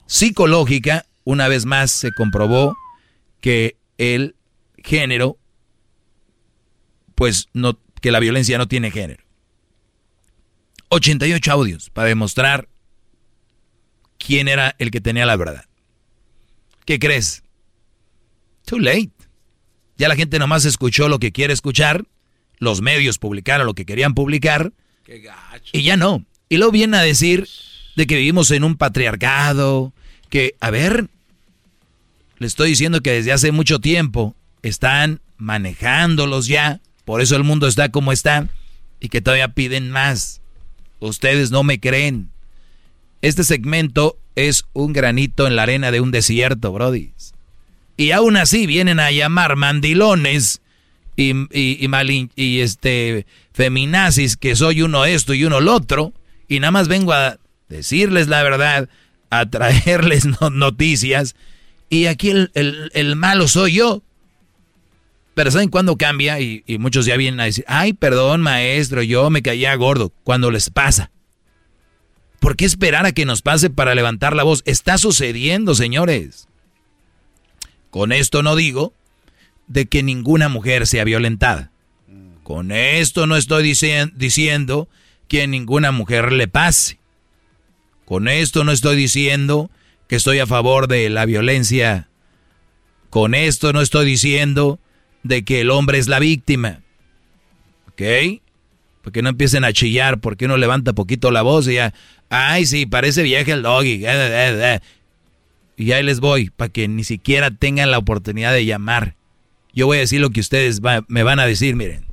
psicológica. Una vez más se comprobó que el género, pues no, que la violencia no tiene género. 88 audios para demostrar quién era el que tenía la verdad. ¿Qué crees? Too late. Ya la gente nomás escuchó lo que quiere escuchar, los medios publicaron lo que querían publicar, y ya no. Y luego viene a decir de que vivimos en un patriarcado, que, a ver, le estoy diciendo que desde hace mucho tiempo están manejándolos ya, por eso el mundo está como está, y que todavía piden más. Ustedes no me creen. Este segmento es un granito en la arena de un desierto, Brody. Y aún así vienen a llamar mandilones y, y, y, este feminazis que soy uno esto y uno lo otro. Y nada más vengo a decirles la verdad, a [LAUGHS] traerles noticias. Y aquí el, malo soy yo. Pero ¿saben cuándo cambia? Y, y, muchos ya vienen a decir, ay, perdón, maestro, yo me caía gordo. Cuando les pasa. ¿Por qué esperar a que nos pase para levantar la voz? Está sucediendo, señores. Con esto no digo de que ninguna mujer sea violentada. Con esto no estoy diciendo que ninguna mujer le pase. Con esto no estoy diciendo que estoy a favor de la violencia. Con esto no estoy diciendo de que el hombre es la víctima. ¿Ok? Porque no empiecen a chillar, porque uno levanta poquito la voz y ya, ay, sí, parece vieja el doggy. Y ahí les voy, para que ni siquiera tengan la oportunidad de llamar. Yo voy a decir lo que ustedes me van a decir, miren.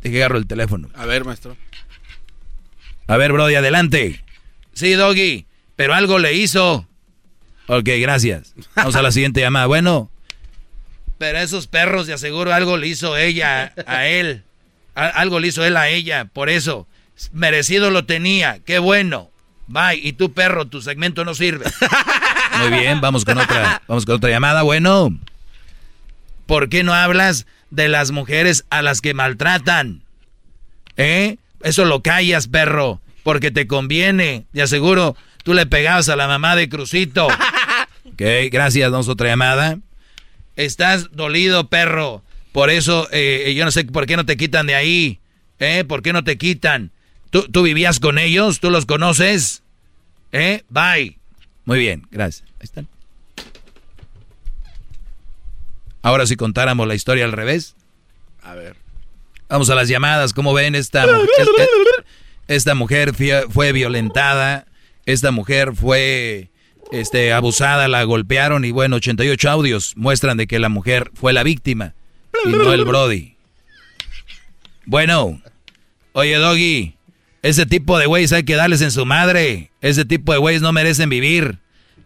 Deje agarro el teléfono. A ver, maestro. A ver, Brody, adelante. Sí, Doggy, pero algo le hizo. Ok, gracias. Vamos a la siguiente llamada. Bueno, pero esos perros de aseguro algo le hizo ella a él. algo le hizo él a ella, por eso. Merecido lo tenía, qué bueno. Bye, y tu perro, tu segmento no sirve. [LAUGHS] Muy bien, vamos con otra, vamos con otra llamada. Bueno, ¿por qué no hablas de las mujeres a las que maltratan? ¿Eh? Eso lo callas, perro porque te conviene. De aseguro, tú le pegabas a la mamá de Crucito. [LAUGHS] ok, gracias, damos otra llamada. Estás dolido, perro. Por eso, eh, yo no sé por qué no te quitan de ahí. ¿Eh? ¿Por qué no te quitan? ¿Tú, ¿Tú vivías con ellos? ¿Tú los conoces? ¿Eh? Bye. Muy bien, gracias. Ahí están. Ahora si contáramos la historia al revés. A ver. Vamos a las llamadas. ¿Cómo ven esta esta mujer fue, violentada, esta mujer fue este, abusada, la golpearon y bueno, 88 audios muestran de que la mujer fue la víctima y no el Brody. Bueno, oye Doggy, ese tipo de güeyes hay que darles en su madre. Ese tipo de güeyes no merecen vivir.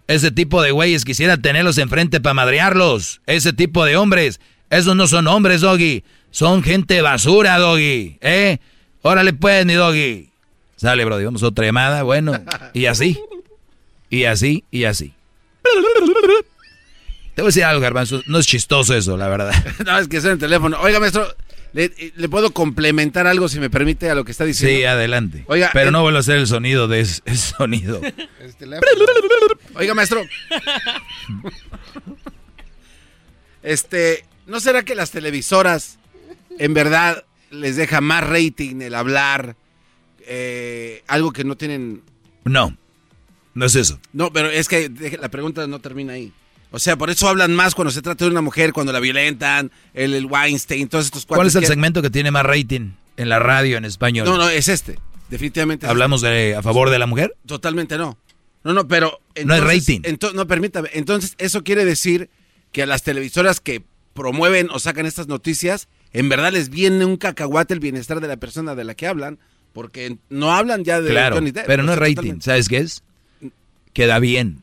Ese tipo de güeyes quisiera tenerlos enfrente para madrearlos. Ese tipo de hombres, esos no son hombres, Doggy. Son gente basura, Doggy. ¿Eh? Órale pues, mi doggy. Sale, bro, vamos otra llamada, bueno. Y así. Y así, y así. Te voy a decir algo, Garbanzo. No es chistoso eso, la verdad. [LAUGHS] no, es que es en el teléfono. Oiga, maestro, ¿le, puedo complementar algo, si me permite, a lo que está diciendo? Sí, adelante. Oiga, Pero no vuelvo a hacer el sonido de ese, sonido. [LAUGHS] Oiga, maestro. este, ¿no será que las televisoras en verdad les deja más rating el hablar, eh, algo que no tienen... No, no es eso. No, pero es que la pregunta no termina ahí. O sea, por eso hablan más cuando se trata de una mujer, cuando la violentan, el, el Weinstein, todos estos ¿Cuál es el segmento que tiene más rating en la radio en español? No, no, es este. Definitivamente. ¿Hablamos de a favor de la mujer? Totalmente no. No, no, pero... no es rating. no, permítame. Entonces, eso quiere decir que a las televisoras que promueven o sacan estas noticias en verdad les viene un cacahuate el bienestar de la persona de la que hablan, porque no hablan ya de claro, Pero no es rating, ¿sabes qué es? queda bien.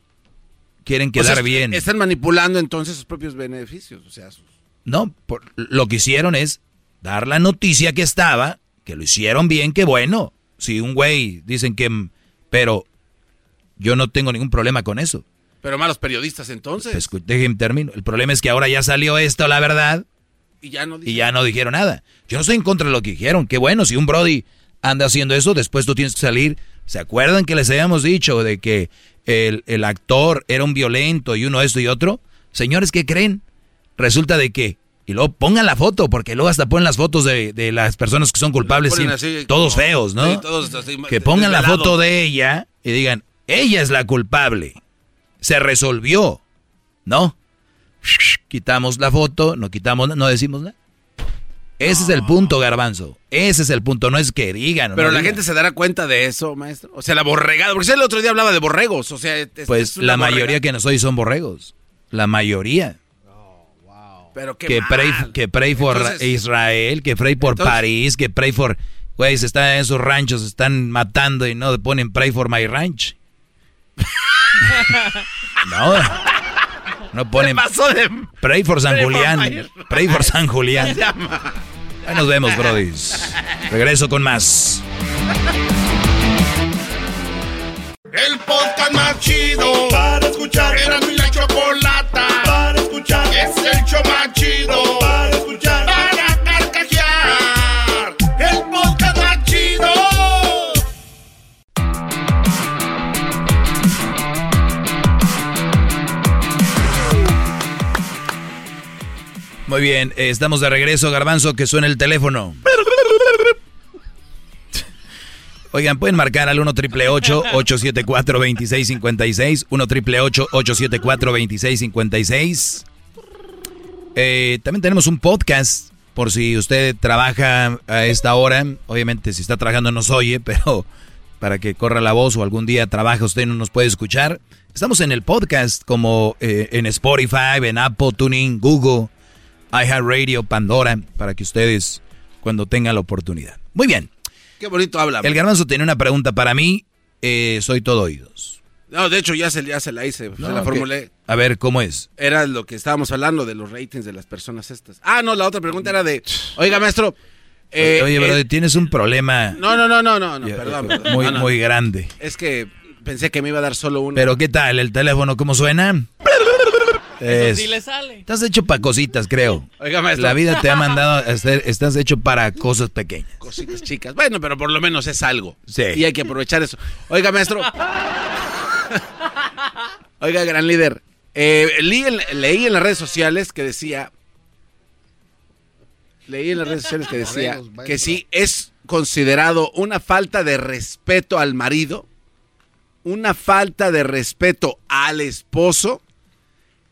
Quieren O quedar sea, bien. Están manipulando entonces sus propios beneficios. O sea, sus- No, por- lo que hicieron es dar la noticia que estaba, que lo hicieron bien, que bueno. Si un güey dicen que... mm, Pero yo no tengo ningún problema con eso. pero malos periodistas entonces. Pues, déjenme termino. El problema es que ahora ya salió esto, la verdad, y ya no y ya no dijeron nada. Yo no estoy en contra de lo que dijeron. Qué bueno, si un Brody anda haciendo eso, después tú tienes que salir. ¿Se acuerdan que les habíamos dicho de que el, el actor era un violento y uno esto y otro? Señores, ¿qué creen? Resulta de que... Y luego pongan la foto, porque luego hasta ponen las fotos de, de las personas que son culpables, sí, así, todos como- feos, ¿no? sí, todos así, que pongan la foto de ella y digan, ella es la culpable. Se resolvió, ¿no? Quitamos la foto, no quitamos, no decimos nada. Ese es el punto, garbanzo. Ese es el punto, no es que digan. Pero no la digan. gente se dará cuenta de eso, maestro. O sea, la borregada. Porque usted el otro día hablaba de borregos. O sea, es- Pues es la mayoría que nos oye son borregos. La mayoría. Pero qué que mal. pray, que pray for Entonces- Israel, que pray por Entonces- París, que pray for... Güey, se están en esos ranchos, se están matando y no ponen pray for my ranch. [LAUGHS] no. No ponen... pasó de- Pray for San Julián. Pray for San Julián. [LAUGHS] Ahí nos vemos, brodis. Regreso con más. El podcast más chido para escuchar. Era mi la chocolata para escuchar. Es el show más chido Muy bien, estamos de regreso, Garbanzo, que suena el teléfono. Oigan, pueden marcar al 1 triple 874 2656 1 triple 874 2656 Eh, También tenemos un podcast, por si usted trabaja a esta hora. Obviamente, si está trabajando nos oye, pero para que corra la voz o algún día trabaja usted y no nos puede escuchar. Estamos en el podcast como eh, en Spotify, en Apple, Tuning, Google, iHeartRadio, Pandora, para que ustedes cuando tengan la oportunidad. Muy bien. Qué bonito habla. El garbanzo tiene una pregunta para mí. eh, soy todo oídos. No, de hecho ya se, ya se la hice, se la formulé. A ver, ¿cómo es? Era lo que estábamos hablando de los ratings de las personas estas. Ah, no, la otra pregunta era de, oiga, maestro. eh, Oye, eh, bro, tienes un problema no, no, no, no, no, no, perdón. eh, perdón. muy, No, no. muy grande. Es que pensé que me iba a dar solo uno. Pero ¿qué tal? ¿El teléfono cómo suena? Es- sí le sale. Estás hecho para cositas, creo. Oiga, maestro. La vida te ha mandado a [LAUGHS] hacer, estás hecho para cosas pequeñas. Cositas chicas. Bueno, pero por lo menos es algo. Sí. Y hay que aprovechar eso. Oiga, maestro. Oiga, gran líder. eh, leí, en, leí en las redes sociales que decía. Leí en las redes sociales que decía que si es considerado una falta de respeto al marido, una falta de respeto al esposo,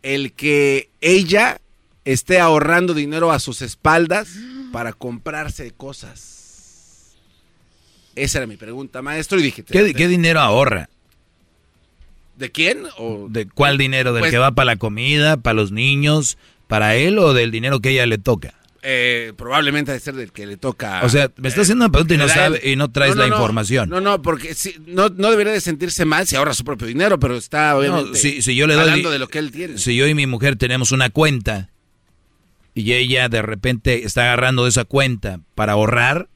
el que ella esté ahorrando dinero a sus espaldas para comprarse cosas. Esa era mi pregunta, maestro, y dije, ¿Qué, qué dinero ahorra? ¿de quién? O ¿De cuál dinero? ¿Del Pues- que va para la comida, para los niños, para él o del dinero que ella le toca? Eh, probablemente de ser del que le toca. O sea, me está haciendo una pregunta y no sabe y no traes la información. No, no, porque sí, no, no debería de sentirse mal si ahorra su propio dinero, pero está obviamente si, si yo le doy hablando de lo que él tiene. Si yo y mi mujer tenemos una cuenta y ella de repente está agarrando de esa cuenta para ahorrar,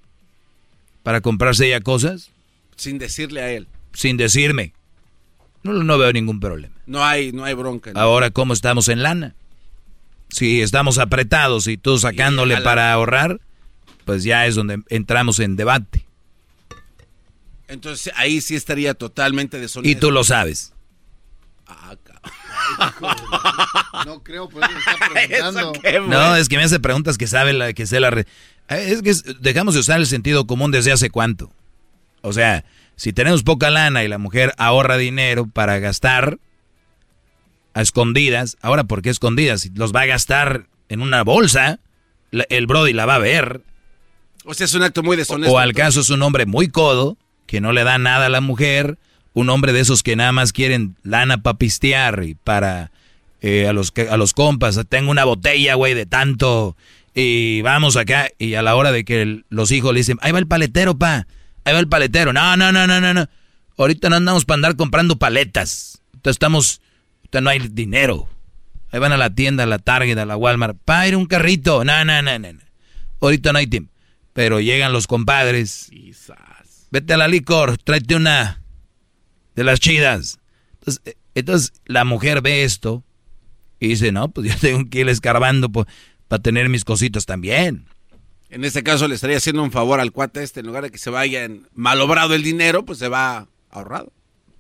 para comprarse ella cosas, Sin decirle a él. sin decirme, no, no veo ningún problema. No hay, no hay bronca. Ahora, ¿cómo estamos en lana? Si estamos apretados y tú sacándole para ahorrar, pues ya es donde entramos en debate. Entonces ahí sí estaría totalmente deshonesto. Y tú lo sabes. No creo, por [LAUGHS] eso me está preguntando. No, es que me hace preguntas que sabe la que sé la re- Eh, Es que dejamos de usar el sentido común desde hace cuánto. O sea, si tenemos poca lana y la mujer ahorra dinero para gastar a escondidas, ahora ¿por qué escondidas? Los va a gastar en una bolsa, el Brody la va a ver. O sea, es un acto muy deshonesto. O al caso es un hombre muy codo, que no le da nada a la mujer, un hombre de esos que nada más quieren lana para pistear y para eh, a, los, a los compas, tengo una botella, güey, de tanto, y vamos acá, y a la hora de que el- los hijos le dicen, ahí va el paletero, pa, ahí va el paletero, no, no, no, no, no, no. ahorita no andamos para andar comprando paletas. Entonces estamos, no hay dinero. Ahí van a la tienda, a la Target, a la Walmart. Pa, ir un carrito. No, no, no, no. Ahorita no hay tiempo. Pero llegan los compadres. Vete a la licor, tráete una de las chidas. Entonces, eh, entonces la mujer ve esto y dice, no, pues [LAUGHS] yo tengo que ir escarbando para tener mis cositas también. En este caso le estaría haciendo un favor al cuate este, en lugar de que se vaya malobrado el dinero, pues se va ahorrado.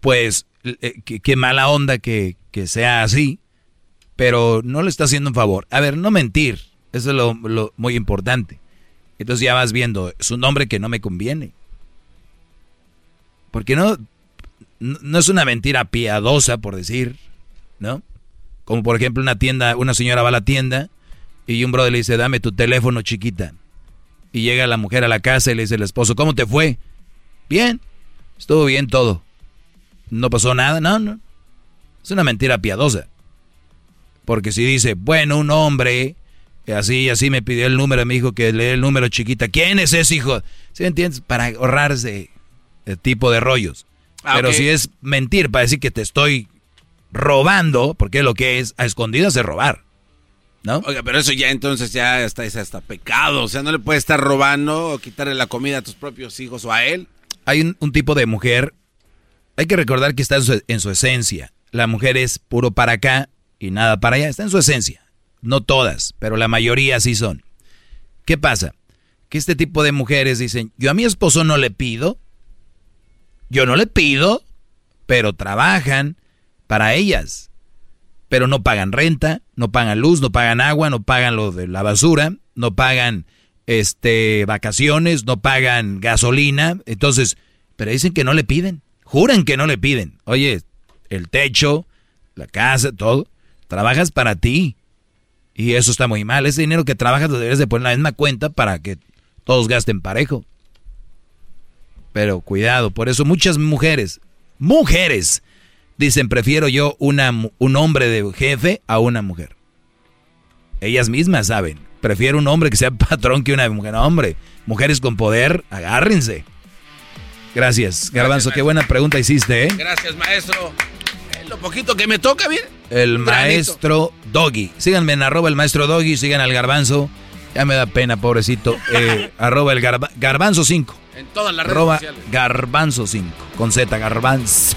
Pues eh, qué, mala onda que, sea así, pero no le está haciendo un favor. A ver, no mentir, eso es lo, muy importante. Entonces ya vas viendo, es un nombre que no me conviene. Porque no, no es una mentira piadosa, por decir, ¿no? Como por ejemplo una tienda, una señora va a la tienda y un brother le dice, dame tu teléfono chiquita. Y llega la mujer a la casa y le dice al esposo, ¿cómo te fue? Bien, estuvo bien todo. No pasó nada, no, no. Es una mentira piadosa. Porque si dice, bueno, un hombre, así, así me pidió el número, me dijo que lee el número chiquita. ¿Quién es ese hijo? ¿Sí me entiendes? Para ahorrarse el tipo de rollos. Ah, Pero si es mentir para decir que te estoy robando, porque lo que es a escondidas es robar. ¿No? Oiga, pero eso ya entonces ya está, es hasta pecado. O sea, no le puedes estar robando o quitarle la comida a tus propios hijos o a él. Hay un, tipo de mujer, hay que recordar que está en su, esencia. La mujer es puro para acá y nada para allá. Está en su esencia. No todas, pero la mayoría sí son. ¿Qué pasa? Que este tipo de mujeres dicen, yo a mi esposo no le pido, yo no le pido, pero trabajan para ellas. Pero no pagan renta, no pagan luz, no pagan agua, no pagan lo de la basura, no pagan este vacaciones, no pagan gasolina. Entonces, pero dicen que no le piden. Juran que no le piden. Oye, el techo, la casa, todo, trabajas para ti. Y eso está muy mal. Ese dinero que trabajas lo debes de poner en la misma cuenta para que todos gasten parejo. Pero cuidado, por eso muchas mujeres, mujeres, dicen, prefiero yo una, un hombre de jefe a una mujer. Ellas mismas saben, prefiero un hombre que sea [LAUGHS] patrón que una mujer. hombre, mujeres con poder, agárrense. Gracias, Garbanzo, qué buena pregunta hiciste, ¿eh? Gracias, maestro. Eh, lo poquito que me toca, bien. El maestro Doggy. Síganme en arroba el maestro Doggy, sigan al Garbanzo. Ya me da pena, pobrecito. Eh, [LAUGHS] arroba el Garbanzo 5. En todas las redes sociales. Garbanzo 5. Con Z, Garbanzo.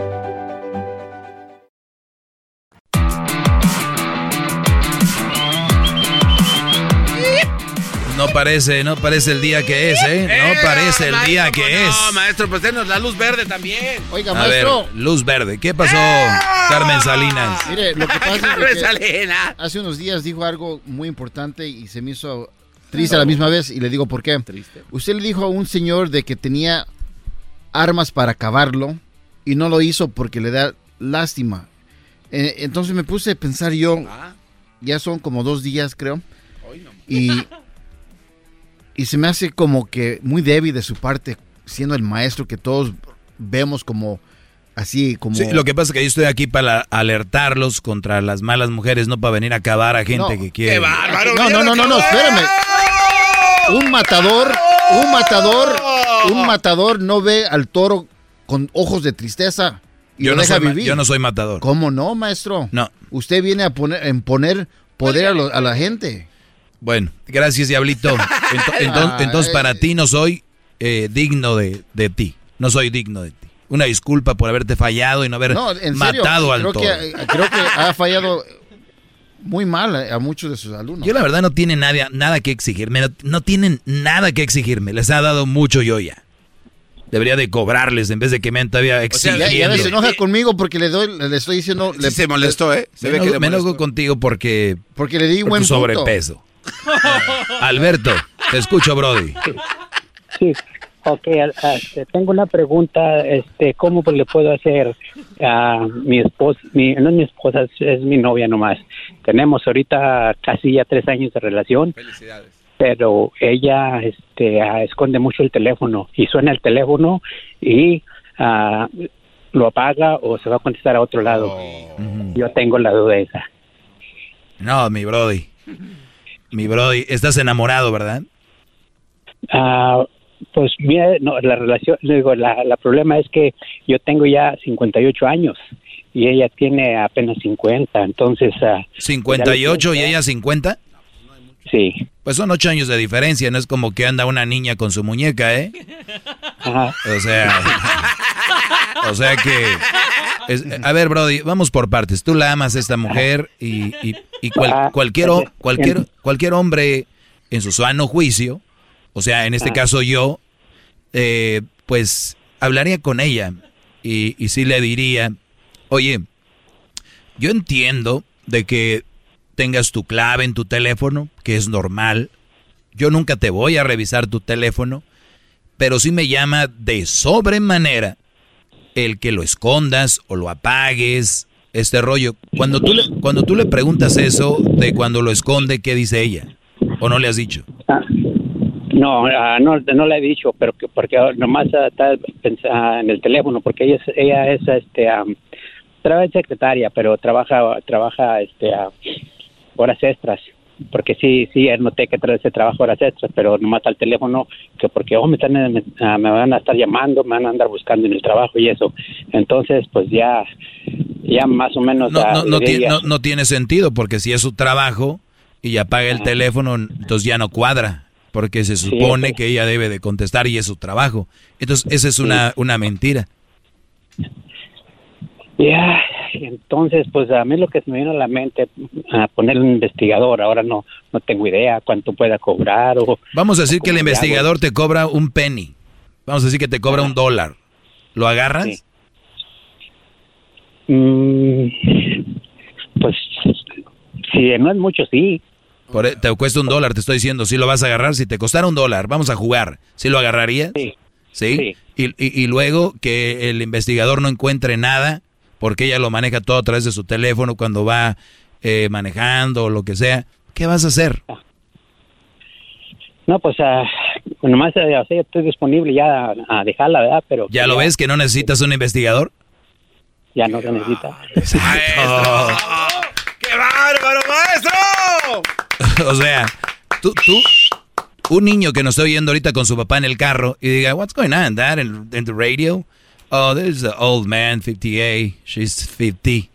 No parece, no parece el día que es, ¿eh? No eh, parece el día que es. No, maestro, pues denos la luz verde también. Oiga, maestro. luz verde. ¿Qué pasó, Carmen Salinas? Mire, lo que pasa es que hace unos días dijo algo muy importante y se me hizo triste a la misma vez y le digo por qué. Triste. Usted le dijo a un señor de que tenía armas para acabarlo y no lo hizo porque le da lástima. Eh, entonces me puse a pensar yo, ah. ya son como dos días creo, y [LAUGHS] y se me hace como que muy débil de su parte, siendo el maestro que todos vemos como así como... Sí, lo que pasa es que yo estoy aquí para alertarlos contra las malas mujeres, no para venir a acabar a gente que quiere... ¡Qué bárbaro! No, no, no, no, no, espérame. Un matador, un matador, un matador no ve al toro con ojos de tristeza y yo lo deja vivir. Yo no soy matador. ¿Cómo no, maestro? No. Usted viene a poner, a imponer poder a, a la gente. Bueno, gracias, Diablito. [LAUGHS] Entonces, para ti no soy eh, digno de, ti. No soy digno de ti. Una disculpa por haberte fallado y no haber matado al creo. Que, creo que ha fallado muy mal a, muchos de sus alumnos. Yo la verdad no tiene nada, nada que exigirme. No, tienen nada que exigirme. Les ha dado mucho yo ya. Debería de cobrarles en vez de que me todavía exigiendo. O sea, ya, se enoja conmigo porque le doy, le estoy diciendo... Le, se molestó, ¿eh? Se me, ve que me enojo contigo porque... Porque le di por buen tu sobrepeso. [LAUGHS] Alberto, te escucho, Brody. Sí, ok, este, tengo una pregunta, este, ¿cómo le puedo hacer a mi esposa, mi, no es mi esposa, es, mi novia nomás. Tenemos ahorita casi ya tres años de relación. Felicidades. Pero ella este, ah, esconde mucho el teléfono y suena el teléfono y ah, lo apaga o se va a contestar a otro lado. Yo tengo la duda esa. No, mi Brody. Mi Brody, estás enamorado, ¿verdad? Ah, pues mira, no, la relación, digo, la, la problema es que yo tengo ya 58 años y ella tiene apenas 50, entonces... ah, ¿58 y ella 50? Sí. Pues son ocho años de diferencia, no es como que anda una niña con su muñeca, ¿eh? O sea... [LAUGHS] o sea que... es- a ver, Brody, vamos por partes. Tú la amas a esta mujer y, y- y cual- Ah, cualquier, cualquier, eh. cualquier hombre en su sano juicio, o sea, en este Ah. caso yo, eh, pues hablaría con ella y, y sí le diría, oye, yo entiendo de que tengas tu clave en tu teléfono, que es normal. Yo nunca te voy a revisar tu teléfono, pero sí me llama de sobremanera el que lo escondas o lo apagues, este rollo. Cuando tú le, cuando tú le preguntas eso de cuando lo esconde, ¿qué dice ella? ¿O no le has dicho? No, ah, no, no le he dicho, pero que, porque nomás ah, está en el teléfono, porque ella es, ella es este, secretaria, pero trabaja, trabaja este, horas extras, porque sí, sí, noté que trae ese trabajo horas extras, pero nomás al teléfono, que porque oh, me, están, me, ah, me van a estar llamando, me van a andar buscando en el trabajo y eso. Entonces, pues ya, ya más o menos. No, no, no, le ti- diría- no- tiene sentido, porque si es su trabajo y apaga el teléfono, entonces ya no cuadra, porque se supone sí. que ella debe de contestar y es su trabajo. Entonces, esa es una, una mentira. Ya, entonces, pues a mí lo que se me vino a la mente, a poner un investigador, ahora no no tengo idea cuánto pueda cobrar o... Vamos a decir que el ¿Cómo le investigador te cobra un penny. Vamos a decir que te cobra un dólar. ¿Lo agarras? Mm, pues, si no es mucho, sí. Por, e- te cuesta un dólar, te estoy diciendo. Si lo vas a agarrar, si te costara un dólar, vamos a jugar. ¿Sí lo agarrarías? Sí. Y, y- y luego que el investigador no encuentre nada, porque ella lo maneja todo a través de su teléfono cuando va eh, manejando o lo que sea. ¿Qué vas a hacer? No, pues, pues nomás sea, estoy disponible ya a, a dejarla, ¿verdad? Pero ¿Ya lo ves que no necesitas un investigador? ya no se necesita. ¡Qué bárbaro, maestro! [LAUGHS] o sea, tú, tú, un niño que nos está oyendo ahorita con su papá en el carro y diga, what's going on, dad, in, in the radio? Oh, there's an old man, 58, she's 50,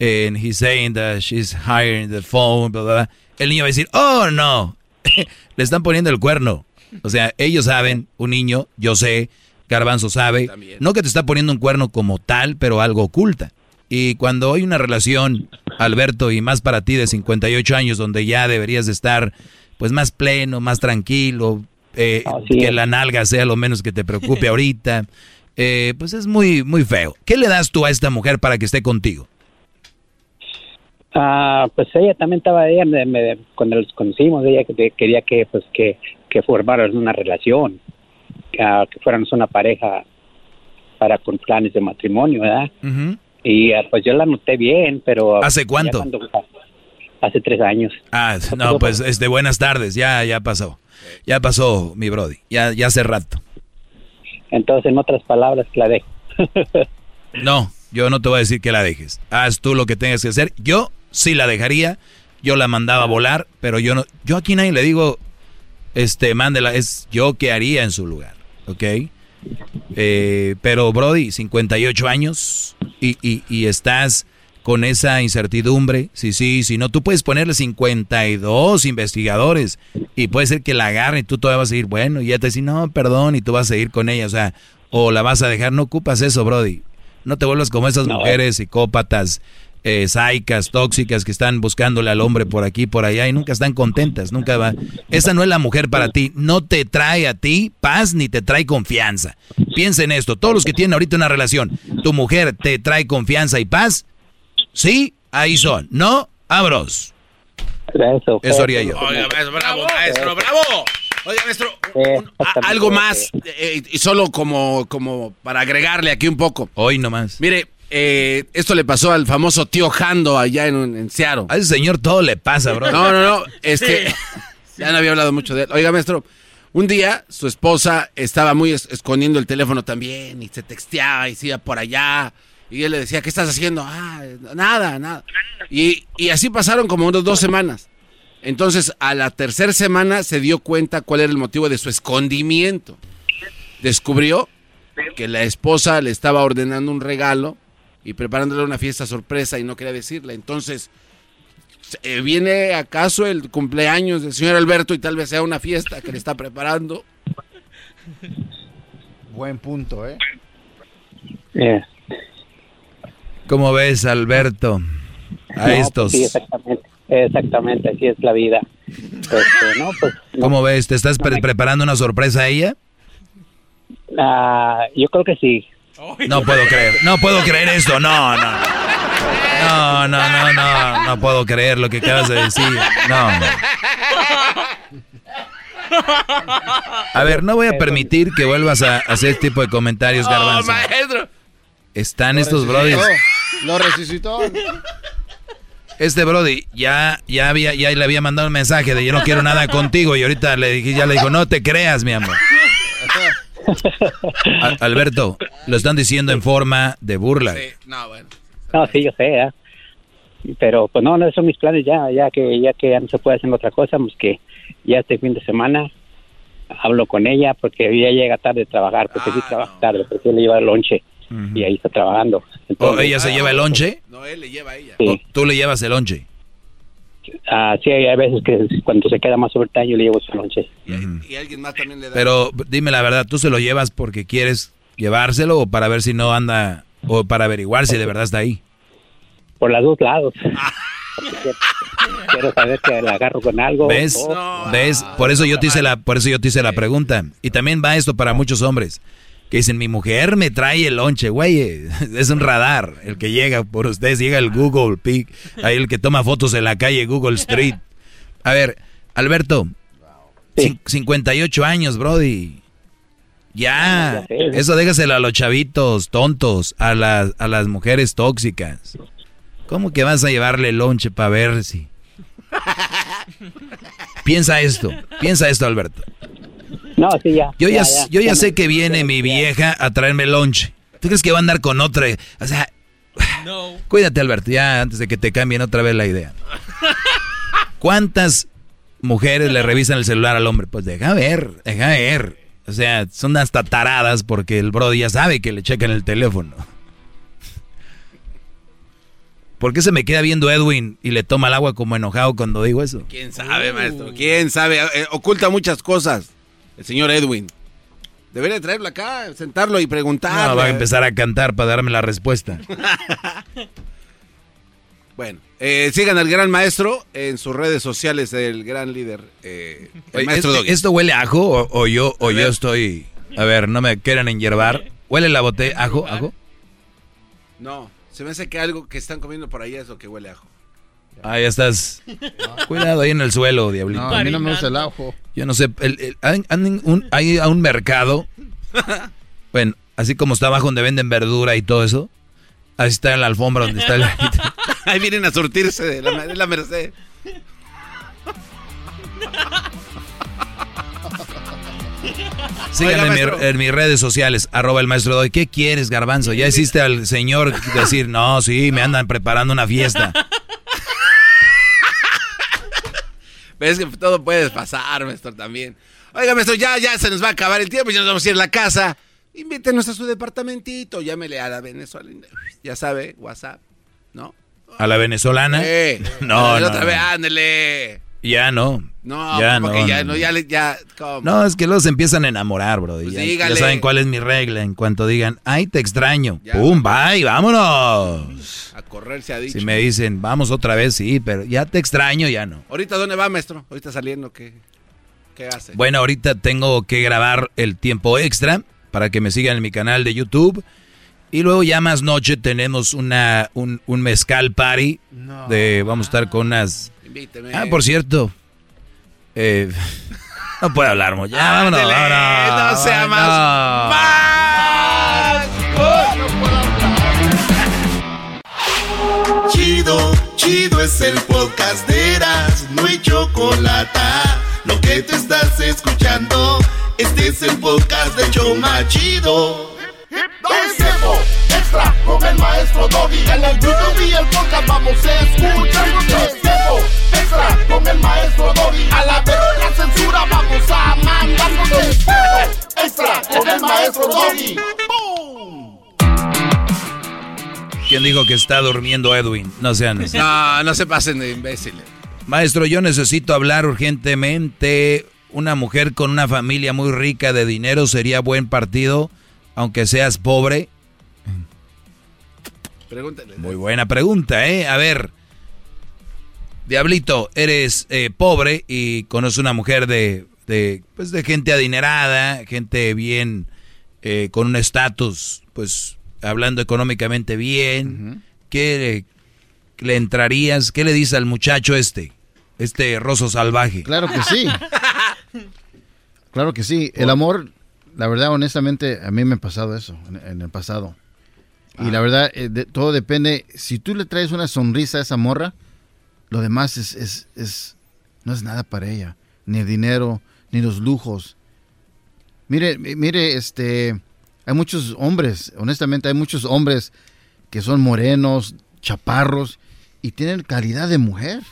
and he's saying that she's higher in the phone, blah, blah, blah. El niño va a decir, oh, no, [LAUGHS] le están poniendo el cuerno. O sea, ellos saben, un niño, yo sé, Garbanzo sabe, no que te está poniendo un cuerno como tal, pero algo oculta. Y cuando hay una relación, Alberto, y más para ti de 58 años, donde ya deberías de estar pues más pleno, más tranquilo, eh, que la nalga sea lo menos que te preocupe [LAUGHS] ahorita, eh, pues es muy, muy feo. ¿Qué le das tú a esta mujer para que esté contigo? Ah, pues ella también estaba ella me- me- cuando los conocimos ella que quería que pues que que formaran una relación ah, que fuéramos una pareja para con planes de matrimonio verdad y ah, pues yo la noté bien pero ¿Hace cuánto? cuando- hace tres años Ah, no, pues este, buenas tardes, ya, ya pasó. Ya pasó, mi Brody, ya, ya hace rato. Entonces en otras palabras la dejo [LAUGHS] No, yo no te voy a decir que la dejes. Haz tú lo que tengas que hacer. Yo sí la dejaría. Yo la mandaba a volar, pero yo no. Yo aquí nadie le digo, este, mándela. Es yo que haría en su lugar, ¿ok? Eh, pero Brody, 58 años y, y, y estás con esa incertidumbre. Sí, sí, si no, tú puedes ponerle 52 investigadores y puede ser que la agarren y tú todavía vas a ir, bueno, y ya te dicen, no, perdón, y tú vas a ir con ella, o sea, o la vas a dejar, no ocupas eso, Brody. No te vuelvas como esas mujeres psicópatas eh, saicas, tóxicas, que están buscándole al hombre por aquí, por allá y nunca están contentas, nunca va. Esa no es la mujer para ti, no te trae a ti paz ni te trae confianza. Piensa en esto, todos los que tienen ahorita una relación, tu mujer te trae confianza y paz, sí, ahí son, no, abros. Eso, Eso haría yo. Oiga, maestro, bravo, maestro, bravo. Oiga, maestro, un- a- algo más, eh, y solo como, como para agregarle aquí un poco. Hoy nomás. Mire, eh, esto le pasó al famoso tío Jando allá en, en Seattle. A ese señor todo le pasa, bro. No, no, no, este, [LAUGHS] ya no había hablado mucho de él. Oiga, maestro, un día su esposa estaba muy es- escondiendo el teléfono también y se texteaba y se iba por allá. Y él le decía, ¿qué estás haciendo? Ah, nada, nada. Y, y así pasaron como unas dos semanas. Entonces, a la tercera semana se dio cuenta cuál era el motivo de su escondimiento. Descubrió que la esposa le estaba ordenando un regalo y preparándole una fiesta sorpresa y no quería decirle. Entonces, eh, viene acaso el cumpleaños del señor Alberto y tal vez sea una fiesta que le está preparando. Buen punto, ¿eh? ¿Cómo ves, Alberto? A No, estos. Sí, exactamente. Exactamente, así es la vida. Este, no, pues, ¿Cómo ves? ¿Te estás pre- preparando una sorpresa a ella? ah, yo creo que sí. No puedo creer, no puedo creer esto, no, no. No, no, no, no, no puedo creer lo que acabas de decir. No. A ver, no voy a permitir que vuelvas a hacer este tipo de comentarios, Garbanzo. maestro! Están estos brodis. Lo resucitó. Este brody ya, ya había, ya le había mandado un mensaje de yo no quiero nada contigo y ahorita le dije, ya le dijo, no te creas, mi amor. A- Alberto, lo están diciendo en forma de burla. No, bueno. No, sí, yo sé, ¿eh? Pero pues no, no son mis planes ya, ya que ya que ya no se puede hacer otra cosa, pues que ya este fin de semana hablo con ella porque ella llega tarde de trabajar, porque sí trabaja tarde, porque le lleva el lonche y ahí está trabajando. ¿O ella se lleva el lonche? No, él le lleva a ella. ¿O tú le llevas el lonche? ah, sí, hay veces que cuando se queda más overtime yo le llevo su lonche. Y alguien más también le da. Pero dime la verdad, ¿tú se lo llevas porque quieres llevárselo o para ver si no anda, o para averiguar si de verdad está ahí? Por los dos lados. [LAUGHS] Quiero- saber que la agarro con algo. ¿Ves? ¿Ves? Por eso yo te hice la, por eso yo te hice la pregunta. Y también va esto para muchos hombres. Que dicen, mi mujer me trae el lonche, güey. [LAUGHS] Es un radar. El que llega por ustedes, llega el Google Pic. Ahí el que toma fotos en la calle Google Street. A ver, Alberto. cin- 58 años, Brody. Ya. Eso déjaselo a los chavitos tontos, a las, a las mujeres tóxicas. ¿Cómo que vas a llevarle el lonche para ver si... [LAUGHS] Piensa esto, piensa esto, Alberto. No, sí, ya. Yo ya, yo ya me- sé que viene mi vieja a traerme lonche. ¿Tú crees que va a andar con otra? O sea, cuídate, Alberto, ya antes de que te cambien otra vez la idea. ¿Cuántas mujeres le revisan el celular al hombre? Pues deja ver, deja ver. O sea, son hasta taradas porque el brody ya sabe que le checan el teléfono. ¿Por qué se me queda viendo Edwin y le toma el agua como enojado cuando digo eso? ¿Quién sabe, maestro? ¿Quién sabe? Eh, oculta muchas cosas. El señor Edwin. Debería traerlo acá, sentarlo y preguntarle. No, va a empezar a cantar para darme la respuesta. [LAUGHS] Bueno, eh, sigan al gran maestro en sus redes sociales, el gran líder, eh, el Oye, maestro ¿esto, Doggy. esto huele a ajo o, o yo o yo estoy? A ver, no me quieran enyerbar. ¿Huele la botella ajo, ajo? No, se me hace que algo que están comiendo por ahí es lo que huele a ajo. Ah, ya estás. [LAUGHS] Cuidado ahí en el suelo, diablito. No, a mí no me gusta el ajo. Yo no sé, el- el- hay, hay un, hay a un mercado, [LAUGHS] bueno, así como está abajo donde venden verdura y todo eso, así está en la alfombra donde está el... [LAUGHS] Ahí vienen a surtirse de la, de la Merced. Síganme en, mi- en mis redes sociales, arroba el maestro doy. ¿Qué quieres, garbanzo? Ya hiciste al señor decir, no, sí, me andan preparando una fiesta. Ves que todo puede pasar, maestro, también. Oiga, maestro, ya, ya se nos va a acabar el tiempo, ya nos vamos a ir a la casa. Invítenos a su departamentito, llámele a la Venezuela. Ya sabe, WhatsApp, ¿no? ¿A la venezolana? Eh, [LAUGHS] No, no, otra no. vez, ándele. Ya no. No, ya no. ya no, ya, ya. No, es que se empiezan a enamorar, bro. Pues ya, ya saben cuál es mi regla. En cuanto digan, ay, te extraño. ¡Pum! Bye, vámonos. A correr se ha dicho. Si me dicen, vamos otra vez, sí, pero ya te extraño, ya no. ¿Ahorita dónde va, maestro? ¿Ahorita saliendo qué, qué hace? Bueno, ahorita tengo que grabar el tiempo extra para que me sigan en mi canal de YouTube. Y luego ya más noche tenemos una, un, un mezcal party. De, vamos a estar con unas... Invíteme. Ah, por cierto. eh, [LAUGHS] no puedo hablar mucho. Ya, vámonos, Ándele, vámonos. no sea más- No. Chido, chido es el podcast de Eras, no hay chocolate. Lo que te estás escuchando, este es el podcast de Choma Chido. Es tiempo extra con el maestro Doggy. En el YouTube y el podcast vamos a escuchar. Es tiempo extra con el maestro Doggy. A la verga la censura vamos a mandarnos. Es tiempo extra con el maestro Doggy. ¿Quién dijo que está durmiendo Edwin? No sean... No, no se pasen de imbéciles. Maestro, yo necesito hablar urgentemente. Una mujer con una familia muy rica de dinero sería buen partido, aunque seas pobre. Pregúntale. Muy buena pregunta, ¿eh? A ver, Diablito, eres eh, pobre y conoces una mujer de, de, pues de gente adinerada, gente bien, eh, con un estatus, pues hablando económicamente bien. ¿Qué le, le entrarías? ¿Qué le dices al muchacho este? Este roso salvaje. Claro que sí. [LAUGHS] Claro que sí. El amor, la verdad, honestamente, a mí me ha pasado eso en, en el pasado. Y la verdad, eh, de- todo depende. Si tú le traes una sonrisa a esa morra, lo demás es, es, es- no es nada para ella. Ni el dinero, ni los lujos. Mire, mi- mire, este, hay muchos hombres, honestamente, hay muchos hombres que son morenos, chaparros y tienen calidad de mujer.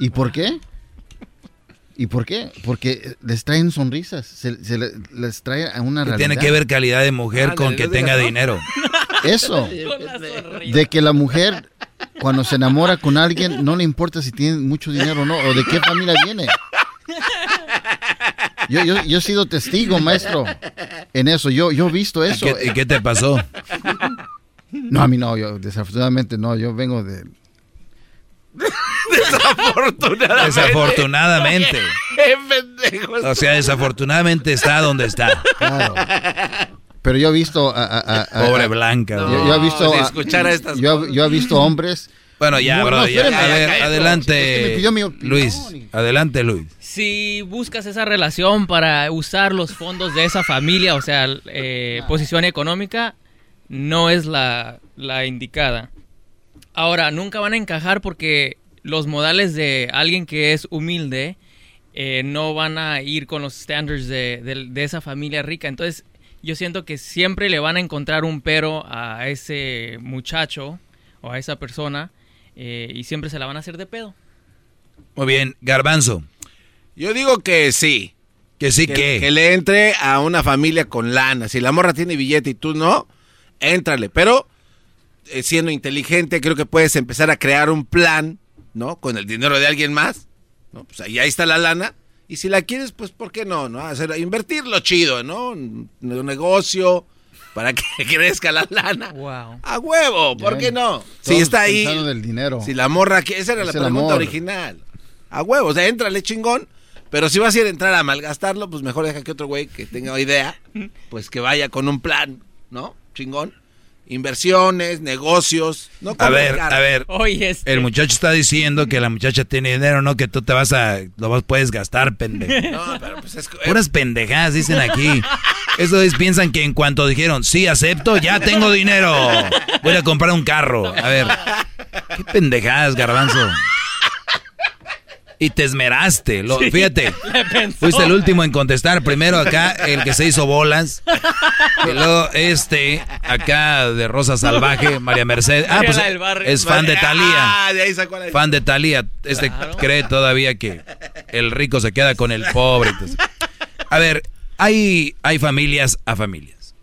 ¿Y por qué? ¿Y por qué? Porque les traen sonrisas, se, se le- les trae a una ¿Qué realidad. tiene que ver calidad de mujer con que tenga dinero? [LAUGHS] Eso. De que la mujer, cuando se enamora con alguien, no le importa si tiene mucho dinero o no, o de qué familia viene. Yo, yo, yo he sido testigo, maestro, en eso. Yo, yo he visto eso. ¿Y qué, y qué te pasó? No, a mí no, yo desafortunadamente no, yo vengo de... Desafortunadamente. Desafortunadamente. [LAUGHS] Qué pendejo. O sea, desafortunadamente está donde está. Claro. Pero yo he visto a... a- a- a- Pobre Blanca. Yo, bro. yo he visto... si a- estas yo, yo he visto hombres... Bueno, ya, No, bro. no, ya. ya, ver. Es que adelante. mi. Luis, adelante, Luis. Si buscas esa relación para usar los fondos de esa familia, o sea, eh, posición económica, no es la, la indicada. Ahora, nunca van a encajar porque los modales de alguien que es humilde eh, no van a ir con los estándares de, de- de esa familia rica. Entonces, yo siento que siempre le van a encontrar un pero a ese muchacho o a esa persona eh, y siempre se la van a hacer de pedo. Muy bien, Garbanzo. Yo digo que sí. Que sí, que, ¿qué? que le entre a una familia con lana. Si la morra tiene billete y tú no, éntrale. Pero siendo inteligente, creo que puedes empezar a crear un plan, ¿no? Con el dinero de alguien más. ¿no? Pues ahí, ahí está la lana. Y si la quieres, pues ¿por qué no? ¿no? Hacer, invertirlo chido, ¿no? Un, un negocio para que [LAUGHS] crezca la lana. Wow. A huevo, ¿por Ya qué ven, no? Si está ahí. del dinero. Si la morra, que esa era la Es el pregunta original. A huevo, o sea, éntrale chingón. Pero si vas a ir a entrar a malgastarlo, pues mejor deja que otro güey que tenga idea, pues que vaya con un plan, ¿no? Chingón. Inversiones, negocios. No A ver, a ver. Oye, este- El muchacho está diciendo que la muchacha tiene dinero, no que tú te vas a. Lo vas- puedes gastar, pendejo. [LAUGHS] No, pero pues es. Puras pendejadas dicen aquí. Eso es, piensan que en cuanto dijeron, sí, acepto, ya tengo dinero. Voy a comprar un carro. A ver. Qué pendejadas, garbanzo. Y te esmeraste. Lo, Sí, fíjate. [LAUGHS] le. Fuiste el último en contestar. Primero acá, el que se hizo bolas. Y luego este, acá de Rosa Salvaje, María Mercedes. Ah, pues es fan de Talía. Ah, de ahí sacó la... Fan de Talía. Este cree todavía que el rico se queda con el pobre. Entonces, a ver, hay, hay familias a familias.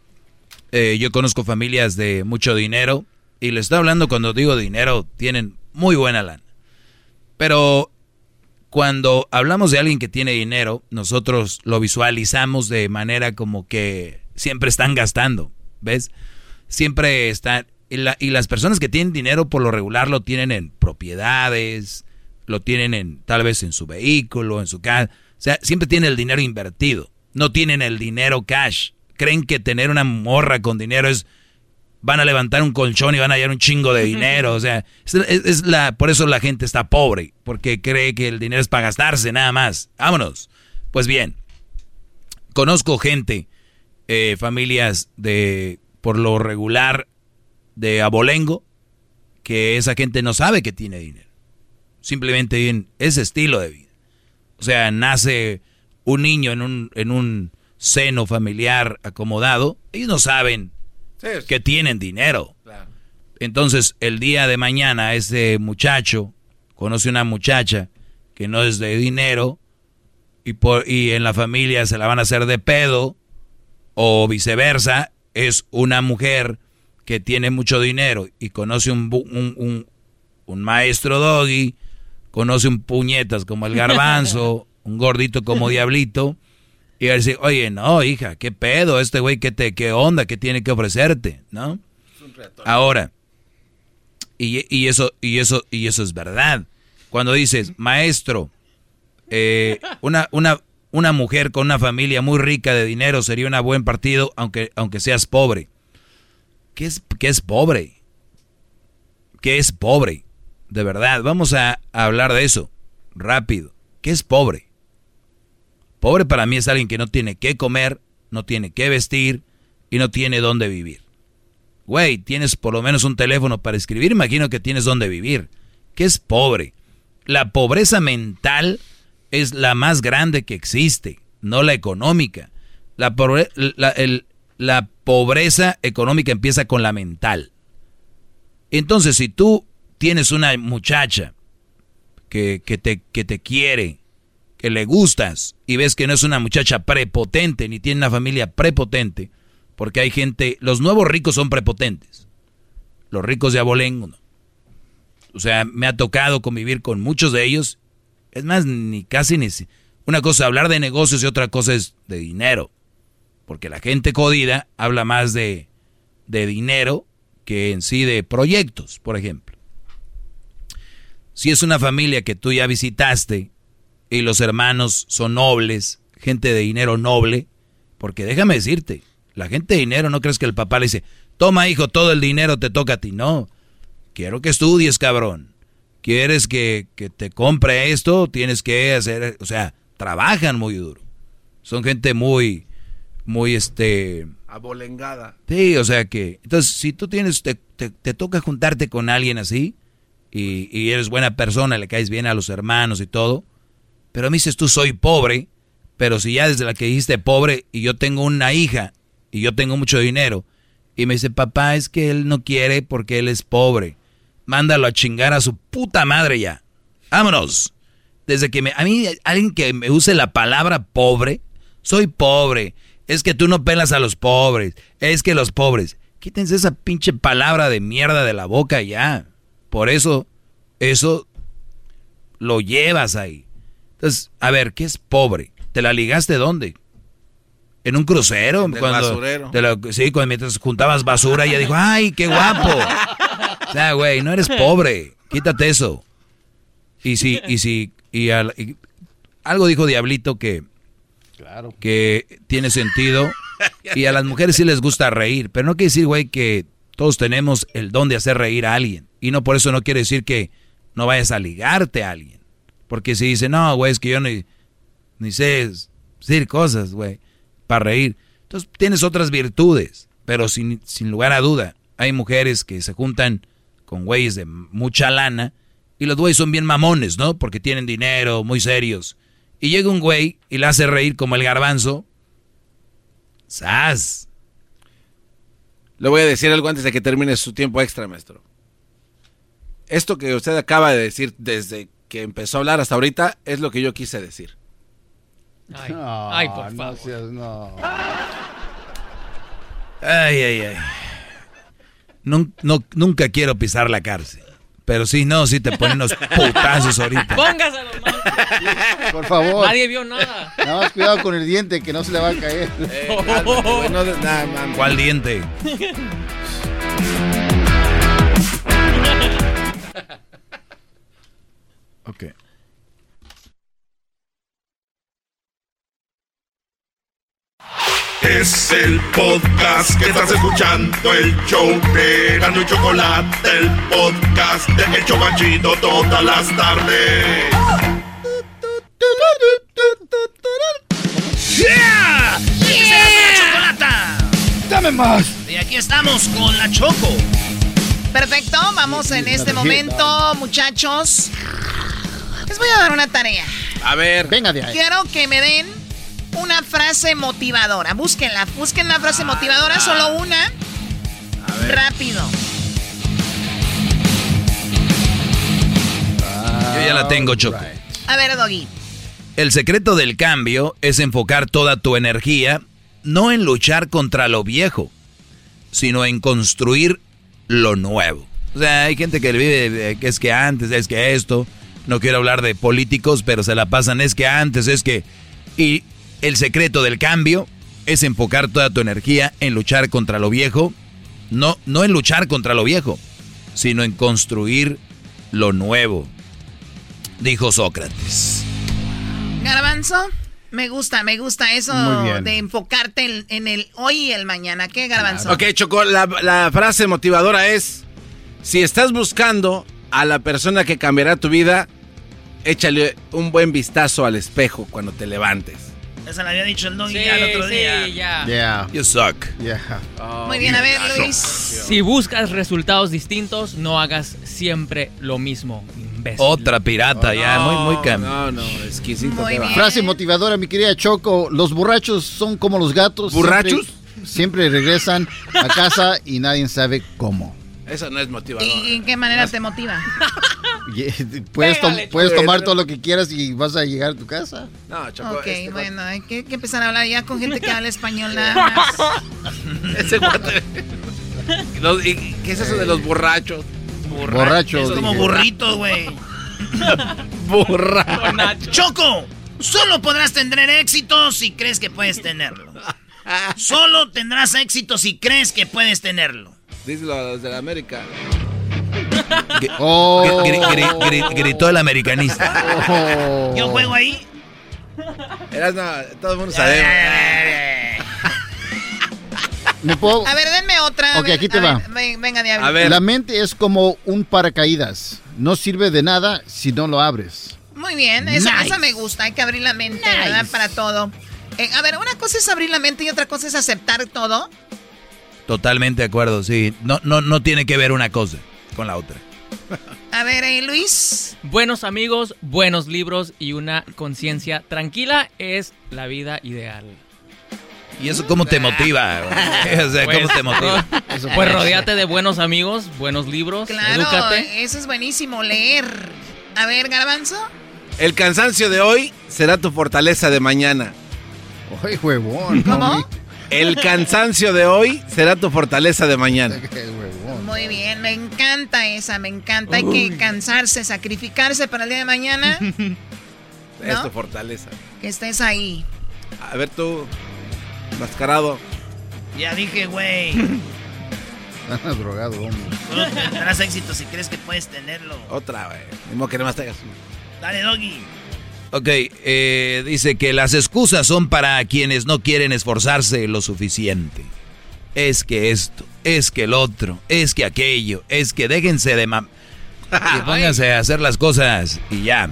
Eh, yo conozco familias de mucho dinero. Y les estoy hablando cuando digo dinero, tienen muy buena lana. Pero cuando hablamos de alguien que tiene dinero, nosotros lo visualizamos de manera como que siempre están gastando, ¿ves? Siempre están... Y, y las personas que tienen dinero por lo regular lo tienen en propiedades, lo tienen en tal vez en su vehículo, en su casa. O sea, siempre tienen el dinero invertido. No tienen el dinero cash. Creen que tener una morra con dinero es van a levantar un colchón y van a hallar un chingo de dinero. O sea, es, la, por eso la gente está pobre, porque cree que el dinero es para gastarse nada más. Vámonos. Pues bien, conozco gente, eh, familias de, por lo regular, de abolengo, que esa gente no sabe que tiene dinero. Simplemente en ese estilo de vida. O sea, nace un niño en un, en un seno familiar acomodado, ellos no saben que tienen dinero. Entonces, el día de mañana, ese muchacho conoce una muchacha que no es de dinero y, por, y en la familia se la van a hacer de pedo, o viceversa, es una mujer que tiene mucho dinero y conoce un, un, un, maestro doggy, conoce un puñetas como el garbanzo, [LAUGHS] un gordito como diablito y a decir, oye, no, hija, qué pedo, este güey, qué, te, qué onda, qué tiene que ofrecerte, ¿no? Ahora, y, y, eso, y, eso, y eso es verdad. Cuando dices, maestro, eh, una, una, una mujer con una familia muy rica de dinero sería un buen partido, aunque, aunque seas pobre. ¿Qué es, ¿Qué es pobre? ¿Qué es pobre? De verdad, vamos a hablar de eso rápido. ¿Qué es pobre? Pobre para mí es alguien que no tiene qué comer, no tiene qué vestir y no tiene dónde vivir. Güey, tienes por lo menos un teléfono para escribir, imagino que tienes dónde vivir. ¿Qué es pobre? La pobreza mental es la más grande que existe, no la económica. La, la pobreza económica empieza con la mental. Entonces, si tú tienes una muchacha que, que, te, que te quiere, que le gustas y ves que no es una muchacha prepotente ni tiene una familia prepotente, porque hay gente, los nuevos ricos son prepotentes, los ricos de Abolengo no. O sea, me ha tocado convivir con muchos de ellos, es más, ni casi ni... Una cosa es hablar de negocios y otra cosa es de dinero, porque la gente jodida habla más de, de dinero que en sí de proyectos, por ejemplo. Si es una familia que tú ya visitaste y los hermanos son nobles, gente de dinero noble, porque déjame decirte, la gente de dinero no crees que el papá le dice, toma hijo, todo el dinero te toca a ti, no, quiero que estudies, cabrón, quieres que, que te compre esto, tienes que hacer, o sea, trabajan muy duro, son gente muy, muy este... Abolengada. Sí, o sea que, entonces si tú tienes, te, te, toca juntarte con alguien así, y, y eres buena persona, le caes bien a los hermanos y todo, pero me dices tú soy pobre, pero si ya desde la que dijiste pobre y yo tengo una hija y yo tengo mucho dinero y me dice papá es que él no quiere porque él es pobre, mándalo a chingar a su puta madre ya. Vámonos. Desde que me, a mí alguien que me use la palabra pobre, soy pobre. Es que tú no pelas a los pobres. Es que los pobres. Quítense esa pinche palabra de mierda de la boca ya. Por eso, eso lo llevas ahí. Entonces, a ver, ¿qué es pobre? ¿Te la ligaste dónde? ¿En un crucero? En cuando basurero. sí, cuando mientras juntabas basura, ella dijo, ¡ay, qué guapo! O sea, güey, no eres pobre. Quítate eso. Y si, y si, y, algo dijo Diablito que, claro. que tiene sentido. Y a las mujeres sí les gusta reír. Pero no quiere decir, güey, que todos tenemos el don de hacer reír a alguien. Y no por eso no quiere decir que no vayas a ligarte a alguien. Porque si dice, no, güey, es que yo ni, ni sé decir cosas, güey, para reír. Entonces tienes otras virtudes, pero sin, lugar a duda, hay mujeres que se juntan con güeyes de mucha lana y los güeyes son bien mamones, ¿no? Porque tienen dinero, muy serios. Y llega un güey y le hace reír como el garbanzo. ¡Sas! Le voy a decir algo antes de que termine su tiempo extra, maestro. Esto que usted acaba de decir desde que empezó a hablar hasta ahorita es lo que yo quise decir. Ay, ay por favor. No, Ay, ay, ay. nunca quiero pisar la cárcel. Pero sí, no, sí te ponen unos putazos ahorita. Póngaselo, Por favor. Nadie vio nada. Nada más cuidado con el diente que no se le va a caer. ¿Cuál diente? [LAUGHS] Ok. Es el podcast que estás escuchando, el show de Gano y Chocolate, el podcast de El Chocachito todas las tardes. ¡Yeah! ¡Esa es la chocolata! ¡Dame más! Y aquí estamos con la Choco. Perfecto, vamos en este momento, muchachos. Les voy a dar una tarea. A ver. Venga de ahí. Quiero que me den una frase motivadora. Búsquenla, busquen la frase motivadora, solo una. Rápido. Yo ya la tengo, Choco. A ver, Doggy. El secreto del cambio es enfocar toda tu energía no en luchar contra lo viejo, sino en construir lo nuevo. O sea, hay gente que vive que es que antes, es que esto. No quiero hablar de políticos, pero se la pasan, es que antes, es que... Y el secreto del cambio es enfocar toda tu energía en luchar contra lo viejo, no, no en luchar contra lo viejo, sino en construir lo nuevo, dijo Sócrates. Garbanzo, me gusta, me gusta eso de enfocarte en, en el hoy y el mañana. ¿Qué, Garbanzo? Ok, Choco, la, la frase motivadora es, si estás buscando a la persona que cambiará tu vida, échale un buen vistazo al espejo cuando te levantes. Esa la había dicho el Doggy Sí, ya el otro sí, día. ya. Yeah. You suck. Yeah. Muy bien, a ver, Luis. Si buscas resultados distintos, no hagas siempre lo mismo, imbécil. Otra pirata, ya, muy, muy cam- No, no, exquisito. Frase motivadora, mi querida Choco. Los borrachos son como los gatos. ¿Borrachos? Siempre, siempre regresan a casa y nadie sabe cómo. Eso no es motivador. ¿Y en qué manera te motiva? [LAUGHS] [LAUGHS] Puedes, tom- Pégale, puedes Choco. tomar todo lo que quieras y vas a llegar a tu casa. No, Choco. Ok, este bueno, hay que, que empezar a hablar ya con gente que habla español nada [LAUGHS] más. guate- Ese guate. Los- y- ¿Qué es eso de los borrachos? Borrachos. Es como dije. burrito, güey. Borracho. Choco, solo podrás tener éxito si crees que puedes tenerlo. Solo tendrás éxito si crees que puedes tenerlo. Díselo a los de la América. [LAUGHS] Oh. Gri- gri- gri- gritó el americanista. Oh. Yo juego ahí. Eras, no, todo el mundo sabe. ¿Me puedo? A ver, denme otra. Ok, ver, aquí te a va. ver, ven- venga, Diablo. A ver. La mente es como un paracaídas. No sirve de nada si no lo abres. Muy bien, esa, Nice. esa me gusta. Hay que abrir la mente, ¿verdad? Para todo. Eh, a ver, una cosa es abrir la mente y otra cosa es aceptar todo. Totalmente de acuerdo, sí. No, no, no tiene que ver una cosa con la otra. A ver, eh, Luis. Buenos amigos, buenos libros y una conciencia tranquila es la vida ideal. ¿Y eso cómo te motiva? [LAUGHS] O sea, ¿cómo Pues, te motiva? Pues rodeate de buenos amigos, buenos libros, Claro, edúcate. eso es buenísimo, leer. A ver, Garbanzo. El cansancio de hoy será tu fortaleza de mañana. ¡Ay, huevón! ¿Cómo? El cansancio de hoy será tu fortaleza de mañana. [LAUGHS] Muy bien, me encanta esa, me encanta. Hay que cansarse, sacrificarse para el día de mañana. [LAUGHS] Es ¿No? tu fortaleza. que estés ahí. A ver tú, mascarado. Ya dije, güey. Estás [LAUGHS] drogado, hombre. Solo tendrás éxito si crees que puedes tenerlo. Otra, güey. Ni modo que te hagas. Dale, Doggy. Ok, eh, dice que las excusas son para quienes no quieren esforzarse lo suficiente. Es que esto, es que el otro, es que aquello, es que déjense de mam... Y [LAUGHS] pónganse a hacer las cosas y ya.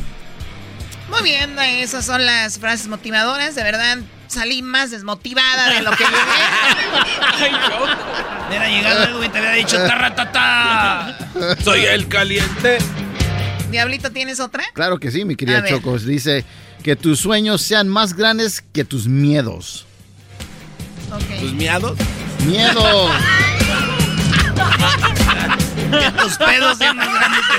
Muy bien, esas son las frases motivadoras. De verdad, salí más desmotivada de lo que llegué. [LAUGHS] Hubiera llegado algo y te hubiera dicho tarratata. [LAUGHS] Soy el caliente. Diablito, ¿tienes otra? Claro que sí, mi querida. Chocos. Dice que tus sueños sean más grandes que tus miedos. ¿Tus miados? ¡Miedos! [LAUGHS] Que tus pedos sean más grandes que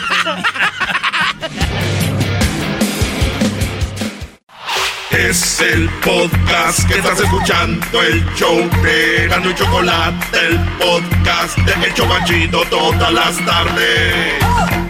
tus Es el podcast que estás escuchando, el show de Gano y Chocolate, el podcast de El Chocachito todas las tardes.